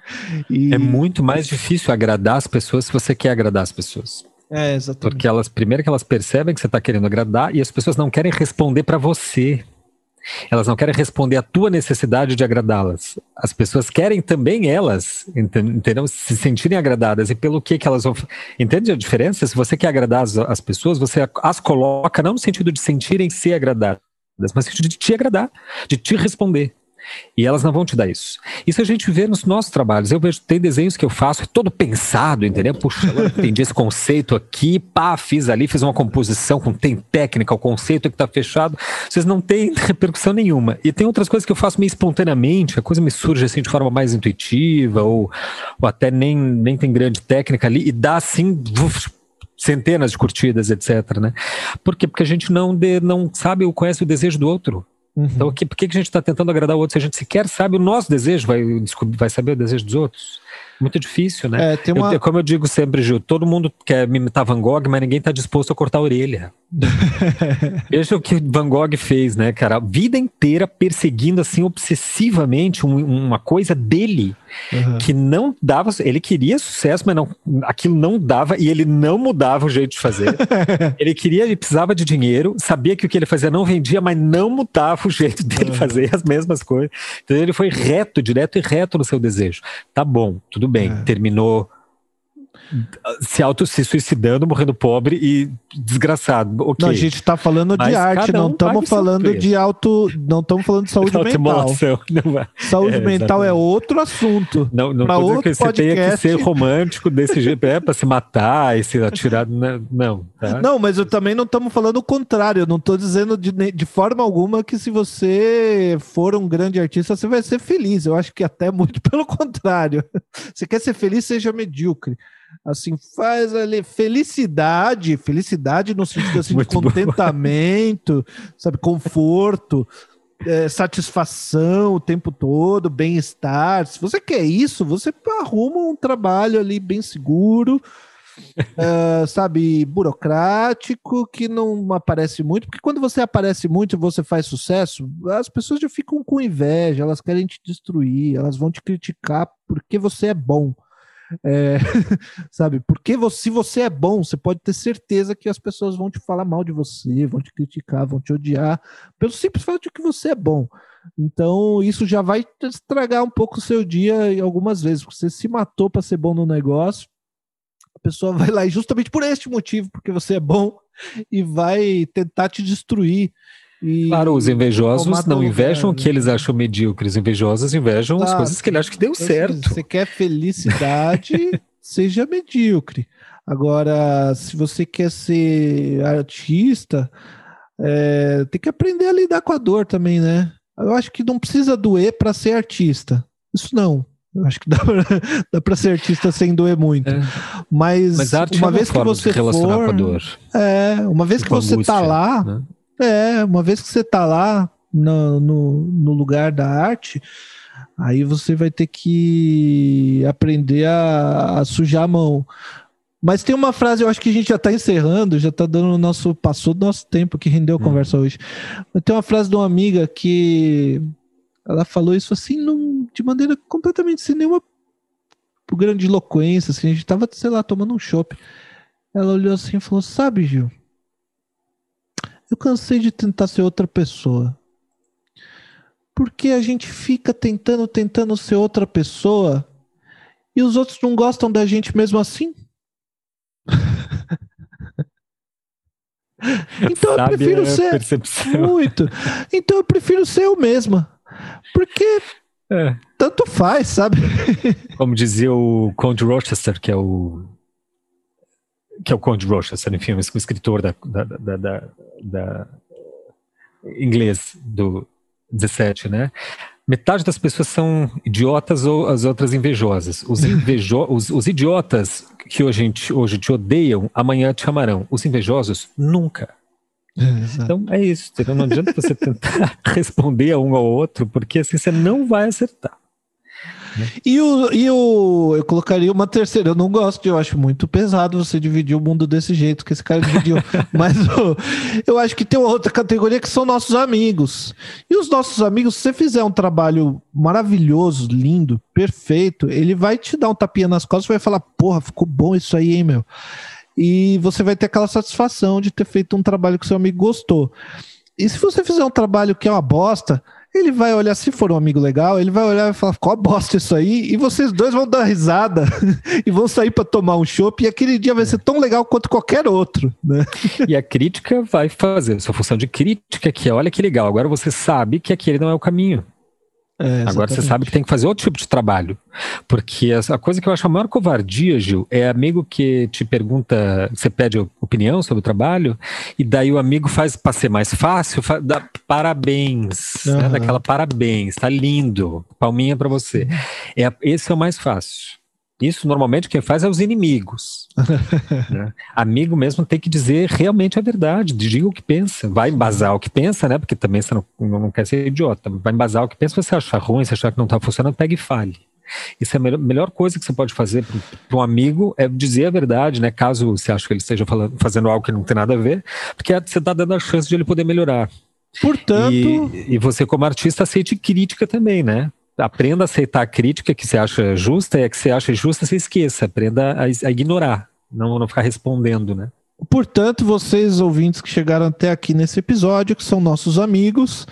E... É muito mais difícil agradar as pessoas se você quer agradar as pessoas. É, exatamente. Porque elas, primeiro que elas percebem que você está querendo agradar e as pessoas não querem responder para você. Elas não querem responder à tua necessidade de agradá-las. As pessoas querem também elas, entendeu? Se sentirem agradadas. E pelo que que elas vão. Entende a diferença? Se você quer agradar as, as pessoas, você as coloca não no sentido de sentirem ser agradadas, mas no sentido de te agradar, de te responder. E elas não vão te dar isso. Isso a gente vê nos nossos trabalhos. Eu vejo, tem desenhos que eu faço, todo pensado, entendeu? Puxa, agora entendi esse conceito aqui, pá, fiz ali, fiz uma composição com tem técnica, o conceito que está fechado. Vocês não têm repercussão nenhuma. E tem outras coisas que eu faço meio espontaneamente, a coisa me surge assim de forma mais intuitiva, ou, ou até nem, nem tem grande técnica ali, e dá assim. centenas de curtidas, etc. Né? Por quê? Porque a gente não, de, não sabe ou conhece o desejo do outro. Uhum. Então, que, por que a gente está tentando agradar o outro se a gente sequer sabe o nosso desejo, vai, vai saber o desejo dos outros? Muito difícil, né? É, uma... eu, como eu digo sempre, Gil, todo mundo quer imitar Van Gogh, mas ninguém está disposto a cortar a orelha. Veja o que Van Gogh fez, né, cara? A vida inteira perseguindo, assim, obsessivamente um, uma coisa dele uhum. que não dava. Ele queria sucesso, mas não, aquilo não dava e ele não mudava o jeito de fazer. ele queria, ele precisava de dinheiro, sabia que o que ele fazia não vendia, mas não mudava o jeito dele uhum. fazer as mesmas coisas. Então ele foi reto, direto e reto no seu desejo. Tá bom, tudo tudo bem, é. terminou se auto se suicidando, morrendo pobre e desgraçado. Okay. Não, a gente está falando Mas de arte, não estamos falando de auto, não estamos falando de saúde mental. Saúde é, mental é outro assunto. Não, não tô dizendo que você podcast... tenha que ser romântico desse jeito, é para se matar e se atirar, né? não. Tá? Não, mas eu também não estamos falando o contrário. Eu não estou dizendo de, de forma alguma que se você for um grande artista você vai ser feliz. Eu acho que até muito pelo contrário. Você quer ser feliz, seja medíocre assim, faz ali felicidade, felicidade no sentido assim, de contentamento, sabe, conforto, é, satisfação o tempo todo, bem-estar. Se você quer isso, você arruma um trabalho ali bem seguro, uh, sabe, burocrático, que não aparece muito, porque quando você aparece muito e você faz sucesso, as pessoas já ficam com inveja, elas querem te destruir, elas vão te criticar porque você é bom. É, sabe? Porque você, se você é bom, você pode ter certeza que as pessoas vão te falar mal de você, vão te criticar, vão te odiar, pelo simples fato de que você é bom. Então, isso já vai estragar um pouco o seu dia algumas vezes. Você se matou para ser bom no negócio, a pessoa vai lá e justamente por este motivo, porque você é bom, e vai tentar te destruir. E claro, os invejosos não invejam o que né? eles acham medíocres, invejosos invejam as coisas que ele acha que deu certo. Você quer felicidade, seja medíocre. Agora, se você quer ser artista, é, tem que aprender a lidar com a dor também, né? Eu acho que não precisa doer para ser artista. Isso não. Eu acho que dá para ser artista sem doer muito. É. Mas, Mas uma, é vez que você for, É, uma vez que você tá lá, né? É, uma vez que você tá lá no, no, no lugar da arte, aí você vai ter que aprender a, a, sujar a mão. Mas tem uma frase, eu acho que a gente já está encerrando, já está dando o nosso. Passou do nosso tempo que rendeu a hum. conversa hoje. Mas tem uma frase de uma amiga que ela falou isso assim, num, de maneira completamente sem nenhuma grande eloquência. Assim, a gente estava, sei lá, tomando um chopp. Ela olhou assim e falou: Sabe, Gil, eu cansei de tentar ser outra pessoa. Porque a gente fica tentando, tentando ser outra pessoa e os outros não gostam da gente mesmo assim? Então eu prefiro ser. Percepção. Muito. Então eu prefiro ser eu mesma. Porque é. tanto faz, sabe? Como dizia o Conde Rochester, que é o. Que é o Conde Rochester, enfim, o escritor da, da, da, da, da inglês do 17, né? Metade das pessoas são idiotas ou as outras invejosas. Os, invejo os, os idiotas que hoje, hoje te odeiam, amanhã te amarão. Os invejosos, nunca. É, então é isso, não adianta você tentar responder a um ao outro, porque assim você não vai acertar. E o, e o. Eu colocaria uma terceira. Eu não gosto, eu acho muito pesado você dividir o mundo desse jeito que esse cara dividiu. Mas o, eu acho que tem uma outra categoria que são nossos amigos. E os nossos amigos, se você fizer um trabalho maravilhoso, lindo, perfeito, ele vai te dar um tapinha nas costas e vai falar: porra, ficou bom isso aí, hein, meu? E você vai ter aquela satisfação de ter feito um trabalho que seu amigo gostou. E se você fizer um trabalho que é uma bosta, ele vai olhar, se for um amigo legal, ele vai olhar e falar, qual bosta isso aí? E vocês dois vão dar risada e vão sair para tomar um chopp e aquele dia vai ser tão legal quanto qualquer outro, né? E a crítica vai fazer sua função de crítica, que é, olha que legal, agora você sabe que aquele não é o caminho. É, Agora você sabe que tem que fazer outro tipo de trabalho. Porque a coisa que eu acho a maior covardia, Gil, é amigo que te pergunta, você pede opinião sobre o trabalho, e daí o amigo faz para ser mais fácil, faz, dá parabéns, uhum. né, daquela parabéns, tá lindo, palminha para você. É, esse é o mais fácil. Isso normalmente quem faz é os inimigos. né? Amigo mesmo tem que dizer realmente a verdade, diga o que pensa, vai embasar o que pensa, né? Porque também você não, não quer ser idiota, vai embasar o que pensa, você achar ruim, se achar que não está funcionando, pega e fale. Isso é a melhor, melhor coisa que você pode fazer para um amigo é dizer a verdade, né? Caso você ache que ele esteja falando, fazendo algo que não tem nada a ver, porque você está dando a chance de ele poder melhorar. Portanto. E, e, você, como artista, aceite crítica também, né? Aprenda a aceitar a crítica que você acha justa e a que você acha justa você esqueça, aprenda a, a ignorar, não, não ficar respondendo, né? Portanto, vocês ouvintes que chegaram até aqui nesse episódio, que são nossos amigos,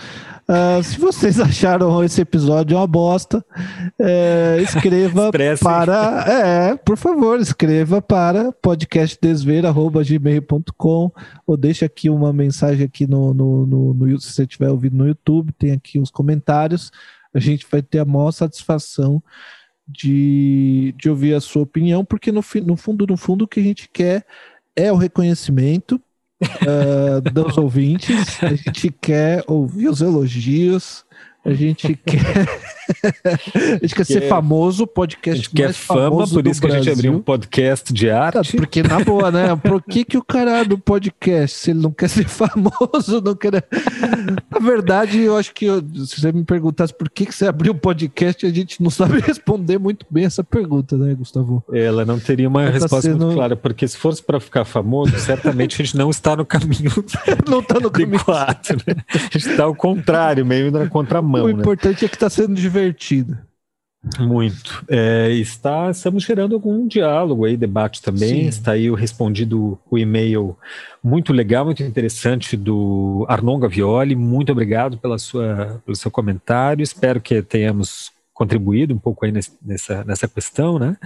uh, se vocês acharam esse episódio uma bosta, é, escreva para. É, por favor, escreva para podcastdesver.gmail.com ou deixe aqui uma mensagem aqui no, no, no, no se você estiver ouvindo no YouTube, tem aqui os comentários a gente vai ter a maior satisfação de, de ouvir a sua opinião, porque no, no fundo, no fundo, o que a gente quer é o reconhecimento uh, dos ouvintes, a gente quer ouvir os elogios, a gente quer. a gente quer ser famoso, podcast a gente quer fama, por isso que Brasil. a gente abriu um podcast de arte. Porque, na boa, né? Por que, que o cara do podcast, se ele não quer ser famoso, não quer. Na verdade, eu acho que eu, se você me perguntasse por que, que você abriu um podcast, a gente não sabe responder muito bem essa pergunta, né, Gustavo? Ela não teria uma Ela tá resposta tá sendo... muito clara, porque se fosse para ficar famoso, certamente a gente não está no caminho. não está no caminho. Quatro, né? A gente está ao contrário, meio na contramão o né? importante é que está sendo divertido. Muito. É, está, estamos gerando algum diálogo aí, debate também. Sim. Está aí o respondido o e-mail muito legal, muito interessante do Arnon Gavioli. Muito obrigado pela sua, pelo seu comentário. Espero que tenhamos contribuído um pouco aí nessa, nessa questão, né?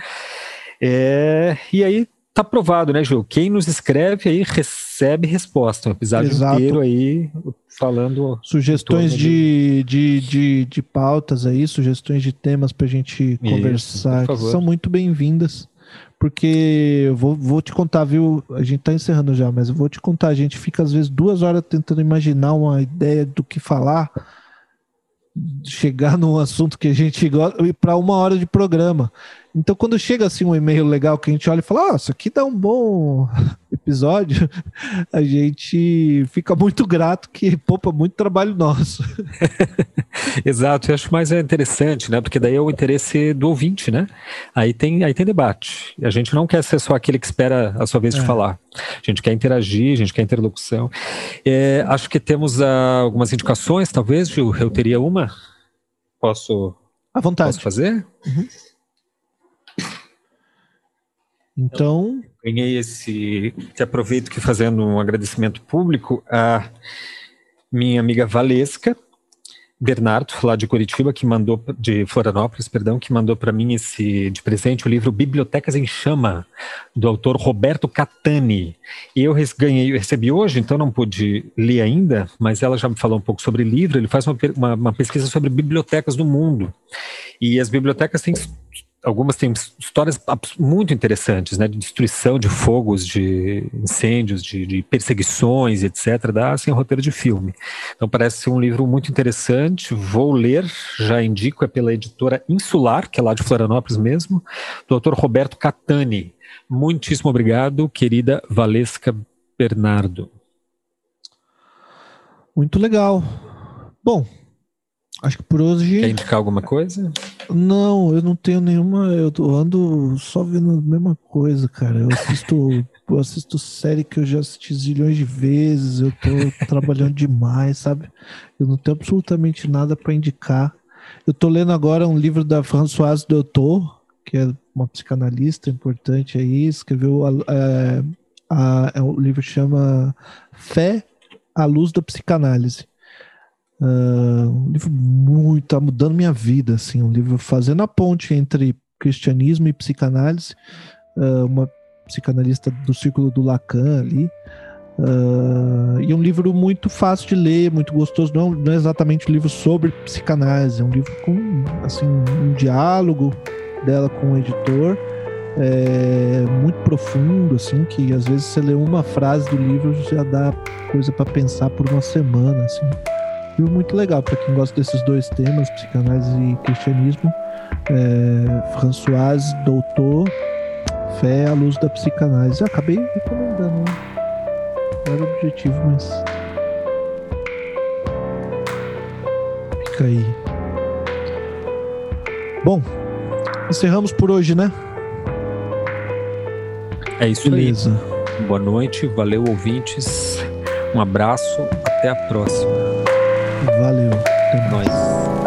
É, e aí tá provado, né, Gil? Quem nos escreve aí recebe resposta. Um episódio Exato. inteiro aí falando. Sugestões de, de, de, de, pautas aí, sugestões de temas pra gente Isso, conversar, que são muito bem-vindas. Porque eu vou, vou te contar, viu? A gente tá encerrando já, mas eu vou te contar. A gente fica às vezes duas horas tentando imaginar uma ideia do que falar chegar num assunto que a gente gosta e para uma hora de programa. Então, quando chega assim um e-mail legal que a gente olha e fala, ah, isso aqui dá um bom episódio, a gente fica muito grato que poupa muito trabalho nosso. Exato, eu acho mais interessante, né? Porque daí é o interesse do ouvinte, né? Aí tem, aí tem debate. A gente não quer ser só aquele que espera a sua vez de é. falar. A gente quer interagir, a gente quer interlocução. É, acho que temos uh, algumas indicações, talvez, Gil. Eu teria uma. Posso, à vontade. Posso fazer? Uhum. Então. ganhei esse. Te aproveito que fazendo um agradecimento público a minha amiga Valesca, Bernardo, lá de Curitiba, que mandou de Florianópolis, perdão, que mandou para mim esse de presente o livro Bibliotecas em Chama, do autor Roberto Catani. E eu ganhei, recebi hoje, então não pude ler ainda, mas ela já me falou um pouco sobre livro. Ele faz uma, uma, uma pesquisa sobre bibliotecas do mundo. E as bibliotecas têm algumas têm histórias muito interessantes, né, de destruição de fogos, de incêndios, de, de perseguições, etc. Dá assim um roteiro de filme. Então parece ser um livro muito interessante. Vou ler, já indico, é pela editora Insular, que é lá de Florianópolis mesmo, do autor Roberto Catani. Muitíssimo obrigado, querida Valesca Bernardo. Muito legal. Bom, Acho que por hoje. Quer indicar alguma coisa? Não, eu não tenho nenhuma. Eu ando só vendo a mesma coisa, cara. Eu assisto, eu assisto série que eu já assisti zilhões de vezes. Eu tô trabalhando demais, sabe? Eu não tenho absolutamente nada para indicar. Eu tô lendo agora um livro da Françoise Doutor, que é uma psicanalista importante aí. Escreveu. É, a, a, o livro chama Fé à Luz da Psicanálise. Uh, um livro muito, tá mudando minha vida, assim, um livro fazendo a ponte entre cristianismo e psicanálise, uh, uma psicanalista do círculo do Lacan ali, uh, e um livro muito fácil de ler, muito gostoso, não, não é exatamente um livro sobre psicanálise, é um livro com, assim, um diálogo dela com o editor, é, muito profundo, assim, que às vezes você lê uma frase do livro já dá coisa para pensar por uma semana, assim livro muito legal para quem gosta desses dois temas, psicanálise e cristianismo. É, Françoise Doutor, Fé à Luz da Psicanálise. Eu acabei recomendando, né? Não era objetivo, mas. Fica aí. Bom, encerramos por hoje, né? É isso Beleza. aí. Boa noite, valeu ouvintes. Um abraço, até a próxima. Valeu. Até mais.